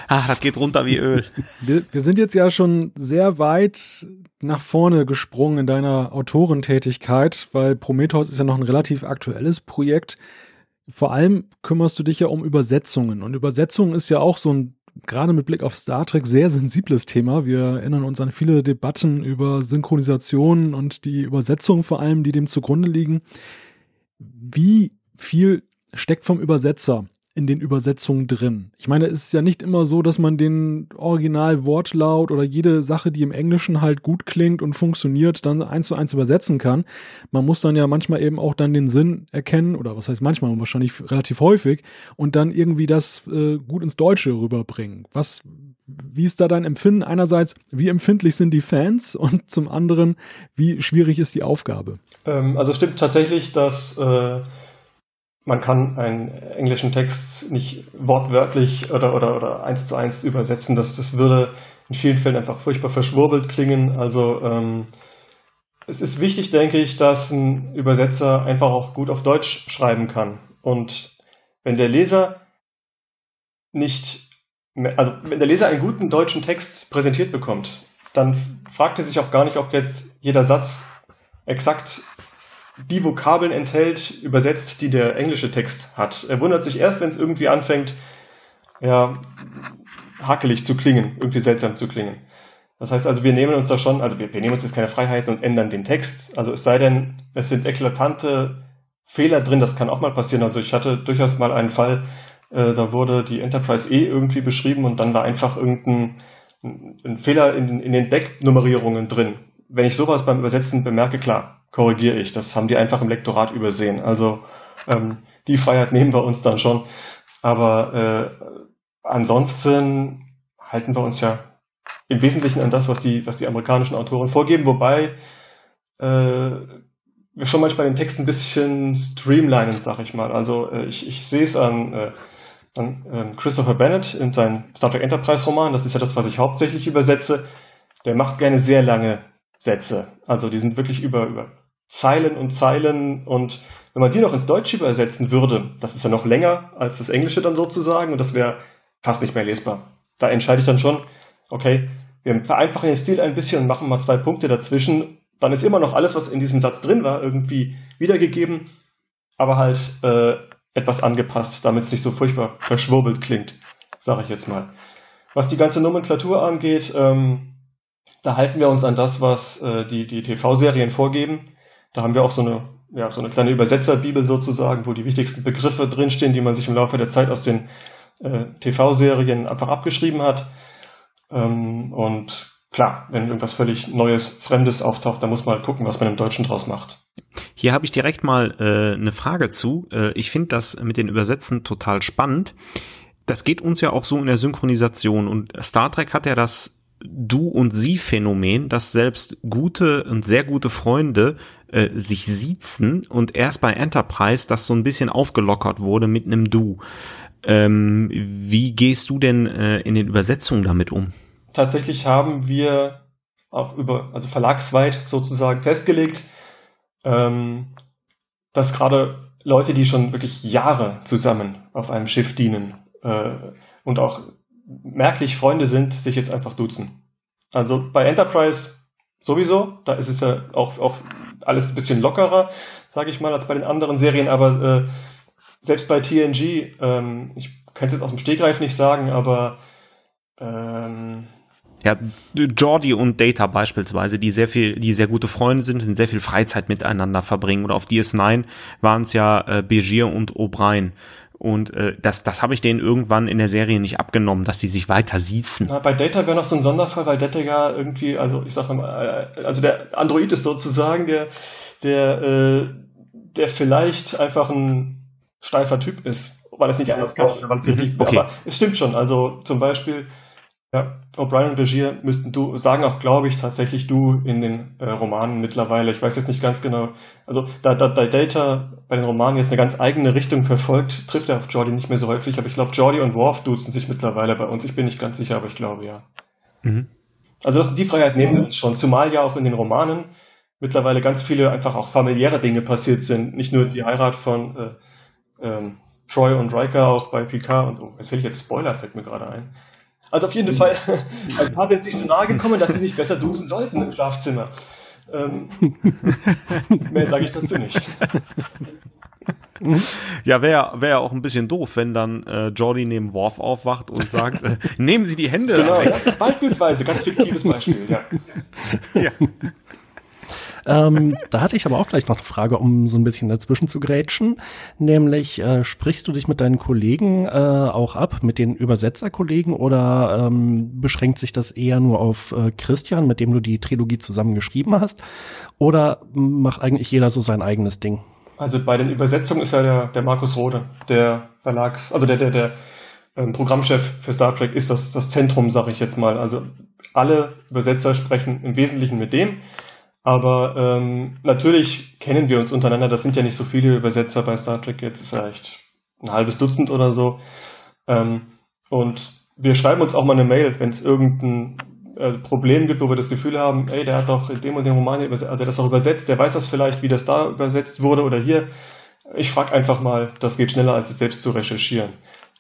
Speaker 3: Ach, das geht runter wie Öl.
Speaker 1: Wir, wir, sind jetzt ja schon sehr weit nach vorne gesprungen in deiner Autorentätigkeit, weil Prometheus ist ja noch ein relativ aktuelles Projekt. Vor allem kümmerst du dich ja um Übersetzungen. Und Übersetzungen ist ja auch so ein gerade mit Blick auf Star Trek sehr sensibles Thema. Wir erinnern uns an viele Debatten über Synchronisation und die Übersetzung vor allem, die dem zugrunde liegen. Wie viel steckt vom Übersetzer in den Übersetzungen drin. Ich meine, es ist ja nicht immer so, dass man den Original-Wortlaut oder jede Sache, die im Englischen halt gut klingt und funktioniert, dann eins zu eins übersetzen kann. Man muss dann ja manchmal eben auch dann den Sinn erkennen, oder was heißt manchmal, wahrscheinlich relativ häufig, und dann irgendwie das äh, gut ins Deutsche rüberbringen. Was, wie ist da dein Empfinden? Einerseits, wie empfindlich sind die Fans und zum anderen, wie schwierig ist die Aufgabe?
Speaker 6: Ähm, also stimmt tatsächlich, dass äh man kann einen englischen Text nicht wortwörtlich oder, oder, oder eins zu eins übersetzen. Das, das würde in vielen Fällen einfach furchtbar verschwurbelt klingen. Also ähm, es ist wichtig, denke ich, dass ein Übersetzer einfach auch gut auf Deutsch schreiben kann. Und wenn der Leser nicht, mehr, also wenn der Leser einen guten deutschen Text präsentiert bekommt, dann fragt er sich auch gar nicht, ob jetzt jeder Satz exakt die Vokabeln enthält, übersetzt, die der englische Text hat. Er wundert sich erst, wenn es irgendwie anfängt, ja, hakelig zu klingen, irgendwie seltsam zu klingen. Das heißt also, wir nehmen uns da schon, also wir, wir nehmen uns jetzt keine Freiheiten und ändern den Text. Also es sei denn, es sind eklatante Fehler drin, das kann auch mal passieren. Also ich hatte durchaus mal einen Fall, äh, da wurde die Enterprise E irgendwie beschrieben und dann war einfach irgendein ein Fehler in, in den Decknummerierungen drin. Wenn ich sowas beim Übersetzen bemerke, klar, korrigiere ich. Das haben die einfach im Lektorat übersehen. Also ähm, die Freiheit nehmen wir uns dann schon. Aber äh, ansonsten halten wir uns ja im Wesentlichen an das, was die, was die amerikanischen Autoren vorgeben, wobei äh, wir schon manchmal den Text ein bisschen streamlinen, sag ich mal. Also äh, ich, ich sehe es an, äh, an äh, Christopher Bennett in seinem Star Trek Enterprise Roman, das ist ja das, was ich hauptsächlich übersetze. Der macht gerne sehr lange Sätze. Also die sind wirklich über, über Zeilen und Zeilen und wenn man die noch ins Deutsche übersetzen würde, das ist ja noch länger als das Englische dann sozusagen und das wäre fast nicht mehr lesbar. Da entscheide ich dann schon, okay, wir vereinfachen den Stil ein bisschen und machen mal zwei Punkte dazwischen. Dann ist immer noch alles, was in diesem Satz drin war, irgendwie wiedergegeben, aber halt äh, etwas angepasst, damit es nicht so furchtbar verschwurbelt klingt, sage ich jetzt mal. Was die ganze Nomenklatur angeht, ähm, da halten wir uns an das, was äh, die, die TV-Serien vorgeben. Da haben wir auch so eine, ja, so eine kleine Übersetzerbibel sozusagen, wo die wichtigsten Begriffe drinstehen, die man sich im Laufe der Zeit aus den äh, TV-Serien einfach abgeschrieben hat. Ähm, und klar, wenn irgendwas völlig Neues, Fremdes auftaucht, dann muss man halt gucken, was man im Deutschen draus macht.
Speaker 3: Hier habe ich direkt mal äh, eine Frage zu. Äh, ich finde das mit den Übersetzen total spannend. Das geht uns ja auch so in der Synchronisation und Star Trek hat ja das Du- und Sie-Phänomen, dass selbst gute und sehr gute Freunde äh, sich siezen und erst bei Enterprise das so ein bisschen aufgelockert wurde mit einem Du. Ähm, wie gehst du denn äh, in den Übersetzungen damit um?
Speaker 6: Tatsächlich haben wir auch über, also verlagsweit sozusagen festgelegt, ähm, dass gerade Leute, die schon wirklich Jahre zusammen auf einem Schiff dienen äh, und auch merklich Freunde sind, sich jetzt einfach duzen. Also bei Enterprise sowieso, da ist es ja auch, auch alles ein bisschen lockerer, sage ich mal, als bei den anderen Serien, aber äh, selbst bei TNG, ähm, ich kann es jetzt aus dem Stegreif nicht sagen, aber ähm,
Speaker 3: ja, Jordi und Data beispielsweise, die sehr viel, die sehr gute Freunde sind und sehr viel Freizeit miteinander verbringen. Oder auf DS9 waren es ja äh, Begier und O'Brien. Und äh, das, das habe ich denen irgendwann in der Serie nicht abgenommen, dass die sich weiter siezen.
Speaker 6: Na, bei Data wäre noch so ein Sonderfall, weil Data ja irgendwie, also ich sag mal, äh, also der Android ist sozusagen der, der, äh, der vielleicht einfach ein steifer Typ ist, weil es nicht anders kann, weil es nicht okay. Aber es stimmt schon. Also zum Beispiel, ja, O'Brien und Begier müssten du, sagen auch, glaube ich, tatsächlich du in den äh, Romanen mittlerweile. Ich weiß jetzt nicht ganz genau. Also da, da, da Data bei den Romanen jetzt eine ganz eigene Richtung verfolgt, trifft er auf Jordi nicht mehr so häufig. Aber ich glaube, Jordi und Worf duzen sich mittlerweile bei uns. Ich bin nicht ganz sicher, aber ich glaube ja. Mhm. Also das, die Freiheit nehmen wir uns schon. Zumal ja auch in den Romanen mittlerweile ganz viele einfach auch familiäre Dinge passiert sind. Nicht nur die Heirat von äh, ähm, Troy und Riker auch bei Picard und oh, jetzt hätte ich jetzt Spoiler, fällt mir gerade ein. Also auf jeden Fall, ein paar sind sich so nahe gekommen, dass sie sich besser duzen sollten im Schlafzimmer. Ähm, mehr sage ich dazu nicht.
Speaker 3: Ja, wäre wär auch ein bisschen doof, wenn dann äh, Jordi neben Worf aufwacht und sagt, äh, nehmen Sie die Hände
Speaker 6: genau. Ja, beispielsweise, ganz fiktives Beispiel, ja. ja.
Speaker 2: Ähm, da hatte ich aber auch gleich noch eine Frage, um so ein bisschen dazwischen zu grätschen. Nämlich, äh, sprichst du dich mit deinen Kollegen äh, auch ab, mit den Übersetzerkollegen, oder ähm, beschränkt sich das eher nur auf äh, Christian, mit dem du die Trilogie zusammen geschrieben hast? Oder macht eigentlich jeder so sein eigenes Ding?
Speaker 6: Also bei den Übersetzungen ist ja der, der Markus Rode, der Verlags, also der, der, der ähm, Programmchef für Star Trek ist das, das Zentrum, sage ich jetzt mal. Also alle Übersetzer sprechen im Wesentlichen mit dem. Aber ähm, natürlich kennen wir uns untereinander. Das sind ja nicht so viele Übersetzer bei Star Trek jetzt, vielleicht ein halbes Dutzend oder so. Ähm, und wir schreiben uns auch mal eine Mail, wenn es irgendein äh, Problem gibt, wo wir das Gefühl haben, ey, der hat doch dem und dem Roman, also der das auch übersetzt, der weiß das vielleicht, wie das da übersetzt wurde oder hier. Ich frage einfach mal, das geht schneller, als es selbst zu recherchieren.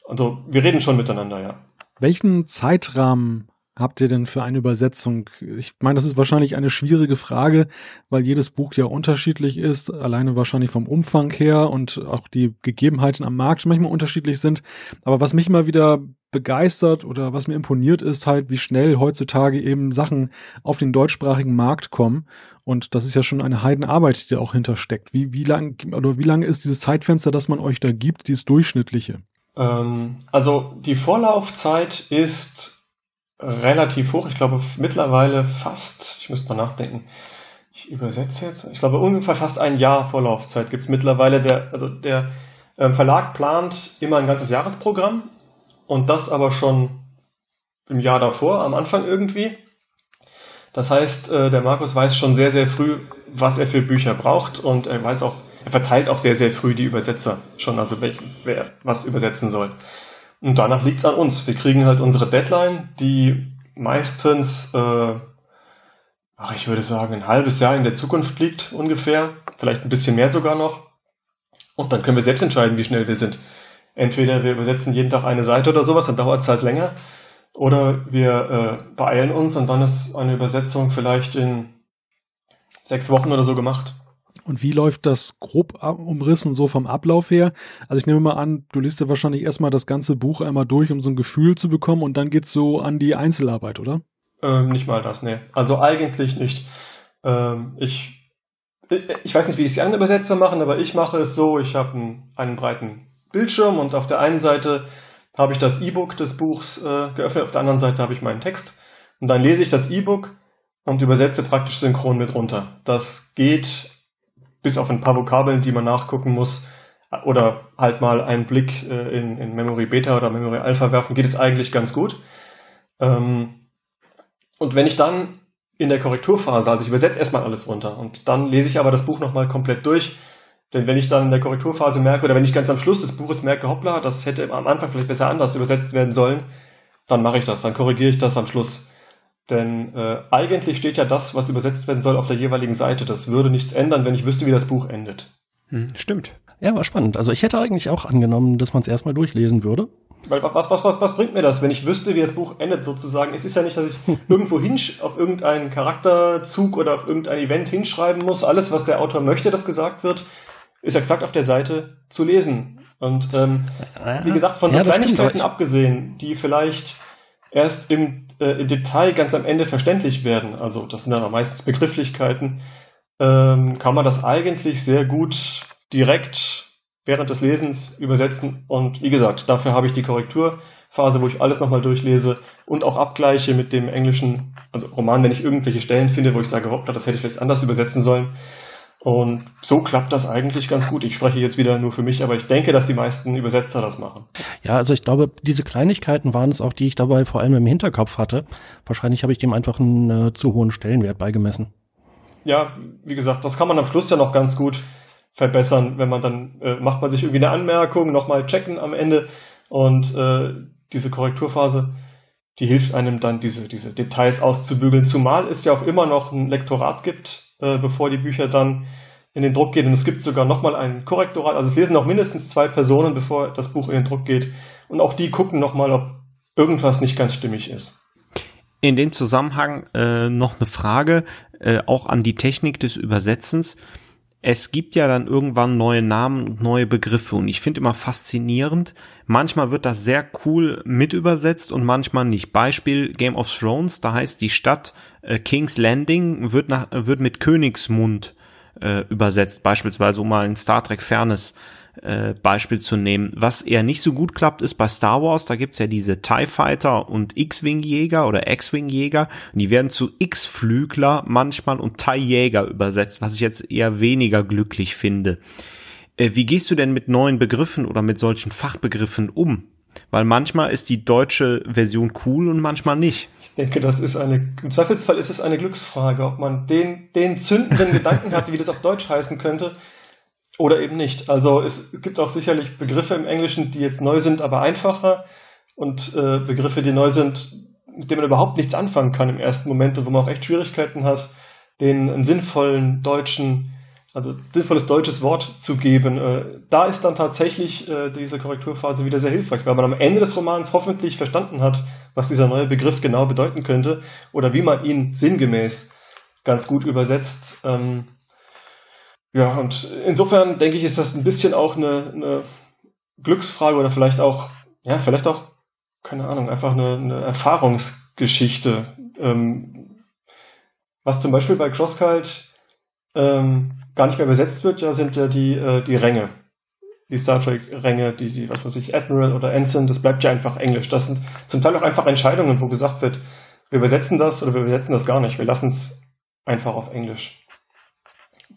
Speaker 6: Also wir reden schon miteinander, ja.
Speaker 1: Welchen Zeitrahmen habt ihr denn für eine Übersetzung? Ich meine, das ist wahrscheinlich eine schwierige Frage, weil jedes Buch ja unterschiedlich ist, alleine wahrscheinlich vom Umfang her und auch die Gegebenheiten am Markt manchmal unterschiedlich sind. Aber was mich immer wieder begeistert oder was mir imponiert ist halt, wie schnell heutzutage eben Sachen auf den deutschsprachigen Markt kommen. Und das ist ja schon eine Heidenarbeit, die da auch hintersteckt. Wie, wie lang, oder wie lange ist dieses Zeitfenster, das man euch da gibt, dieses durchschnittliche?
Speaker 6: Ähm, also die Vorlaufzeit ist relativ hoch. Ich glaube mittlerweile fast, ich müsste mal nachdenken, ich übersetze jetzt, ich glaube ungefähr fast ein Jahr Vorlaufzeit gibt es mittlerweile. Der, also der ähm, Verlag plant immer ein ganzes Jahresprogramm und das aber schon im Jahr davor, am Anfang irgendwie. Das heißt, äh, der Markus weiß schon sehr, sehr früh, was er für Bücher braucht und er weiß auch, er verteilt auch sehr, sehr früh die Übersetzer schon, also wer, wer was übersetzen soll. Und danach liegt es an uns. Wir kriegen halt unsere Deadline, die meistens, äh, ach, ich würde sagen, ein halbes Jahr in der Zukunft liegt ungefähr, vielleicht ein bisschen mehr sogar noch. Und dann können wir selbst entscheiden, wie schnell wir sind. Entweder wir übersetzen jeden Tag eine Seite oder sowas, dann dauert es halt länger. Oder wir äh, beeilen uns und dann ist eine Übersetzung vielleicht in sechs Wochen oder so gemacht.
Speaker 1: Und wie läuft das grob umrissen so vom Ablauf her? Also ich nehme mal an, du liest ja wahrscheinlich erstmal das ganze Buch einmal durch, um so ein Gefühl zu bekommen und dann geht's so an die Einzelarbeit, oder?
Speaker 6: Ähm, nicht mal das, ne. Also eigentlich nicht. Ähm, ich, ich weiß nicht, wie es die anderen Übersetzer machen, aber ich mache es so, ich habe einen, einen breiten Bildschirm und auf der einen Seite habe ich das E-Book des Buchs äh, geöffnet, auf der anderen Seite habe ich meinen Text und dann lese ich das E-Book und übersetze praktisch synchron mit runter. Das geht bis auf ein paar Vokabeln, die man nachgucken muss, oder halt mal einen Blick äh, in, in Memory Beta oder Memory Alpha werfen, geht es eigentlich ganz gut. Ähm, und wenn ich dann in der Korrekturphase, also ich übersetze erstmal alles runter und dann lese ich aber das Buch nochmal komplett durch, denn wenn ich dann in der Korrekturphase merke oder wenn ich ganz am Schluss des Buches merke, hoppla, das hätte am Anfang vielleicht besser anders übersetzt werden sollen, dann mache ich das, dann korrigiere ich das am Schluss. Denn äh, eigentlich steht ja das, was übersetzt werden soll, auf der jeweiligen Seite. Das würde nichts ändern, wenn ich wüsste, wie das Buch endet.
Speaker 2: Hm, stimmt. Ja, war spannend. Also ich hätte eigentlich auch angenommen, dass man es erstmal durchlesen würde.
Speaker 6: Weil was, was, was, was bringt mir das, wenn ich wüsste, wie das Buch endet sozusagen? Es ist ja nicht, dass ich irgendwo hinsch auf irgendeinen Charakterzug oder auf irgendein Event hinschreiben muss. Alles, was der Autor möchte, dass gesagt wird, ist exakt auf der Seite zu lesen. Und ähm, wie gesagt, von so ja, Kleinigkeiten abgesehen, die vielleicht erst im, äh, im Detail ganz am Ende verständlich werden, also das sind dann meistens Begrifflichkeiten, ähm, kann man das eigentlich sehr gut direkt während des Lesens übersetzen. Und wie gesagt, dafür habe ich die Korrekturphase, wo ich alles nochmal durchlese und auch abgleiche mit dem englischen, also Roman, wenn ich irgendwelche Stellen finde, wo ich sage, hoppla, das hätte ich vielleicht anders übersetzen sollen. Und so klappt das eigentlich ganz gut. Ich spreche jetzt wieder nur für mich, aber ich denke, dass die meisten Übersetzer das machen.
Speaker 2: Ja, also ich glaube, diese Kleinigkeiten waren es auch, die ich dabei vor allem im Hinterkopf hatte. Wahrscheinlich habe ich dem einfach einen äh, zu hohen Stellenwert beigemessen.
Speaker 6: Ja, wie gesagt, das kann man am Schluss ja noch ganz gut verbessern, wenn man dann äh, macht man sich irgendwie eine Anmerkung, nochmal checken am Ende und äh, diese Korrekturphase, die hilft einem dann diese, diese Details auszubügeln, zumal es ja auch immer noch ein Lektorat gibt, äh, bevor die Bücher dann in den Druck gehen. Und es gibt sogar nochmal ein Korrektorat. Also es lesen noch mindestens zwei Personen, bevor das Buch in den Druck geht. Und auch die gucken nochmal, ob irgendwas nicht ganz stimmig ist.
Speaker 3: In dem Zusammenhang äh, noch eine Frage, äh, auch an die Technik des Übersetzens. Es gibt ja dann irgendwann neue Namen und neue Begriffe und ich finde immer faszinierend, manchmal wird das sehr cool mit übersetzt und manchmal nicht. Beispiel Game of Thrones, da heißt die Stadt äh, King's Landing wird, nach, wird mit Königsmund äh, übersetzt, beispielsweise um mal ein Star Trek Fairness äh, Beispiel zu nehmen. Was eher nicht so gut klappt, ist bei Star Wars, da gibt's ja diese TIE Fighter und X-Wing-Jäger oder X-Wing-Jäger. Die werden zu X-Flügler manchmal und TIE-Jäger übersetzt, was ich jetzt eher weniger glücklich finde. Äh, wie gehst du denn mit neuen Begriffen oder mit solchen Fachbegriffen um? Weil manchmal ist die deutsche Version cool und manchmal nicht.
Speaker 6: Ich denke, das ist eine, im Zweifelsfall ist es eine Glücksfrage, ob man den, den zündenden Gedanken hat, wie das auf Deutsch heißen könnte, oder eben nicht. Also es gibt auch sicherlich Begriffe im Englischen, die jetzt neu sind, aber einfacher und äh, Begriffe, die neu sind, mit denen man überhaupt nichts anfangen kann im ersten Moment und wo man auch echt Schwierigkeiten hat, den einen sinnvollen deutschen also sinnvolles deutsches Wort zu geben. Äh, da ist dann tatsächlich äh, diese Korrekturphase wieder sehr hilfreich, weil man am Ende des Romans hoffentlich verstanden hat, was dieser neue Begriff genau bedeuten könnte oder wie man ihn sinngemäß ganz gut übersetzt. Ähm, ja, und insofern denke ich, ist das ein bisschen auch eine, eine Glücksfrage oder vielleicht auch, ja, vielleicht auch, keine Ahnung, einfach eine, eine Erfahrungsgeschichte. Ähm, was zum Beispiel bei CrossCult ähm, gar nicht mehr besetzt wird, ja, sind ja die, äh, die Ränge. Die Star Trek-Ränge, die, die, was weiß ich, Admiral oder Ensign, das bleibt ja einfach Englisch. Das sind zum Teil auch einfach Entscheidungen, wo gesagt wird, wir übersetzen das oder wir übersetzen das gar nicht. Wir lassen es einfach auf Englisch.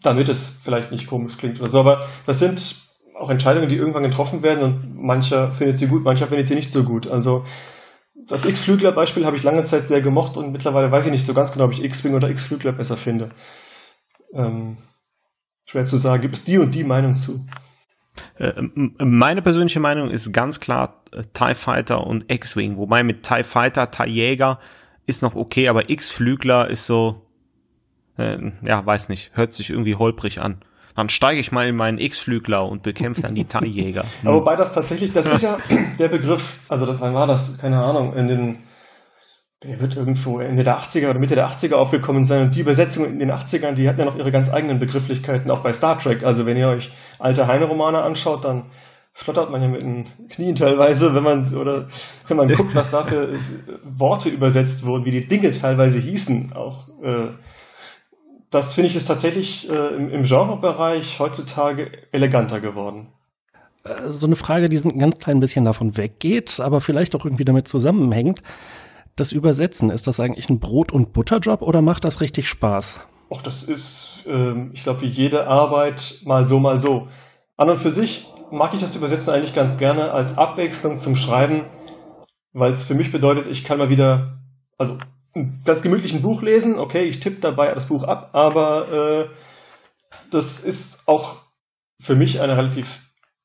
Speaker 6: Damit es vielleicht nicht komisch klingt oder so, aber das sind auch Entscheidungen, die irgendwann getroffen werden und mancher findet sie gut, mancher findet sie nicht so gut. Also das X-Flügler-Beispiel habe ich lange Zeit sehr gemocht und mittlerweile weiß ich nicht so ganz genau, ob ich X-Wing oder X-Flügler besser finde. Ähm, schwer zu sagen. Gibt es die und die Meinung zu?
Speaker 3: Äh, meine persönliche Meinung ist ganz klar äh, TIE Fighter und X-Wing, wobei mit TIE Fighter, TIE Jäger ist noch okay, aber X-Flügler ist so, äh, ja, weiß nicht, hört sich irgendwie holprig an. Dann steige ich mal in meinen X-Flügler und bekämpfe dann die TIE-Jäger.
Speaker 6: Hm. Aber wobei das tatsächlich, das ist ja der Begriff, also das, wann war das? Keine Ahnung, in den der wird irgendwo Ende der 80er oder Mitte der 80er aufgekommen sein. Und die Übersetzungen in den 80ern, die hatten ja noch ihre ganz eigenen Begrifflichkeiten, auch bei Star Trek. Also wenn ihr euch alte Heine-Romane anschaut, dann schlottert man ja mit den Knien teilweise, wenn man, oder wenn man guckt, was da für Worte übersetzt wurden, wie die Dinge teilweise hießen. Auch, äh, das finde ich ist tatsächlich äh, im, im Genrebereich heutzutage eleganter geworden
Speaker 2: äh, so eine Frage, die ein ganz klein bisschen davon weggeht, aber vielleicht auch irgendwie damit zusammenhängt das Übersetzen, ist das eigentlich ein Brot- und Butterjob oder macht das richtig Spaß?
Speaker 6: Och, das ist, ähm, ich glaube, wie jede Arbeit mal so, mal so. An und für sich mag ich das Übersetzen eigentlich ganz gerne als Abwechslung zum Schreiben, weil es für mich bedeutet, ich kann mal wieder, also ganz gemütlich Buch lesen, okay, ich tippe dabei das Buch ab, aber äh, das ist auch für mich eine relativ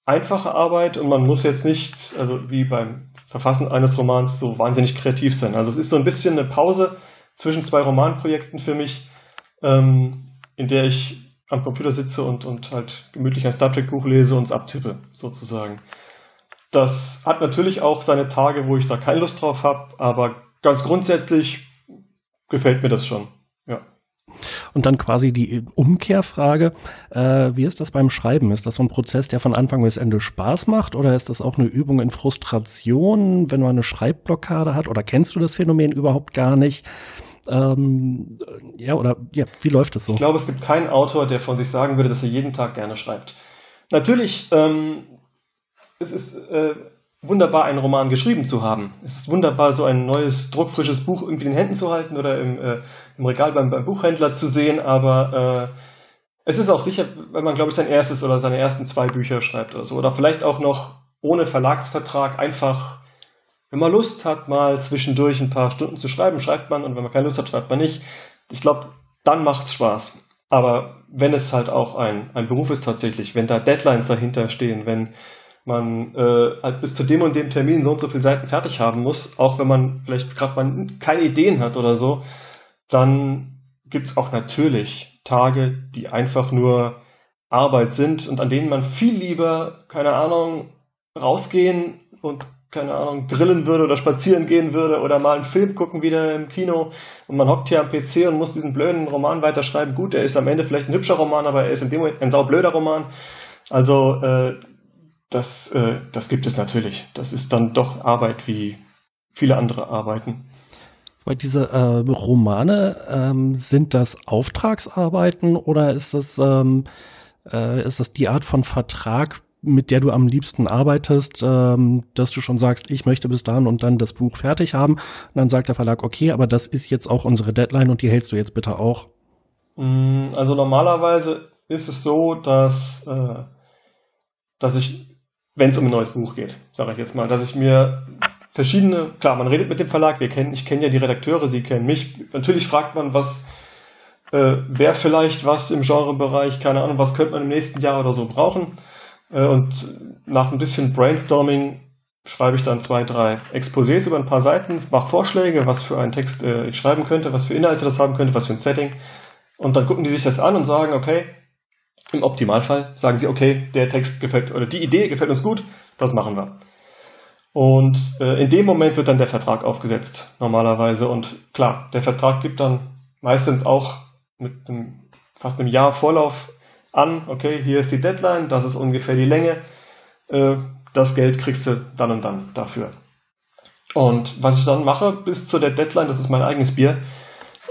Speaker 6: einfache Arbeit und man muss jetzt nicht, also wie beim Verfassen eines Romans so wahnsinnig kreativ sein. Also es ist so ein bisschen eine Pause zwischen zwei Romanprojekten für mich, ähm, in der ich am Computer sitze und, und halt gemütlich ein Star Trek Buch lese und es abtippe, sozusagen. Das hat natürlich auch seine Tage, wo ich da keine Lust drauf habe, aber ganz grundsätzlich gefällt mir das schon. Ja.
Speaker 2: Und dann quasi die Umkehrfrage, äh, wie ist das beim Schreiben? Ist das so ein Prozess, der von Anfang bis Ende Spaß macht oder ist das auch eine Übung in Frustration, wenn man eine Schreibblockade hat oder kennst du das Phänomen überhaupt gar nicht? Ähm, ja, oder ja, wie läuft das so?
Speaker 6: Ich glaube, es gibt keinen Autor, der von sich sagen würde, dass er jeden Tag gerne schreibt. Natürlich, ähm, es ist äh, wunderbar, einen Roman geschrieben zu haben. Es ist wunderbar, so ein neues, druckfrisches Buch irgendwie in den Händen zu halten oder im, äh, im Regal beim, beim, Buchhändler zu sehen, aber äh, es ist auch sicher, wenn man, glaube ich, sein erstes oder seine ersten zwei Bücher schreibt oder so. Oder vielleicht auch noch ohne Verlagsvertrag einfach, wenn man Lust hat, mal zwischendurch ein paar Stunden zu schreiben, schreibt man und wenn man keine Lust hat, schreibt man nicht. Ich glaube, dann macht's Spaß. Aber wenn es halt auch ein, ein Beruf ist tatsächlich, wenn da Deadlines dahinter stehen, wenn man äh, halt bis zu dem und dem Termin so und so viele Seiten fertig haben muss, auch wenn man vielleicht gerade mal keine Ideen hat oder so, dann gibt's auch natürlich Tage, die einfach nur Arbeit sind und an denen man viel lieber, keine Ahnung, rausgehen und keine Ahnung, grillen würde oder spazieren gehen würde oder mal einen Film gucken wieder im Kino und man hockt hier am PC und muss diesen blöden Roman weiterschreiben. Gut, er ist am Ende vielleicht ein hübscher Roman, aber er ist in dem Moment ein saublöder Roman. Also äh, das, äh, das gibt es natürlich. Das ist dann doch Arbeit wie viele andere Arbeiten.
Speaker 2: Weil diese äh, Romane, ähm, sind das Auftragsarbeiten oder ist das, ähm, äh, ist das die Art von Vertrag, mit der du am liebsten arbeitest, ähm, dass du schon sagst, ich möchte bis dahin und dann das Buch fertig haben. Und dann sagt der Verlag, okay, aber das ist jetzt auch unsere Deadline und die hältst du jetzt bitte auch.
Speaker 6: Mm, also normalerweise ist es so, dass, äh, dass ich wenn es um ein neues Buch geht, sage ich jetzt mal, dass ich mir verschiedene, klar, man redet mit dem Verlag, wir kennen, ich kenne ja die Redakteure, sie kennen mich. Natürlich fragt man, was äh, wäre vielleicht was im Genrebereich, keine Ahnung, was könnte man im nächsten Jahr oder so brauchen. Äh, und nach ein bisschen Brainstorming schreibe ich dann zwei, drei Exposés über ein paar Seiten, mache Vorschläge, was für einen Text äh, ich schreiben könnte, was für Inhalte das haben könnte, was für ein Setting. Und dann gucken die sich das an und sagen, okay, Im Optimalfall sagen sie, okay, der Text gefällt oder die Idee gefällt uns gut, das machen wir. Und äh, in dem Moment wird dann der Vertrag aufgesetzt, normalerweise. Und klar, der Vertrag gibt dann meistens auch mit einem, fast einem Jahr Vorlauf an, okay, hier ist die Deadline, das ist ungefähr die Länge, äh, das Geld kriegst du dann und dann dafür. Und was ich dann mache bis zu der Deadline, das ist mein eigenes Bier.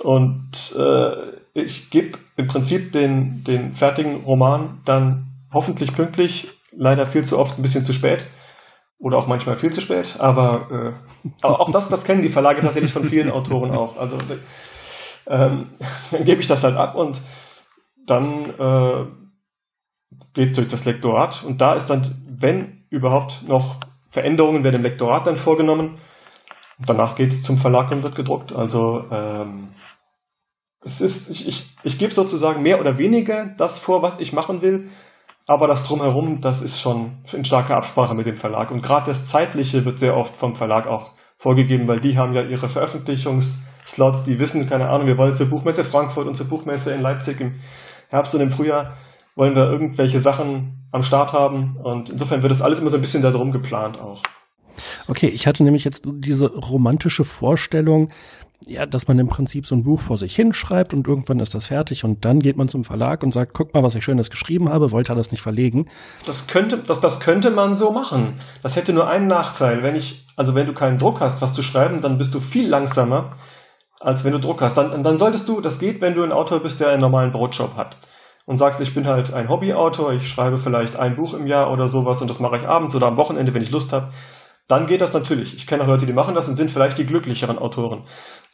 Speaker 6: Und äh, ich gebe im Prinzip den, den fertigen Roman dann hoffentlich pünktlich, leider viel zu oft ein bisschen zu spät oder auch manchmal viel zu spät, aber, äh, auch das, das kennen die Verlage tatsächlich von vielen Autoren auch. Also ähm, dann gebe ich das halt ab und dann äh, geht es durch das Lektorat und da ist dann, wenn überhaupt noch Veränderungen werden im Lektorat dann vorgenommen. Danach geht es zum Verlag und wird gedruckt. Also ähm, es ist, ich, ich, ich gebe sozusagen mehr oder weniger das vor, was ich machen will, aber das drumherum, das ist schon in starker Absprache mit dem Verlag. Und gerade das Zeitliche wird sehr oft vom Verlag auch vorgegeben, weil die haben ja ihre Veröffentlichungsslots, die wissen, keine Ahnung, wir wollen zur Buchmesse Frankfurt und zur Buchmesse in Leipzig im Herbst und im Frühjahr wollen wir irgendwelche Sachen am Start haben. Und insofern wird das alles immer so ein bisschen darum geplant auch.
Speaker 2: Okay, ich hatte nämlich jetzt diese romantische Vorstellung, ja, dass man im Prinzip so ein Buch vor sich hinschreibt und irgendwann ist das fertig und dann geht man zum Verlag und sagt, guck mal, was ich Schönes geschrieben habe, wollte er das nicht verlegen?
Speaker 6: Das könnte, das, das könnte man so machen. Das hätte nur einen Nachteil. Wenn ich, also wenn du keinen Druck hast, was zu schreiben, dann bist du viel langsamer, als wenn du Druck hast. Dann, dann solltest du, das geht, wenn du ein Autor bist, der einen normalen Brotjob hat und sagst, ich bin halt ein Hobbyautor, ich schreibe vielleicht ein Buch im Jahr oder sowas und das mache ich abends oder am Wochenende, wenn ich Lust habe, dann geht das natürlich. Ich kenne auch Leute, die machen das und sind vielleicht die glücklicheren Autoren.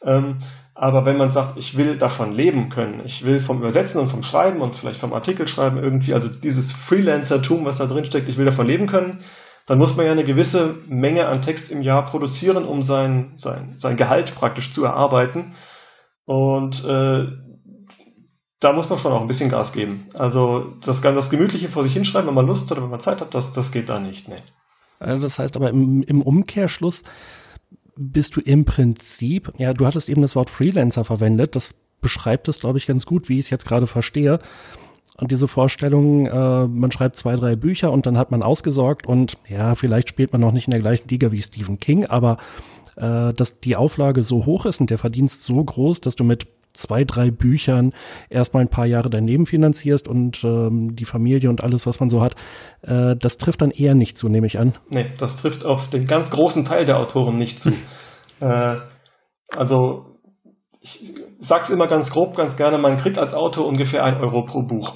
Speaker 6: Ähm, aber wenn man sagt, ich will davon leben können, ich will vom Übersetzen und vom Schreiben und vielleicht vom Artikel schreiben irgendwie, also dieses Freelancer-Tum, was da drin steckt, ich will davon leben können, dann muss man ja eine gewisse Menge an Text im Jahr produzieren, um sein, sein, sein Gehalt praktisch zu erarbeiten. Und äh, da muss man schon auch ein bisschen Gas geben. Also das, das Gemütliche vor sich hinschreiben, wenn man Lust hat oder wenn man Zeit hat, das, das geht da nicht. Nee.
Speaker 2: Also das heißt aber im, im Umkehrschluss bist du im Prinzip, ja, du hattest eben das Wort Freelancer verwendet, das beschreibt es, glaube ich, ganz gut, wie ich es jetzt gerade verstehe. Und diese Vorstellung, äh, man schreibt zwei, drei Bücher und dann hat man ausgesorgt und ja, vielleicht spielt man noch nicht in der gleichen Liga wie Stephen King, aber äh, dass die Auflage so hoch ist und der Verdienst so groß, dass du mit zwei, drei Büchern erstmal ein paar Jahre daneben finanzierst und ähm, die Familie und alles, was man so hat, äh, das trifft dann eher nicht zu, nehme ich an.
Speaker 6: Nee, das trifft auf den ganz großen Teil der Autoren nicht zu. äh, also ich sag's immer ganz grob, ganz gerne, man kriegt als Autor ungefähr ein Euro pro Buch.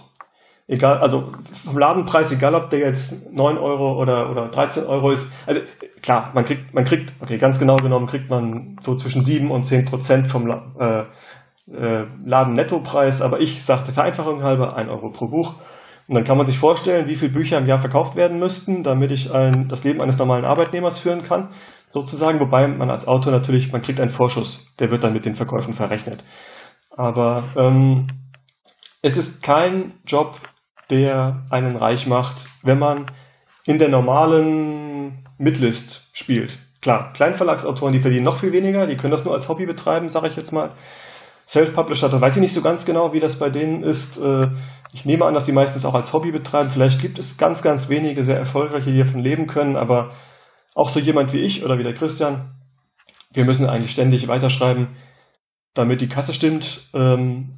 Speaker 6: Egal, also vom Ladenpreis, egal ob der jetzt 9 Euro oder, oder 13 Euro ist, also klar, man kriegt, man kriegt, okay, ganz genau genommen kriegt man so zwischen 7 und 10 Prozent vom, äh, äh, Laden-Nettopreis, aber ich sagte Vereinfachung halber 1 Euro pro Buch. Und dann kann man sich vorstellen, wie viele Bücher im Jahr verkauft werden müssten, damit ich ein, das Leben eines normalen Arbeitnehmers führen kann, sozusagen. Wobei man als Autor natürlich, man kriegt einen Vorschuss, der wird dann mit den Verkäufen verrechnet. Aber ähm, es ist kein Job, der einen reich macht, wenn man in der normalen Midlist spielt. Klar, Kleinverlagsautoren, die verdienen noch viel weniger, die können das nur als Hobby betreiben, sage ich jetzt mal. Self-Publisher, da weiß ich nicht so ganz genau, wie das bei denen ist. Äh, ich nehme an, dass die meistens auch als Hobby betreiben. Vielleicht gibt es ganz, ganz wenige sehr erfolgreiche, die davon leben können, aber auch so jemand wie ich oder wie der Christian, wir müssen eigentlich ständig weiterschreiben, damit die Kasse stimmt. Ähm,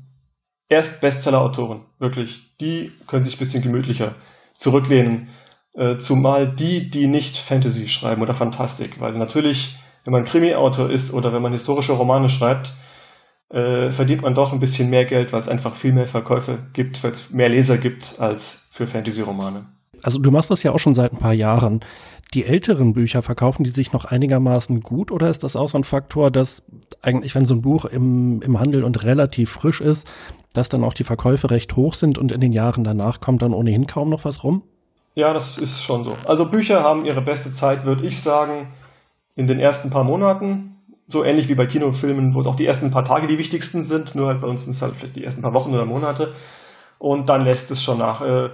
Speaker 6: erst Bestseller-Autoren, wirklich, die können sich ein bisschen gemütlicher zurücklehnen. Äh, zumal die, die nicht Fantasy schreiben oder Fantastik, weil natürlich, wenn man Krimi-Autor ist oder wenn man historische Romane schreibt, äh, verdient man doch ein bisschen mehr Geld, weil es einfach viel mehr Verkäufe gibt, weil es mehr Leser gibt als für Fantasy-Romane.
Speaker 2: Also du machst das ja auch schon seit ein paar Jahren. Die älteren Bücher, verkaufen die sich noch einigermaßen gut oder ist das auch so ein Faktor, dass eigentlich, wenn so ein Buch im, im Handel und relativ frisch ist, dass dann auch die Verkäufe recht hoch sind und in den Jahren danach kommt dann ohnehin kaum noch was rum?
Speaker 6: Ja, das ist schon so. Also Bücher haben ihre beste Zeit, würde ich sagen, in den ersten paar Monaten so ähnlich wie bei Kinofilmen, wo auch die ersten paar Tage die wichtigsten sind, nur halt bei uns sind es halt vielleicht die ersten paar Wochen oder Monate. Und dann lässt es schon nach. Äh,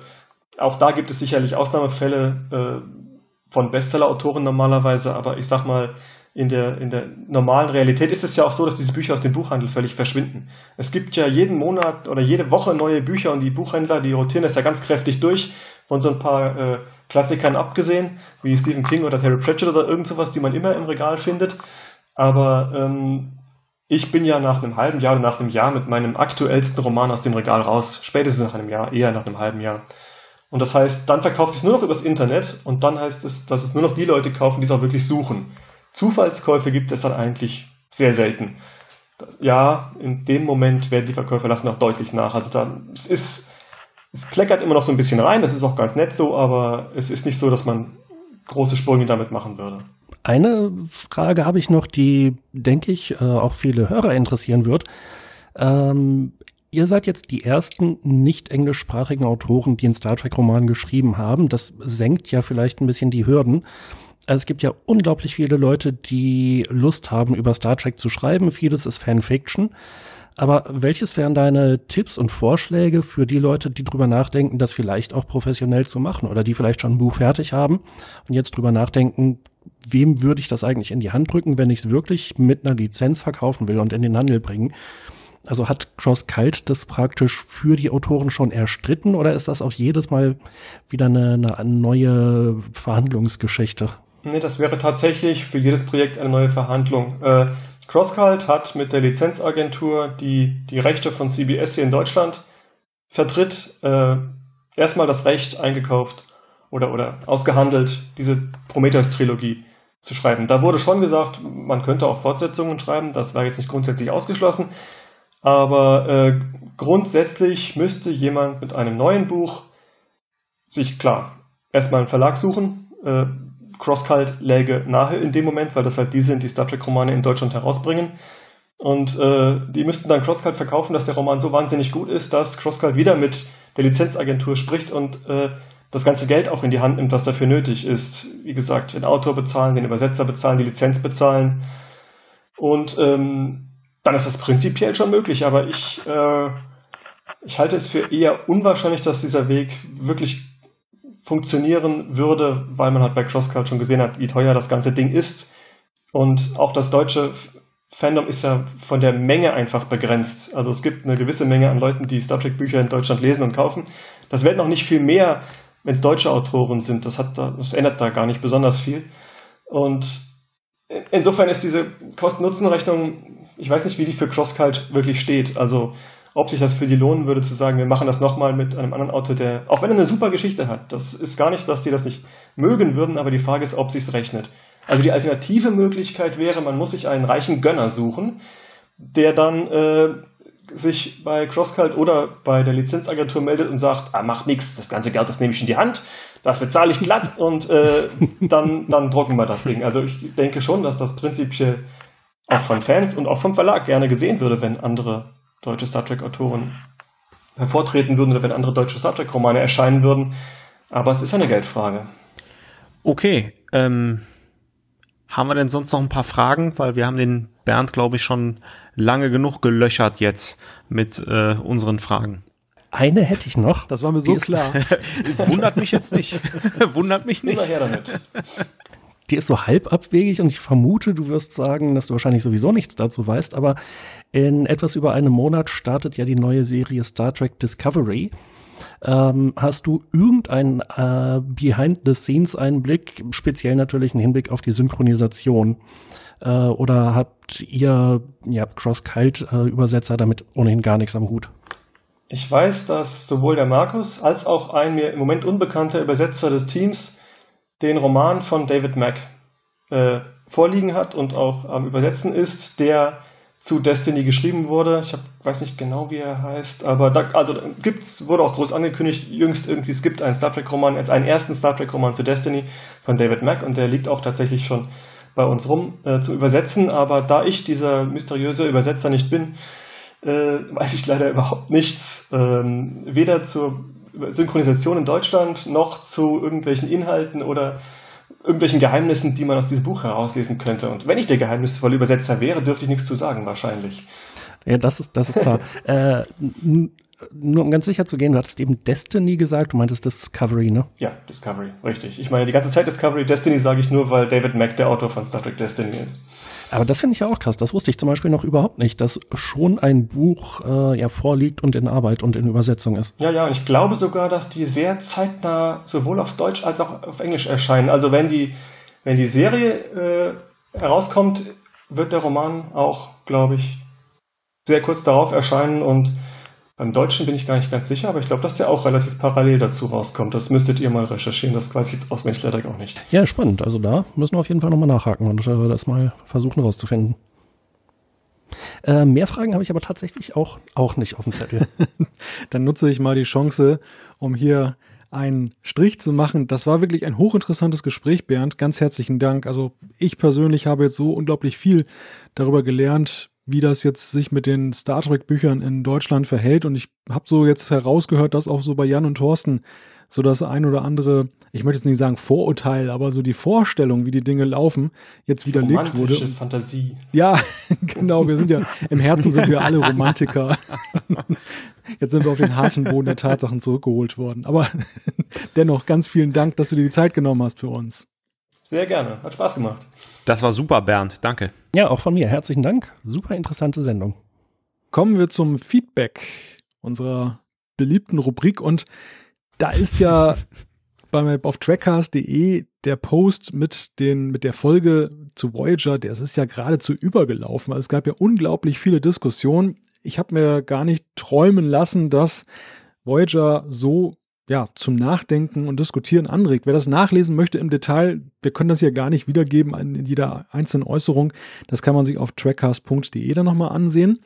Speaker 6: auch da gibt es sicherlich Ausnahmefälle äh, von Bestseller-Autoren normalerweise, aber ich sag mal, in der, in der normalen Realität ist es ja auch so, dass diese Bücher aus dem Buchhandel völlig verschwinden. Es gibt ja jeden Monat oder jede Woche neue Bücher und die Buchhändler, die rotieren das ja ganz kräftig durch, von so ein paar äh, Klassikern abgesehen, wie Stephen King oder Terry Pratchett oder irgend sowas, die man immer im Regal findet. Aber ähm, ich bin ja nach einem halben Jahr oder nach einem Jahr mit meinem aktuellsten Roman aus dem Regal raus, spätestens nach einem Jahr, eher nach einem halben Jahr. Und das heißt, dann verkauft es nur noch übers Internet und dann heißt es, dass es nur noch die Leute kaufen, die es auch wirklich suchen. Zufallskäufe gibt es dann eigentlich sehr selten. Ja, in dem Moment werden die Verkäufer lassen auch deutlich nach. Also da, es ist, es kleckert immer noch so ein bisschen rein, das ist auch ganz nett so, aber es ist nicht so, dass man große Sprünge damit machen würde.
Speaker 2: Eine Frage habe ich noch, die, denke ich, äh, auch viele Hörer interessieren wird. Ähm, ihr seid jetzt die ersten nicht englischsprachigen Autoren, die einen Star Trek-Roman geschrieben haben. Das senkt ja vielleicht ein bisschen die Hürden. Also es gibt ja unglaublich viele Leute, die Lust haben, über Star Trek zu schreiben. Vieles ist Fanfiction. Aber welches wären deine Tipps und Vorschläge für die Leute, die drüber nachdenken, das vielleicht auch professionell zu machen oder die vielleicht schon ein Buch fertig haben und jetzt drüber nachdenken, wem würde ich das eigentlich in die Hand drücken, wenn ich es wirklich mit einer Lizenz verkaufen will und in den Handel bringen? Also hat Cross Kalt das praktisch für die Autoren schon erstritten oder ist das auch jedes Mal wieder eine, eine neue Verhandlungsgeschichte?
Speaker 6: Nee, das wäre tatsächlich für jedes Projekt eine neue Verhandlung. Äh, CrossCult hat mit der Lizenzagentur, die die Rechte von CBS hier in Deutschland vertritt, äh, erstmal das Recht eingekauft oder, oder ausgehandelt, diese Prometheus-Trilogie zu schreiben. Da wurde schon gesagt, man könnte auch Fortsetzungen schreiben, das war jetzt nicht grundsätzlich ausgeschlossen, aber äh, grundsätzlich müsste jemand mit einem neuen Buch sich klar erstmal einen Verlag suchen, äh, Crosscult läge nahe in dem Moment, weil das halt die sind, die Star Trek-Romane in Deutschland herausbringen. Und äh, die müssten dann Crosscult verkaufen, dass der Roman so wahnsinnig gut ist, dass Crosscult wieder mit der Lizenzagentur spricht und äh, das ganze Geld auch in die Hand nimmt, was dafür nötig ist. Wie gesagt, den Autor bezahlen, den Übersetzer bezahlen, die Lizenz bezahlen. Und ähm, dann ist das prinzipiell schon möglich, aber ich, äh, ich halte es für eher unwahrscheinlich, dass dieser Weg wirklich funktionieren würde, weil man halt bei CrossCult schon gesehen hat, wie teuer das ganze Ding ist. Und auch das deutsche Fandom ist ja von der Menge einfach begrenzt. Also es gibt eine gewisse Menge an Leuten, die Star Trek Bücher in Deutschland lesen und kaufen. Das werden noch nicht viel mehr, wenn es deutsche Autoren sind. Das, hat da, das ändert da gar nicht besonders viel. Und insofern ist diese Kosten-Nutzen-Rechnung, ich weiß nicht, wie die für CrossCult wirklich steht. Also ob sich das für die lohnen würde, zu sagen, wir machen das nochmal mit einem anderen Autor, der, auch wenn er eine super Geschichte hat, das ist gar nicht, dass die das nicht mögen würden, aber die Frage ist, ob sich's rechnet. Also die alternative Möglichkeit wäre, man muss sich einen reichen Gönner suchen, der dann äh, sich bei CrossCult oder bei der Lizenzagentur meldet und sagt, ah, macht nichts, das ganze Geld, das nehme ich in die Hand, das bezahle ich glatt und äh, dann, dann drucken wir das Ding. Also ich denke schon, dass das prinzipiell auch von Fans und auch vom Verlag gerne gesehen würde, wenn andere deutsche Star Trek-Autoren hervortreten würden oder wenn andere deutsche Star Trek-Romane erscheinen würden. Aber es ist eine Geldfrage.
Speaker 3: Okay, ähm, haben wir denn sonst noch ein paar Fragen? Weil wir haben den Bernd, glaube ich, schon lange genug gelöchert jetzt mit äh, unseren Fragen.
Speaker 2: Eine hätte ich noch.
Speaker 1: Das war mir so klar.
Speaker 3: Wundert mich jetzt nicht. Wundert mich nicht.
Speaker 6: Immer her damit
Speaker 2: die ist so halb abwegig und ich vermute, du wirst sagen, dass du wahrscheinlich sowieso nichts dazu weißt, aber in etwas über einem Monat startet ja die neue Serie Star Trek Discovery. Ähm, hast du irgendeinen äh, Behind-the-Scenes-Einblick, speziell natürlich einen Hinblick auf die Synchronisation? Äh, oder habt ihr, ja, Cross-Kalt-Übersetzer damit ohnehin gar nichts am Hut?
Speaker 6: Ich weiß, dass sowohl der Markus als auch ein mir im Moment unbekannter Übersetzer des Teams den Roman von David Mack äh, vorliegen hat und auch am Übersetzen ist, der zu Destiny geschrieben wurde. Ich hab, weiß nicht genau, wie er heißt, aber da, also gibt's, wurde auch groß angekündigt, jüngst irgendwie, es gibt einen Star Trek-Roman, jetzt einen ersten Star Trek-Roman zu Destiny von David Mack und der liegt auch tatsächlich schon bei uns rum äh, zum Übersetzen. Aber da ich dieser mysteriöse Übersetzer nicht bin, äh, weiß ich leider überhaupt nichts, ähm, weder zur Synchronisation in Deutschland noch zu irgendwelchen Inhalten oder irgendwelchen Geheimnissen, die man aus diesem Buch herauslesen könnte. Und wenn ich der geheimnisvolle Übersetzer wäre, dürfte ich nichts zu sagen, wahrscheinlich.
Speaker 2: Ja, das ist, das ist klar. äh, nur um ganz sicher zu gehen, du hattest eben Destiny gesagt, du meintest Discovery, ne?
Speaker 6: Ja, Discovery, richtig. Ich meine, die ganze Zeit Discovery, Destiny sage ich nur, weil David Mack der Autor von Star Trek Destiny ist.
Speaker 2: Aber das finde ich ja auch krass. Das wusste ich zum Beispiel noch überhaupt nicht, dass schon ein Buch äh, ja vorliegt und in Arbeit und in Übersetzung ist.
Speaker 6: Ja, ja, und ich glaube sogar, dass die sehr zeitnah sowohl auf Deutsch als auch auf Englisch erscheinen. Also wenn die, wenn die Serie äh, herauskommt, wird der Roman auch, glaube ich, sehr kurz darauf erscheinen und beim Deutschen bin ich gar nicht ganz sicher, aber ich glaube, dass der auch relativ parallel dazu rauskommt. Das müsstet ihr mal recherchieren, das weiß ich jetzt auswendig leider auch nicht.
Speaker 2: Ja, spannend. Also da müssen wir auf jeden Fall nochmal nachhaken und äh, das mal versuchen rauszufinden. Äh, mehr Fragen habe ich aber tatsächlich auch, auch nicht auf dem Zettel.
Speaker 1: Dann nutze ich mal die Chance, um hier einen Strich zu machen. Das war wirklich ein hochinteressantes Gespräch, Bernd. Ganz herzlichen Dank. Also ich persönlich habe jetzt so unglaublich viel darüber gelernt, wie das jetzt sich mit den Star Trek Büchern in Deutschland verhält. Und ich habe so jetzt herausgehört, dass auch so bei Jan und Thorsten so das ein oder andere, ich möchte jetzt nicht sagen Vorurteil, aber so die Vorstellung, wie die Dinge laufen, jetzt widerlegt wurde.
Speaker 6: Fantasie.
Speaker 1: Ja, genau. Wir sind ja im Herzen sind wir alle Romantiker. Jetzt sind wir auf den harten Boden der Tatsachen zurückgeholt worden. Aber dennoch ganz vielen Dank, dass du dir die Zeit genommen hast für uns.
Speaker 6: Sehr gerne. Hat Spaß gemacht.
Speaker 3: Das war super, Bernd. Danke.
Speaker 2: Ja, auch von mir. Herzlichen Dank. Super interessante Sendung.
Speaker 1: Kommen wir zum Feedback unserer beliebten Rubrik und da ist ja bei, auf trackcast.de der Post mit, den, mit der Folge zu Voyager, der ist ja geradezu übergelaufen. Also es gab ja unglaublich viele Diskussionen. Ich habe mir gar nicht träumen lassen, dass Voyager so ja, zum Nachdenken und Diskutieren anregt. Wer das nachlesen möchte im Detail, wir können das hier gar nicht wiedergeben in jeder einzelnen Äußerung. Das kann man sich auf trackcast.de dann nochmal ansehen.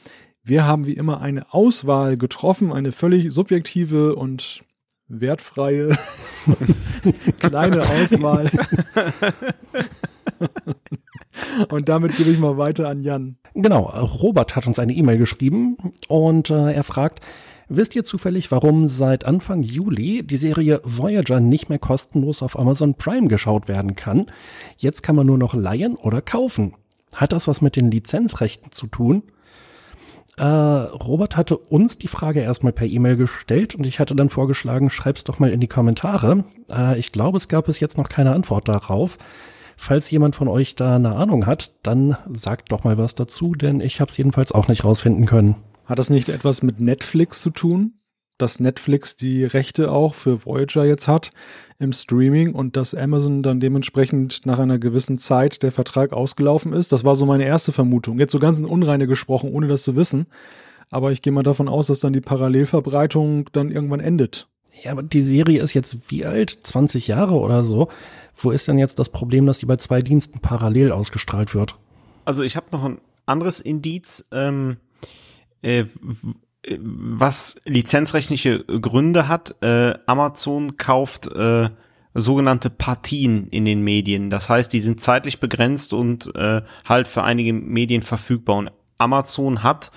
Speaker 1: Wir haben wie immer eine Auswahl getroffen, eine völlig subjektive und wertfreie kleine Auswahl. und damit gebe ich mal weiter an Jan.
Speaker 2: Genau, Robert hat uns eine E-Mail geschrieben und äh, er fragt, Wisst ihr zufällig, warum seit Anfang Juli die Serie Voyager nicht mehr kostenlos auf Amazon Prime geschaut werden kann? Jetzt kann man nur noch leihen oder kaufen. Hat das was mit den Lizenzrechten zu tun? Äh, Robert hatte uns die Frage erstmal per E-Mail gestellt und ich hatte dann vorgeschlagen, schreib's doch mal in die Kommentare. Äh, ich glaube, es gab bis jetzt noch keine Antwort darauf. Falls jemand von euch da eine Ahnung hat, dann sagt doch mal was dazu, denn ich habe es jedenfalls auch nicht rausfinden können.
Speaker 1: Hat das nicht etwas mit Netflix zu tun? Dass Netflix die Rechte auch für Voyager jetzt hat im Streaming und dass Amazon dann dementsprechend nach einer gewissen Zeit der Vertrag ausgelaufen ist? Das war so meine erste Vermutung. Jetzt so ganz in Unreine gesprochen, ohne das zu wissen. Aber ich gehe mal davon aus, dass dann die Parallelverbreitung dann irgendwann endet.
Speaker 2: Ja, aber die Serie ist jetzt wie alt? 20 Jahre oder so. Wo ist denn jetzt das Problem, dass die bei zwei Diensten parallel ausgestrahlt wird?
Speaker 3: Also ich habe noch ein anderes Indiz. Ähm äh, was lizenzrechtliche Gründe hat. Äh, Amazon kauft äh, sogenannte Partien in den Medien. Das heißt, die sind zeitlich begrenzt und äh, halt für einige Medien verfügbar. Und Amazon hat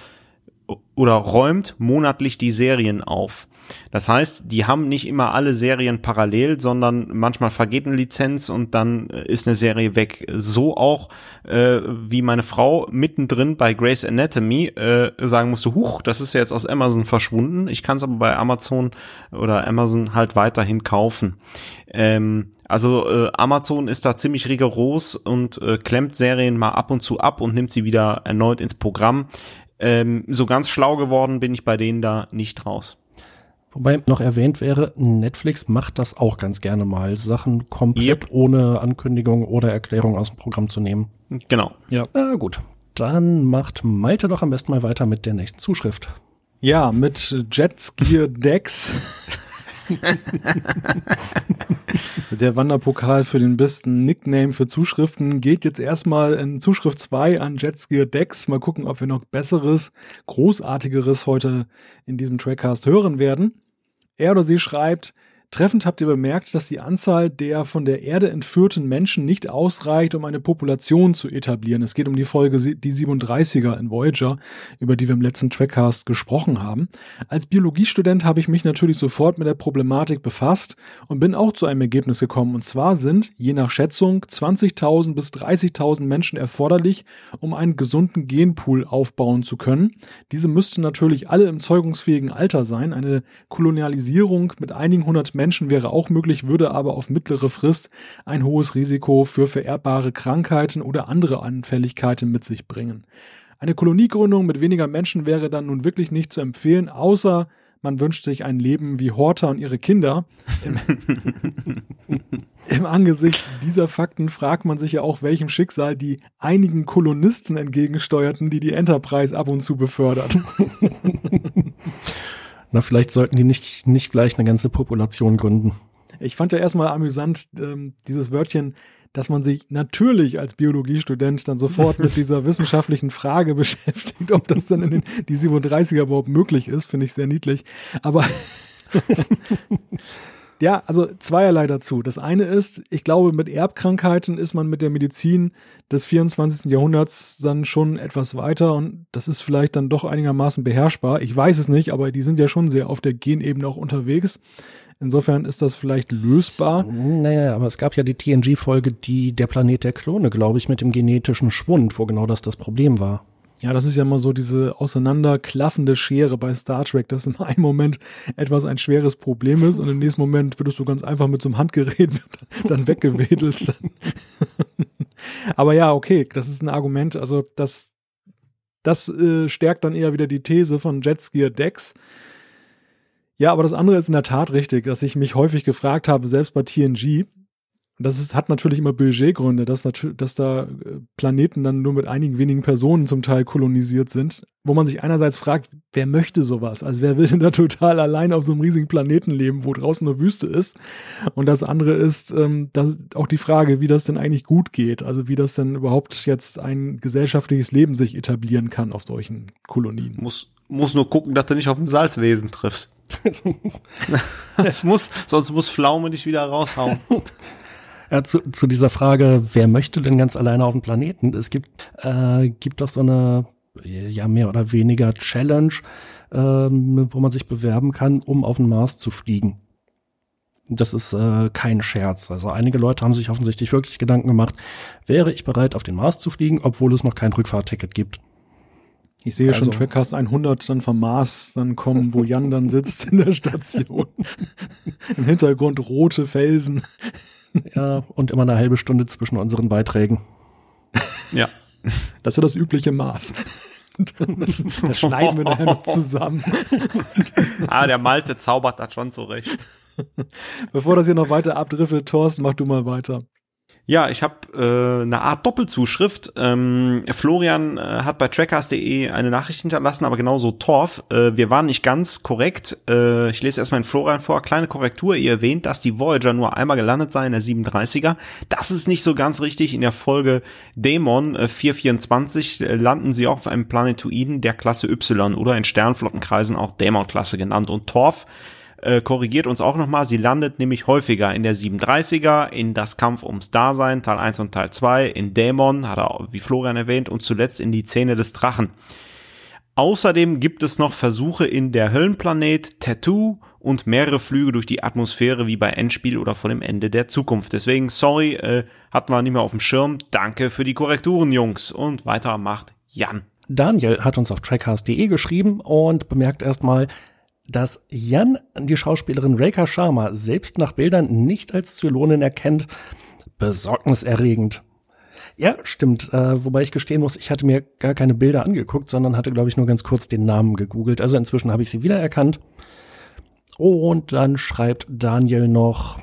Speaker 3: oder räumt monatlich die Serien auf. Das heißt, die haben nicht immer alle Serien parallel, sondern manchmal vergeht eine Lizenz und dann äh, ist eine Serie weg. So auch äh, wie meine Frau mittendrin bei Grey's Anatomy äh, sagen musste, huch, das ist ja jetzt aus Amazon verschwunden. Ich kann es aber bei Amazon oder Amazon halt weiterhin kaufen. Ähm, also äh, Amazon ist da ziemlich rigoros und äh, klemmt Serien mal ab und zu ab und nimmt sie wieder erneut ins Programm. Ähm, so ganz schlau geworden bin ich bei denen da nicht raus.
Speaker 2: Wobei noch erwähnt wäre, Netflix macht das auch ganz gerne mal, Sachen komplett yep. ohne Ankündigung oder Erklärung aus dem Programm zu nehmen.
Speaker 3: Genau.
Speaker 2: Ja. Na gut, dann macht Malte doch am besten mal weiter mit der nächsten Zuschrift.
Speaker 1: Ja, mit Jetskier Dex. Der Wanderpokal für den besten Nickname für Zuschriften geht jetzt erstmal in Zuschrift 2 an Jetskier Dex. Mal gucken, ob wir noch besseres, großartigeres heute in diesem Trackcast hören werden. Er oder sie schreibt, Treffend habt ihr bemerkt, dass die Anzahl der von der Erde entführten Menschen nicht ausreicht, um eine Population zu etablieren. Es geht um die Folge die 37er in Voyager, über die wir im letzten Trackcast gesprochen haben. Als Biologiestudent habe ich mich natürlich sofort mit der Problematik befasst und bin auch zu einem Ergebnis gekommen. Und zwar sind, je nach Schätzung, 20.000 bis 30.000 Menschen erforderlich, um einen gesunden Genpool aufbauen zu können. Diese müssten natürlich alle im zeugungsfähigen Alter sein. Eine Kolonialisierung mit einigen hundert Menschen wäre auch möglich, würde aber auf mittlere Frist ein hohes Risiko für vererbbare Krankheiten oder andere Anfälligkeiten mit sich bringen. Eine Koloniegründung mit weniger Menschen wäre dann nun wirklich nicht zu empfehlen, außer man wünscht sich ein Leben wie Horta und ihre Kinder. Im, Im, Angesicht dieser Fakten fragt man sich ja auch, welchem Schicksal die einigen Kolonisten entgegensteuerten, die die Enterprise ab und zu befördert.
Speaker 2: Na, vielleicht sollten die nicht, nicht gleich eine ganze Population gründen.
Speaker 1: Ich fand ja erstmal amüsant, ähm, dieses Wörtchen, dass man sich natürlich als Biologiestudent dann sofort mit dieser wissenschaftlichen Frage beschäftigt, ob das dann in den, die 37er überhaupt möglich ist, finde ich sehr niedlich. Aber Ja, also zweierlei dazu. Das eine ist, ich glaube, mit Erbkrankheiten ist man mit der Medizin des 24. Jahrhunderts dann schon etwas weiter und das ist vielleicht dann doch einigermaßen beherrschbar. Ich weiß es nicht, aber die sind ja schon sehr auf der Genebene auch unterwegs. Insofern ist das vielleicht lösbar.
Speaker 2: Naja, aber es gab ja die TNG-Folge, die der Planet der Klone, glaube ich, mit dem genetischen Schwund, wo genau das das Problem war.
Speaker 1: Ja, das ist ja immer so diese auseinanderklaffende Schere bei Star Trek, dass in einem Moment etwas ein schweres Problem ist und im nächsten Moment würdest du ganz einfach mit so einem Handgerät dann weggewedelt. Aber ja, okay, das ist ein Argument. Also das, das äh, stärkt dann eher wieder die These von Jetskier Dex. Ja, aber das andere ist in der Tat richtig, dass ich mich häufig gefragt habe, selbst bei TNG, das ist, hat natürlich immer Budgetgründe, dass, dass da äh, Planeten dann nur mit einigen wenigen Personen zum Teil kolonisiert sind, wo man sich einerseits fragt, wer möchte sowas? Also wer will denn da total allein auf so einem riesigen Planeten leben, wo draußen nur Wüste ist? Und das andere ist ähm, das, auch die Frage, wie das denn eigentlich gut geht, also wie das denn überhaupt jetzt ein gesellschaftliches Leben sich etablieren kann auf solchen Kolonien.
Speaker 3: Muss, muss nur gucken, dass du nicht auf ein Salzwesen triffst. das muss, sonst muss Pflaume dich wieder raushauen.
Speaker 2: Ja, zu, zu dieser Frage, wer möchte denn ganz alleine auf dem Planeten? Es gibt, äh, gibt doch so eine, ja, mehr oder weniger Challenge, ähm, wo man sich bewerben kann, um auf den Mars zu fliegen. Das ist äh, kein Scherz. Also einige Leute haben sich offensichtlich wirklich Gedanken gemacht, wäre ich bereit, auf den Mars zu fliegen, obwohl es noch kein Rückfahrticket gibt.
Speaker 1: Ich sehe also, schon Trackcast 100 dann vom Mars dann kommen, wo Jan dann sitzt in der Station. Im Hintergrund rote Felsen.
Speaker 2: Ja, und immer eine halbe Stunde zwischen unseren Beiträgen.
Speaker 3: Ja.
Speaker 1: Das ist ja das übliche Maß. das schneiden wir nachher noch zusammen.
Speaker 3: ah, der Malte zaubert das schon zurecht.
Speaker 1: Bevor das hier noch weiter abdriftet, Thorsten, mach du mal weiter.
Speaker 3: Ja, ich habe äh, eine Art Doppelzuschrift. Ähm, Florian äh, hat bei trackers.de eine Nachricht hinterlassen, aber genauso Torf. Äh, wir waren nicht ganz korrekt. Äh, ich lese erstmal in Florian vor. Kleine Korrektur. Ihr erwähnt, dass die Voyager nur einmal gelandet sei in der 37er. Das ist nicht so ganz richtig. In der Folge Dämon äh, 424 äh, landen sie auch auf einem Planetoiden der Klasse Y oder in Sternflottenkreisen auch Dämon-Klasse genannt. Und Torf äh, korrigiert uns auch nochmal, sie landet nämlich häufiger in der 37er, in das Kampf ums Dasein, Teil 1 und Teil 2, in Dämon, hat er, wie Florian erwähnt, und zuletzt in die Zähne des Drachen. Außerdem gibt es noch Versuche in der Höllenplanet, Tattoo und mehrere Flüge durch die Atmosphäre wie bei Endspiel oder vor dem Ende der Zukunft. Deswegen, sorry, äh, hatten wir nicht mehr auf dem Schirm. Danke für die Korrekturen, Jungs. Und weiter macht Jan.
Speaker 2: Daniel hat uns auf trackcast.de geschrieben und bemerkt erstmal, dass Jan die Schauspielerin Rekha Sharma selbst nach Bildern nicht als Zylonin erkennt, besorgniserregend. Ja, stimmt. Äh, wobei ich gestehen muss, ich hatte mir gar keine Bilder angeguckt, sondern hatte, glaube ich, nur ganz kurz den Namen gegoogelt. Also inzwischen habe ich sie wiedererkannt. Und dann schreibt Daniel noch,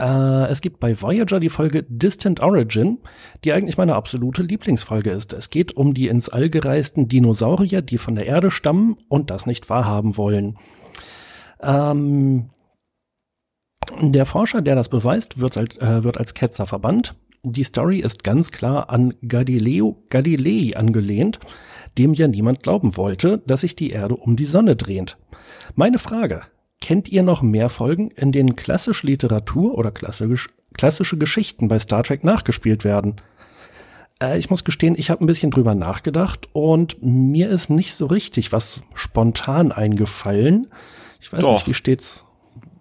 Speaker 2: äh, es gibt bei Voyager die Folge Distant Origin, die eigentlich meine absolute Lieblingsfolge ist. Es geht um die ins All gereisten Dinosaurier, die von der Erde stammen und das nicht wahrhaben wollen. Ähm, der Forscher, der das beweist, wird als, äh, wird als Ketzer verbannt. Die Story ist ganz klar an Galileo Galilei angelehnt, dem ja niemand glauben wollte, dass sich die Erde um die Sonne dreht. Meine Frage, kennt ihr noch mehr Folgen, in denen klassische Literatur oder klassisch, klassische Geschichten bei Star Trek nachgespielt werden? Äh, ich muss gestehen, ich habe ein bisschen drüber nachgedacht und mir ist nicht so richtig was spontan eingefallen. Ich weiß
Speaker 3: Doch.
Speaker 2: nicht, wie steht's?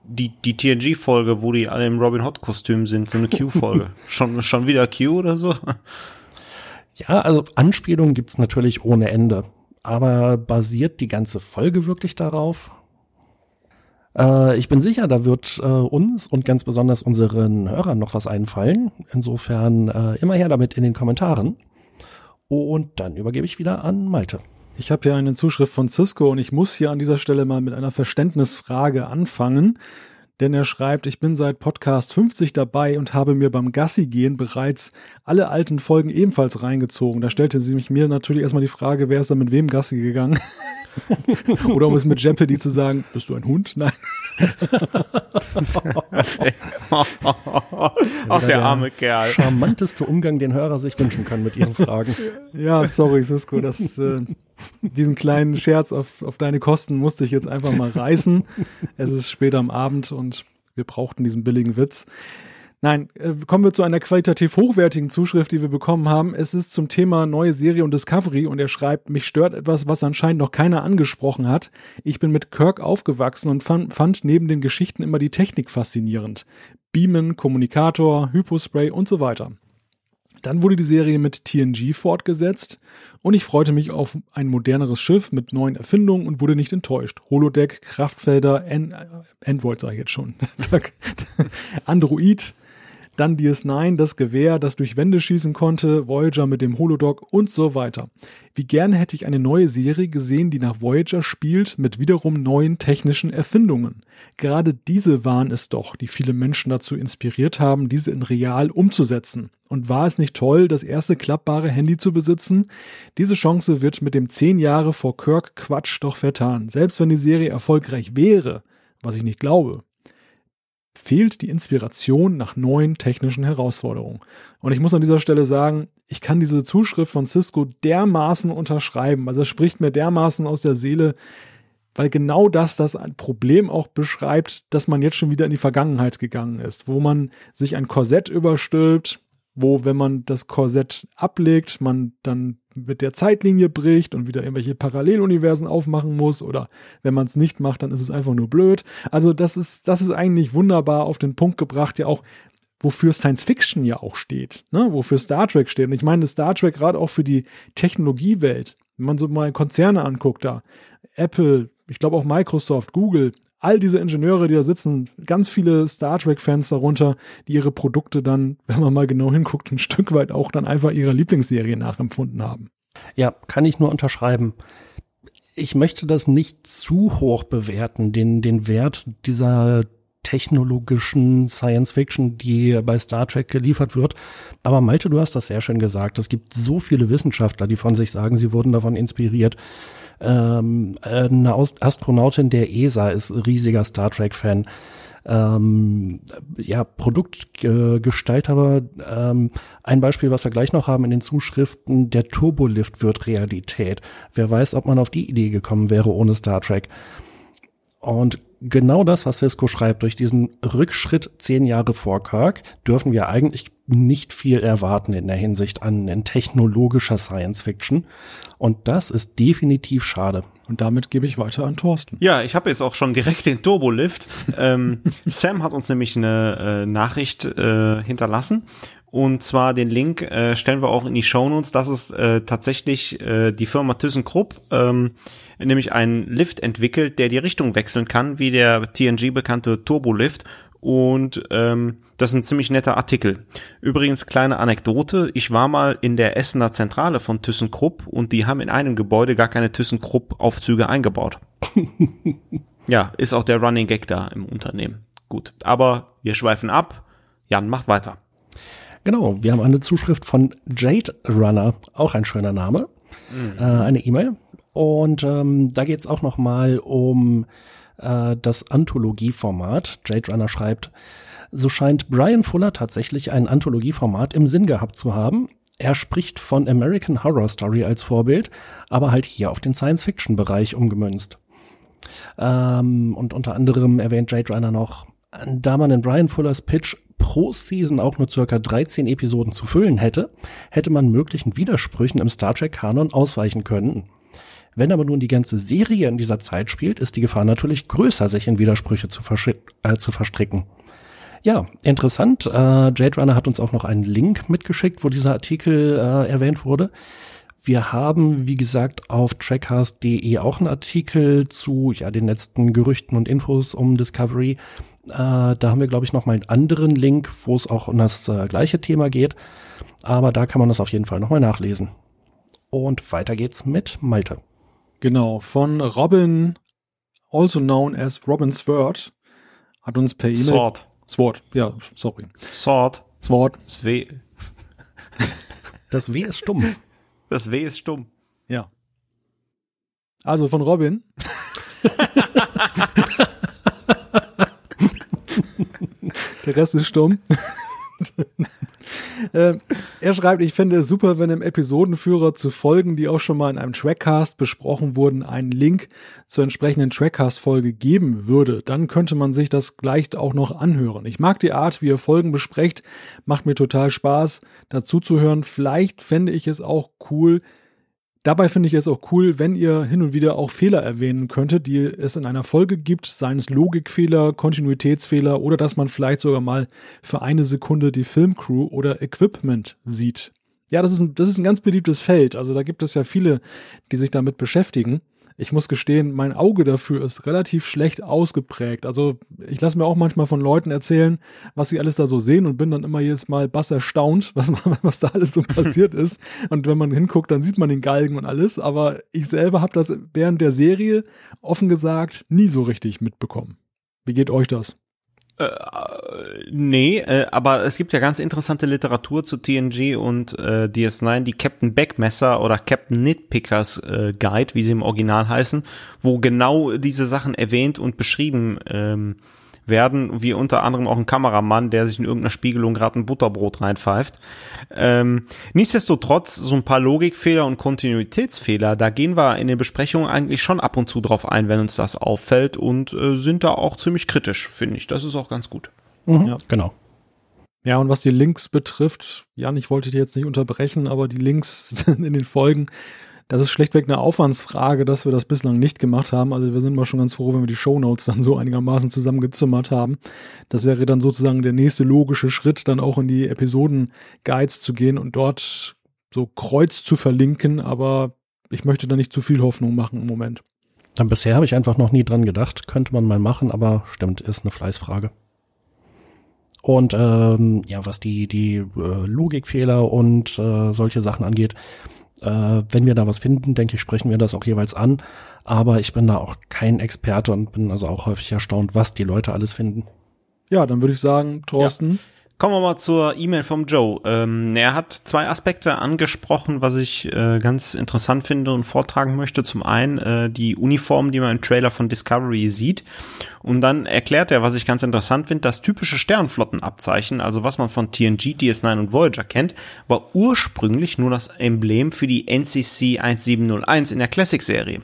Speaker 3: Die, die TNG-Folge, wo die alle im Robin Hood-Kostüm sind, so eine Q-Folge. schon, schon wieder Q oder so?
Speaker 2: Ja, also Anspielungen gibt's natürlich ohne Ende. Aber basiert die ganze Folge wirklich darauf? Äh, ich bin sicher, da wird äh, uns und ganz besonders unseren Hörern noch was einfallen. Insofern äh, immer her damit in den Kommentaren. Und dann übergebe ich wieder an Malte.
Speaker 1: Ich habe hier eine Zuschrift von Cisco und ich muss hier an dieser Stelle mal mit einer Verständnisfrage anfangen. Denn er schreibt, ich bin seit Podcast 50 dabei und habe mir beim Gassi-Gehen bereits alle alten Folgen ebenfalls reingezogen. Da stellte sie mich mir natürlich erstmal die Frage, wer ist da mit wem Gassi gegangen? Oder um es mit Jeopardy zu sagen, bist du ein Hund? Nein.
Speaker 3: Ach, der arme Kerl.
Speaker 2: Charmanteste Umgang, den Hörer sich wünschen können mit ihren Fragen.
Speaker 1: Ja, sorry, Cisco, das, äh, diesen kleinen Scherz auf, auf deine Kosten musste ich jetzt einfach mal reißen. Es ist spät am Abend und wir brauchten diesen billigen Witz. Nein, äh, kommen wir zu einer qualitativ hochwertigen Zuschrift, die wir bekommen haben. Es ist zum Thema neue Serie und Discovery und er schreibt, mich stört etwas, was anscheinend noch keiner angesprochen hat. Ich bin mit Kirk aufgewachsen und fand, neben den Geschichten immer die Technik faszinierend. Beamen, Kommunikator, Hypospray und so weiter. Dann wurde die Serie mit TNG fortgesetzt und ich freute mich auf ein moderneres Schiff mit neuen Erfindungen und wurde nicht enttäuscht. Holodeck, Kraftfelder, An Android sage ich jetzt schon, Android, dann DS9, das Gewehr, das durch Wände schießen konnte, Voyager mit dem Holodoc und so weiter. Wie gerne hätte ich eine neue Serie gesehen, die nach Voyager spielt, mit wiederum neuen technischen Erfindungen. Gerade diese waren es doch, die viele Menschen dazu inspiriert haben, diese in real umzusetzen. Und war es nicht toll, das erste klappbare Handy zu besitzen? Diese Chance wird mit dem 10 Jahre vor Kirk Quatsch doch vertan. Selbst wenn die Serie erfolgreich wäre, was ich nicht glaube, fehlt die Inspiration nach neuen technischen Herausforderungen. Und ich muss an dieser Stelle sagen, ich kann diese Zuschrift von Cisco dermaßen unterschreiben. Also es spricht mir dermaßen aus der Seele, weil genau das das Problem auch beschreibt, dass man jetzt schon wieder in die Vergangenheit gegangen ist, wo man sich ein Korsett überstülpt, wo, wenn man das Korsett ablegt, man dann mit der Zeitlinie bricht und wieder irgendwelche Paralleluniversen aufmachen muss oder wenn man es nicht macht, dann ist es einfach nur blöd. Also das ist, das ist eigentlich wunderbar auf den Punkt gebracht, ja auch wofür Science Fiction ja auch steht, ne? wofür Star Trek steht. Und ich meine Star Trek gerade auch für die Technologiewelt. Wenn man so mal Konzerne anguckt da, Apple, ich glaube auch Microsoft, Google, all diese Ingenieure, die da sitzen, ganz viele Star Trek-Fans darunter, die ihre Produkte dann, wenn man mal genau hinguckt, ein Stück weit auch dann einfach ihrer Lieblingsserie nachempfunden haben.
Speaker 2: Ja, kann ich nur unterschreiben. Ich möchte das nicht zu hoch bewerten, den, den Wert dieser technologischen Science Fiction, die bei Star Trek geliefert wird. Aber Malte, du hast das sehr schön gesagt. Es gibt so viele Wissenschaftler, die von sich sagen, sie wurden davon inspiriert. Ähm, eine Astronautin der ESA ist riesiger Star Trek-Fan. Ähm, ja, Produktgestalter, ähm, ein Beispiel, was wir gleich noch haben in den Zuschriften, der Turbolift wird Realität. Wer weiß, ob man auf die Idee gekommen wäre ohne Star Trek. Und genau das, was Cisco schreibt, durch diesen Rückschritt zehn Jahre vor Kirk, dürfen wir eigentlich nicht viel erwarten in der Hinsicht an in technologischer Science Fiction. Und das ist definitiv schade.
Speaker 1: Und damit gebe ich weiter an Thorsten.
Speaker 3: Ja, ich habe jetzt auch schon direkt den Turbolift. ähm, Sam hat uns nämlich eine äh, Nachricht äh, hinterlassen. Und zwar den Link äh, stellen wir auch in die Shownotes. Das ist äh, tatsächlich äh, die Firma ThyssenKrupp, ähm, nämlich einen Lift entwickelt, der die Richtung wechseln kann, wie der TNG bekannte Turbolift. Und ähm, das ist ein ziemlich netter Artikel. Übrigens, kleine Anekdote. Ich war mal in der Essener Zentrale von ThyssenKrupp und die haben in einem Gebäude gar keine ThyssenKrupp-Aufzüge eingebaut. ja, ist auch der Running Gag da im Unternehmen. Gut, aber wir schweifen ab. Jan, macht weiter.
Speaker 2: Genau, wir haben eine Zuschrift von Jade Runner, auch ein schöner Name, mhm. äh, eine E-Mail. Und ähm, da geht es auch noch mal um äh, das Anthologieformat. Jade Runner schreibt, so scheint Brian Fuller tatsächlich ein Anthologieformat im Sinn gehabt zu haben. Er spricht von American Horror Story als Vorbild, aber halt hier auf den Science-Fiction-Bereich umgemünzt. Ähm, und unter anderem erwähnt Jade Runner noch, da man in Brian Fullers Pitch pro Season auch nur circa 13 Episoden zu füllen hätte, hätte man möglichen Widersprüchen im Star Trek-Kanon ausweichen können. Wenn aber nun die ganze Serie in dieser Zeit spielt, ist die Gefahr natürlich größer, sich in Widersprüche zu, äh, zu verstricken. Ja, interessant. Äh, Jade Runner hat uns auch noch einen Link mitgeschickt, wo dieser Artikel äh, erwähnt wurde. Wir haben, wie gesagt, auf trackcast.de auch einen Artikel zu ja, den letzten Gerüchten und Infos um Discovery. Äh, da haben wir, glaube ich, noch mal einen anderen Link, wo es auch um das äh, gleiche Thema geht. Aber da kann man das auf jeden Fall noch mal nachlesen. Und weiter geht's mit Malte.
Speaker 1: Genau, von Robin, also known as Robin Sword, hat uns per E-Mail.
Speaker 3: Sword.
Speaker 1: Sword, ja, sorry.
Speaker 3: Sword.
Speaker 1: Sword.
Speaker 3: Das W.
Speaker 2: Das W ist stumm.
Speaker 3: Das W ist stumm.
Speaker 1: Ja. Also von Robin. Der Rest ist stumm. äh, er schreibt, ich finde es super, wenn im Episodenführer zu Folgen, die auch schon mal in einem Trackcast besprochen wurden, einen Link zur entsprechenden Trackcast-Folge geben würde. Dann könnte man sich das gleich auch noch anhören. Ich mag die Art, wie ihr Folgen besprecht. Macht mir total Spaß, dazu zu hören. Vielleicht fände ich es auch cool, Dabei finde ich es auch cool, wenn ihr hin und wieder auch Fehler erwähnen könntet, die es in einer Folge gibt, seien es Logikfehler, Kontinuitätsfehler oder dass man vielleicht sogar mal für eine Sekunde die Filmcrew oder Equipment sieht. Ja, das ist ein, das ist ein ganz beliebtes Feld. Also da gibt es ja viele, die sich damit beschäftigen ich muss gestehen, mein Auge dafür ist relativ schlecht ausgeprägt. Also ich lasse mir auch manchmal von Leuten erzählen, was sie alles da so sehen und bin dann immer jedes Mal bass erstaunt, was, was da alles so passiert ist. Und wenn man hinguckt, dann sieht man den Galgen und alles. Aber ich selber habe das während der Serie offen gesagt nie so richtig mitbekommen. Wie geht euch das?
Speaker 3: Äh, nee, äh, aber es gibt ja ganz interessante Literatur zu TNG und äh, DS9, die Captain Backmesser oder Captain Nitpickers äh, Guide, wie sie im Original heißen, wo genau diese Sachen erwähnt und beschrieben ähm, werden, wie unter anderem auch ein Kameramann, der sich in irgendeiner Spiegelung gerade ein Butterbrot reinpfeift. Ähm, nichtsdestotrotz, so ein paar Logikfehler und Kontinuitätsfehler, da gehen wir in den Besprechungen eigentlich schon ab und zu drauf ein, wenn uns das auffällt und äh, sind da auch ziemlich kritisch, finde ich. Das ist auch ganz gut.
Speaker 2: Mhm, ja. Genau.
Speaker 1: Ja, und was die Links betrifft, Jan, ich wollte dich jetzt nicht unterbrechen, aber die Links in den Folgen das ist schlechtweg eine Aufwandsfrage, dass wir das bislang nicht gemacht haben. Also wir sind mal schon ganz froh, wenn wir die Shownotes dann so einigermaßen zusammengezimmert haben. Das wäre dann sozusagen der nächste logische Schritt, dann auch in die Episoden-Guides zu gehen und dort so kreuz zu verlinken. Aber ich möchte da nicht zu viel Hoffnung machen im Moment.
Speaker 2: Dann bisher habe ich einfach noch nie dran gedacht. Könnte man mal machen, aber stimmt, ist eine Fleißfrage. Und ähm, ja, was die, die äh, Logikfehler und äh, solche Sachen angeht, wenn wir da was finden, denke ich, sprechen wir das auch jeweils an. Aber ich bin da auch kein Experte und bin also auch häufig erstaunt, was die Leute alles finden.
Speaker 1: Ja, dann würde ich sagen, Thorsten. Ja.
Speaker 3: Kommen wir mal zur E-Mail vom Joe. Ähm, er hat zwei Aspekte angesprochen, was ich äh, ganz interessant finde und vortragen möchte. Zum einen äh, die Uniform, die man im Trailer von Discovery sieht. Und dann erklärt er, was ich ganz interessant finde, das typische Sternflottenabzeichen, also was man von TNG, DS9 und Voyager kennt, war ursprünglich nur das Emblem für die NCC 1701 in der Classic-Serie.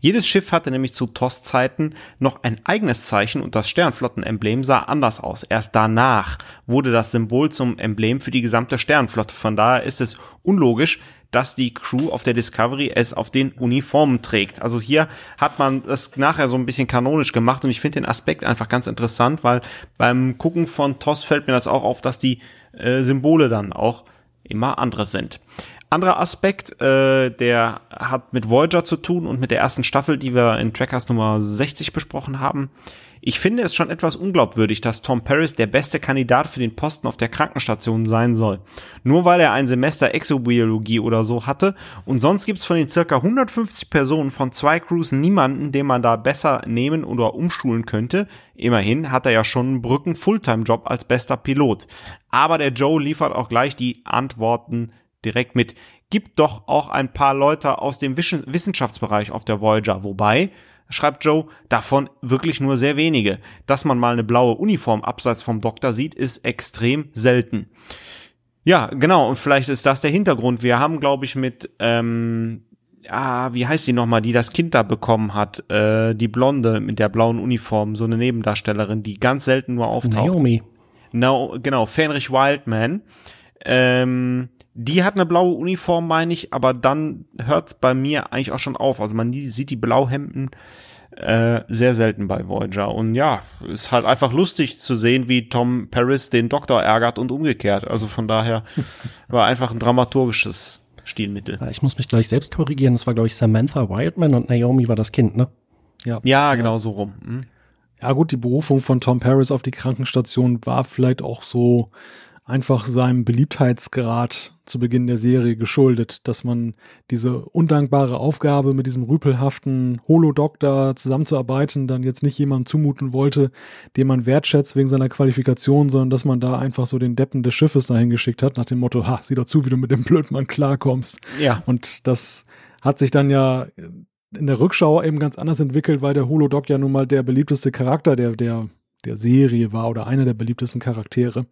Speaker 3: Jedes Schiff hatte nämlich zu TOS-Zeiten noch ein eigenes Zeichen und das Sternflottenemblem sah anders aus. Erst danach wurde das Symbol zum Emblem für die gesamte Sternflotte. Von daher ist es unlogisch, dass die Crew auf der Discovery es auf den Uniformen trägt. Also hier hat man das nachher so ein bisschen kanonisch gemacht und ich finde den Aspekt einfach ganz interessant, weil beim Gucken von TOS fällt mir das auch auf, dass die äh, Symbole dann auch immer andere sind. Anderer Aspekt, äh, der hat mit Voyager zu tun und mit der ersten Staffel, die wir in Trackers Nummer 60 besprochen haben. Ich finde es schon etwas unglaubwürdig, dass Tom Paris der beste Kandidat für den Posten auf der Krankenstation sein soll. Nur weil er ein Semester Exobiologie oder so hatte und sonst gibt's von den circa 150 Personen von zwei Crews niemanden, den man da besser nehmen oder umschulen könnte. Immerhin hat er ja schon einen Brücken Fulltime-Job als bester Pilot. Aber der Joe liefert auch gleich die Antworten direkt mit. Gibt doch auch ein paar Leute aus dem Wissenschaftsbereich auf der Voyager, wobei schreibt Joe, davon wirklich nur sehr wenige. Dass man mal eine blaue Uniform abseits vom Doktor sieht, ist extrem selten. Ja, genau, und vielleicht ist das der Hintergrund. Wir haben, glaube ich, mit ähm, ah, wie heißt die nochmal, die das Kind da bekommen hat, äh, die Blonde mit der blauen Uniform, so eine Nebendarstellerin, die ganz selten nur auftaucht.
Speaker 2: Naomi.
Speaker 3: No, genau, Fenrich Wildman. Ähm, die hat eine blaue Uniform, meine ich, aber dann hört's bei mir eigentlich auch schon auf. Also man sieht die Blauhemden äh, sehr selten bei Voyager. Und ja, ist halt einfach lustig zu sehen, wie Tom Paris den Doktor ärgert und umgekehrt. Also von daher war einfach ein dramaturgisches Stilmittel.
Speaker 2: Ja, Ich muss mich gleich selbst korrigieren. Das war, glaube ich, Samantha Wildman und Naomi war das Kind, ne?
Speaker 3: Ja, genau so rum. Hm?
Speaker 1: Ja gut, die Berufung von Tom Paris auf die Krankenstation war vielleicht auch so einfach seinem Beliebtheitsgrad zu Beginn der Serie geschuldet, dass man diese undankbare Aufgabe mit diesem rüpelhaften Holodoktor zusammenzuarbeiten dann jetzt nicht jemandem zumuten wollte, den man wertschätzt wegen seiner Qualifikation, sondern dass man da einfach so den Deppen des Schiffes dahin geschickt hat, nach dem Motto, ha, sieh doch zu, wie du mit dem Blödmann klarkommst.
Speaker 3: Ja.
Speaker 1: Und das hat sich dann ja in der Rückschau eben ganz anders entwickelt, weil der Holodoc ja nun mal der beliebteste Charakter der, der, der Serie war oder einer der beliebtesten Charaktere.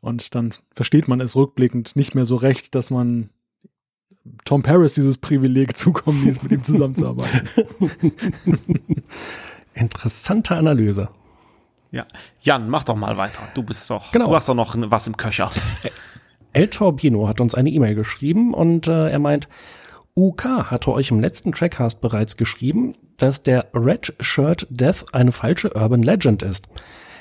Speaker 1: Und dann versteht man es rückblickend nicht mehr so recht, dass man Tom Paris dieses Privileg zukommen ließ, mit ihm zusammenzuarbeiten.
Speaker 2: Interessante Analyse.
Speaker 3: Ja. Jan, mach doch mal weiter. Du bist doch,
Speaker 2: Genau.
Speaker 3: du hast doch noch was im Köcher.
Speaker 2: El Torbino hat uns eine E-Mail geschrieben und äh, er meint, UK hatte euch im letzten Trackcast bereits geschrieben, dass der Red Shirt Death eine falsche Urban Legend ist.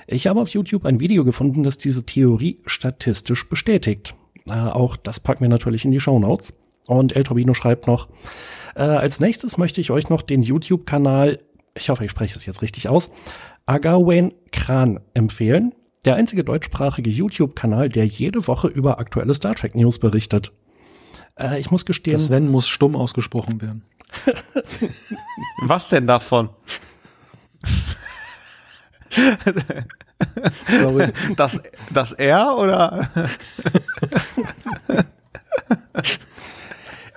Speaker 2: Ich habe auf YouTube ein Video gefunden, das diese Theorie statistisch bestätigt. Äh, auch das packen wir natürlich in die Show Notes. Und El Torbino schreibt noch, äh, als nächstes möchte ich euch noch den YouTube-Kanal, ich hoffe, ich spreche es jetzt richtig aus, Agawen Kran empfehlen. Der einzige deutschsprachige YouTube-Kanal, der jede Woche über aktuelle Star Trek News berichtet. Äh, ich muss gestehen,
Speaker 1: Das Wenn muss stumm ausgesprochen werden.
Speaker 3: was denn davon?
Speaker 1: Sorry.
Speaker 3: Das, das R oder?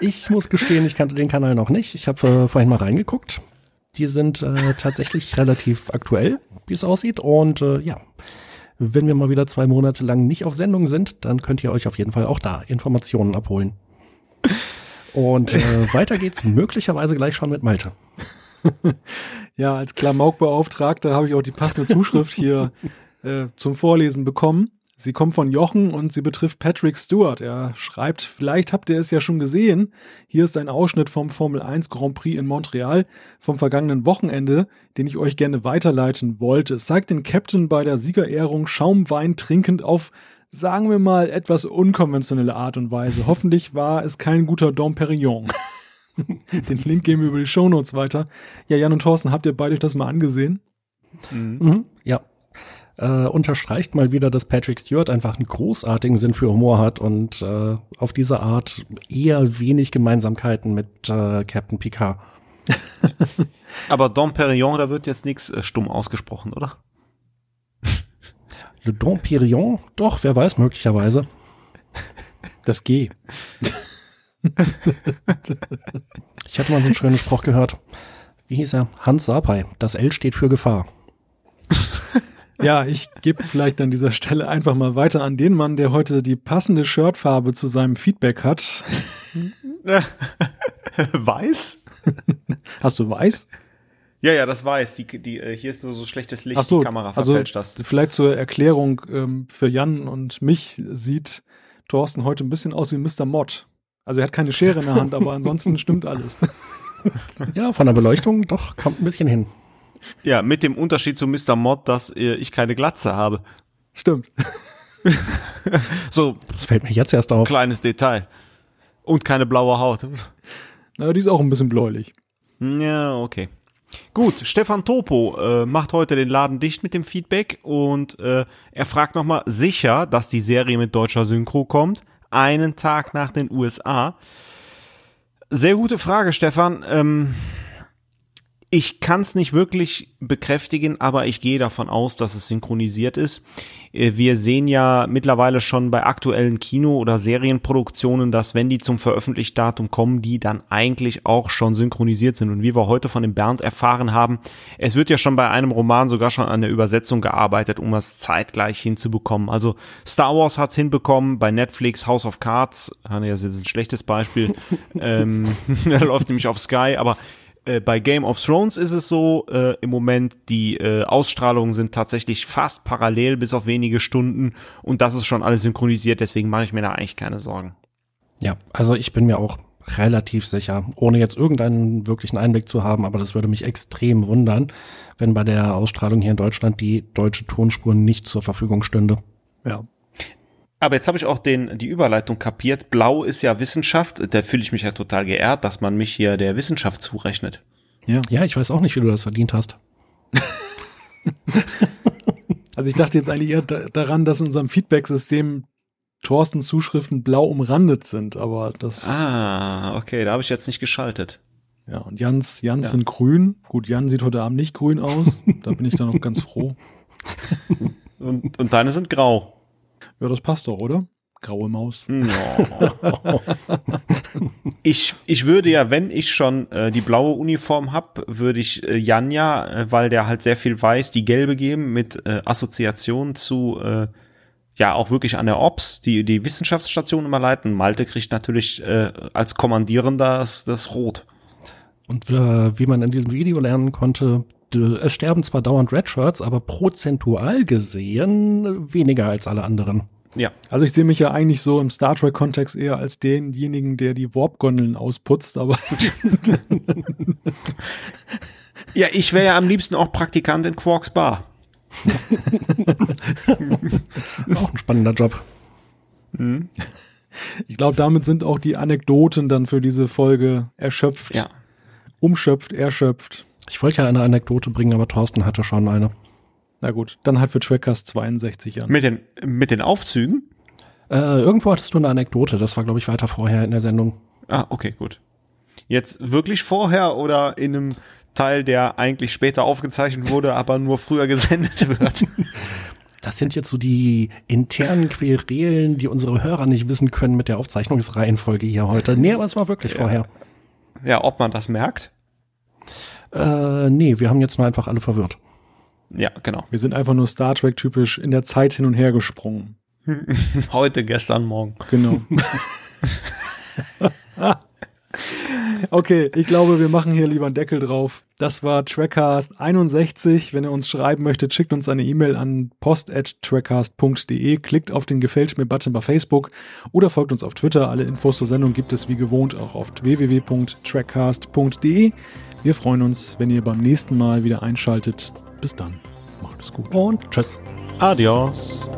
Speaker 2: ich muss gestehen, ich kannte den Kanal noch nicht. Ich habe äh, vorhin mal reingeguckt. Die sind äh, tatsächlich relativ aktuell, wie es aussieht. Und äh, ja, wenn wir mal wieder zwei Monate lang nicht auf Sendung sind, dann könnt ihr euch auf jeden Fall auch da Informationen abholen. Und äh, weiter geht's möglicherweise gleich schon mit Malte.
Speaker 1: Ja, als Klamaukbeauftragter habe ich auch die passende Zuschrift hier äh, zum Vorlesen bekommen. Sie kommt von Jochen und sie betrifft Patrick Stewart. Er schreibt, vielleicht habt ihr es ja schon gesehen. Hier ist ein Ausschnitt vom Formel 1 Grand Prix in Montreal vom vergangenen Wochenende, den ich euch gerne weiterleiten wollte. Es zeigt den Captain bei der Siegerehrung Schaumwein trinkend auf, sagen wir mal, etwas unkonventionelle Art und Weise. Hoffentlich war es kein guter Dom Perignon. Den Link geben wir über die Shownotes weiter. Ja, Jan und Thorsten, habt ihr beide euch das mal angesehen?
Speaker 2: Mhm, ja. Äh, unterstreicht mal wieder, dass Patrick Stewart einfach einen großartigen Sinn für Humor hat und äh, auf diese Art eher wenig Gemeinsamkeiten mit äh, Captain Picard.
Speaker 3: Aber Dom Perignon, da wird jetzt nichts äh, stumm ausgesprochen, oder?
Speaker 2: Le Don Pirion? Doch, wer weiß, möglicherweise.
Speaker 1: Das G.
Speaker 2: Ich hatte mal so einen schönen Spruch gehört. Wie hieß er? Hans Sapai. Das L steht für Gefahr.
Speaker 1: Ja, ich gebe vielleicht an dieser Stelle einfach mal weiter an den Mann, der heute die passende Shirtfarbe zu seinem Feedback hat.
Speaker 3: Weiß?
Speaker 1: Hast du weiß?
Speaker 3: Ja, ja, das weiß. Die, die, äh, hier ist nur so schlechtes Licht,
Speaker 1: Ach so,
Speaker 3: die Kamera
Speaker 1: also
Speaker 3: verfälscht das.
Speaker 1: vielleicht zur Erklärung ähm, für Jan und mich sieht Thorsten heute ein bisschen aus wie Mr. Mott. Also er hat keine Schere in der Hand, aber ansonsten stimmt alles.
Speaker 2: Ja, von der Beleuchtung doch, kommt ein bisschen hin.
Speaker 3: Ja, mit dem Unterschied zu Mr. Mod, dass äh, ich keine Glatze habe.
Speaker 1: Stimmt.
Speaker 3: So,
Speaker 2: Das fällt mir jetzt erst auf.
Speaker 3: kleines Detail. Und keine blaue Haut.
Speaker 1: Na, die ist auch ein bisschen bläulich.
Speaker 3: Ja, okay. Gut, Stefan Topo äh, macht heute den Laden dicht mit dem Feedback und äh, er fragt nochmal sicher, dass die Serie mit deutscher Synchro kommt, einen Tag nach den USA. Sehr gute Frage, Stefan. Ähm, Ich kann es nicht wirklich bekräftigen, aber ich gehe davon aus, dass es synchronisiert ist. Äh, wir sehen ja mittlerweile schon bei aktuellen Kino- oder Serienproduktionen, dass wenn die zum Veröffentlichdatum kommen, die dann eigentlich auch schon synchronisiert sind. Und wie wir heute von dem Bernd erfahren haben, es wird ja schon bei einem Roman sogar schon an der Übersetzung gearbeitet, um das zeitgleich hinzubekommen. Also Star Wars hat's hinbekommen, bei Netflix House of Cards, das ist ein schlechtes Beispiel, ähm, läuft nämlich auf Sky, aber äh, bei Game of Thrones ist es so, äh, im Moment, die äh, Ausstrahlungen sind tatsächlich fast parallel, bis auf wenige Stunden. Und das ist schon alles synchronisiert, deswegen mache ich mir da eigentlich keine Sorgen.
Speaker 2: Ja, also ich bin mir auch relativ sicher, ohne jetzt irgendeinen wirklichen Einblick zu haben, aber das würde mich extrem wundern, wenn bei der Ausstrahlung hier in Deutschland die deutsche Tonspur nicht zur Verfügung stünde.
Speaker 1: Ja,
Speaker 3: aber jetzt habe ich auch den, die Überleitung kapiert. Blau ist ja Wissenschaft. Da fühle ich mich ja total geehrt, dass man mich hier der Wissenschaft zurechnet.
Speaker 2: Ja. Ja, ich weiß auch nicht, wie du das verdient hast.
Speaker 1: also ich dachte jetzt eigentlich eher daran, dass in unserem Feedback-System Thorstens Zuschriften blau umrandet sind, aber das.
Speaker 3: Ah, okay, da habe ich jetzt nicht geschaltet.
Speaker 1: Ja, und Jans, Jans ja. sind grün. Gut, Jan sieht heute Abend nicht grün aus. da bin ich dann auch ganz froh.
Speaker 3: und, und deine sind grau.
Speaker 1: Ja, das passt doch, oder? Graue Maus.
Speaker 3: No. ich, ich würde ja, wenn ich schon äh, die blaue Uniform hab, würde ich äh, Janja, äh, weil der halt sehr viel weiß, die gelbe geben mit äh, Assoziation zu äh, ja auch wirklich an der Ops, die die Wissenschaftsstation immer leiten. Malte kriegt natürlich äh, als Kommandierender das, das Rot.
Speaker 2: Und äh, wie man in diesem Video lernen konnte, es sterben zwar dauernd Redshirts, aber prozentual gesehen weniger als alle anderen.
Speaker 1: Ja. Also ich sehe mich ja eigentlich so im Star Trek-Kontext eher als denjenigen, der die Warp-Gondeln ausputzt, aber.
Speaker 3: ja, ich wäre ja am liebsten auch Praktikant in Quarks Bar.
Speaker 2: auch ein spannender Job.
Speaker 1: Mhm. Ich glaube, damit sind auch die Anekdoten dann für diese Folge erschöpft.
Speaker 3: Ja.
Speaker 1: Umschöpft, erschöpft.
Speaker 2: Ich wollte ja eine Anekdote bringen, aber Thorsten hatte schon eine.
Speaker 1: Na gut, dann halt für Trackcast 62 an.
Speaker 3: Mit den, mit den Aufzügen?
Speaker 2: Äh, irgendwo hattest du eine Anekdote, das war, glaube ich, weiter vorher in der Sendung.
Speaker 3: Ah, okay, gut. Jetzt wirklich vorher oder in einem Teil, der eigentlich später aufgezeichnet wurde, aber nur früher gesendet wird?
Speaker 2: Das sind jetzt so die internen Querelen, die unsere Hörer nicht wissen können mit der Aufzeichnungsreihenfolge hier heute. Nee, aber es war wirklich
Speaker 3: ja.
Speaker 2: vorher.
Speaker 3: Ja, ob man das merkt?
Speaker 2: Äh, nee, wir haben jetzt nur einfach alle verwirrt.
Speaker 3: Ja, genau.
Speaker 1: Wir sind einfach nur Star Trek typisch in der Zeit hin und her gesprungen.
Speaker 3: Heute, gestern, morgen.
Speaker 1: Genau. okay, ich glaube, wir machen hier lieber einen Deckel drauf. Das war Trackcast 61. Wenn ihr uns schreiben möchtet, schickt uns eine E-Mail an post@trackcast.de, klickt auf den Gefällt mir Button bei Facebook oder folgt uns auf Twitter. Alle Infos zur Sendung gibt es wie gewohnt auch auf www.trackcast.de. Wir freuen uns, wenn ihr beim nächsten Mal wieder einschaltet. Bis dann. Macht es gut.
Speaker 2: Und tschüss.
Speaker 3: Adios.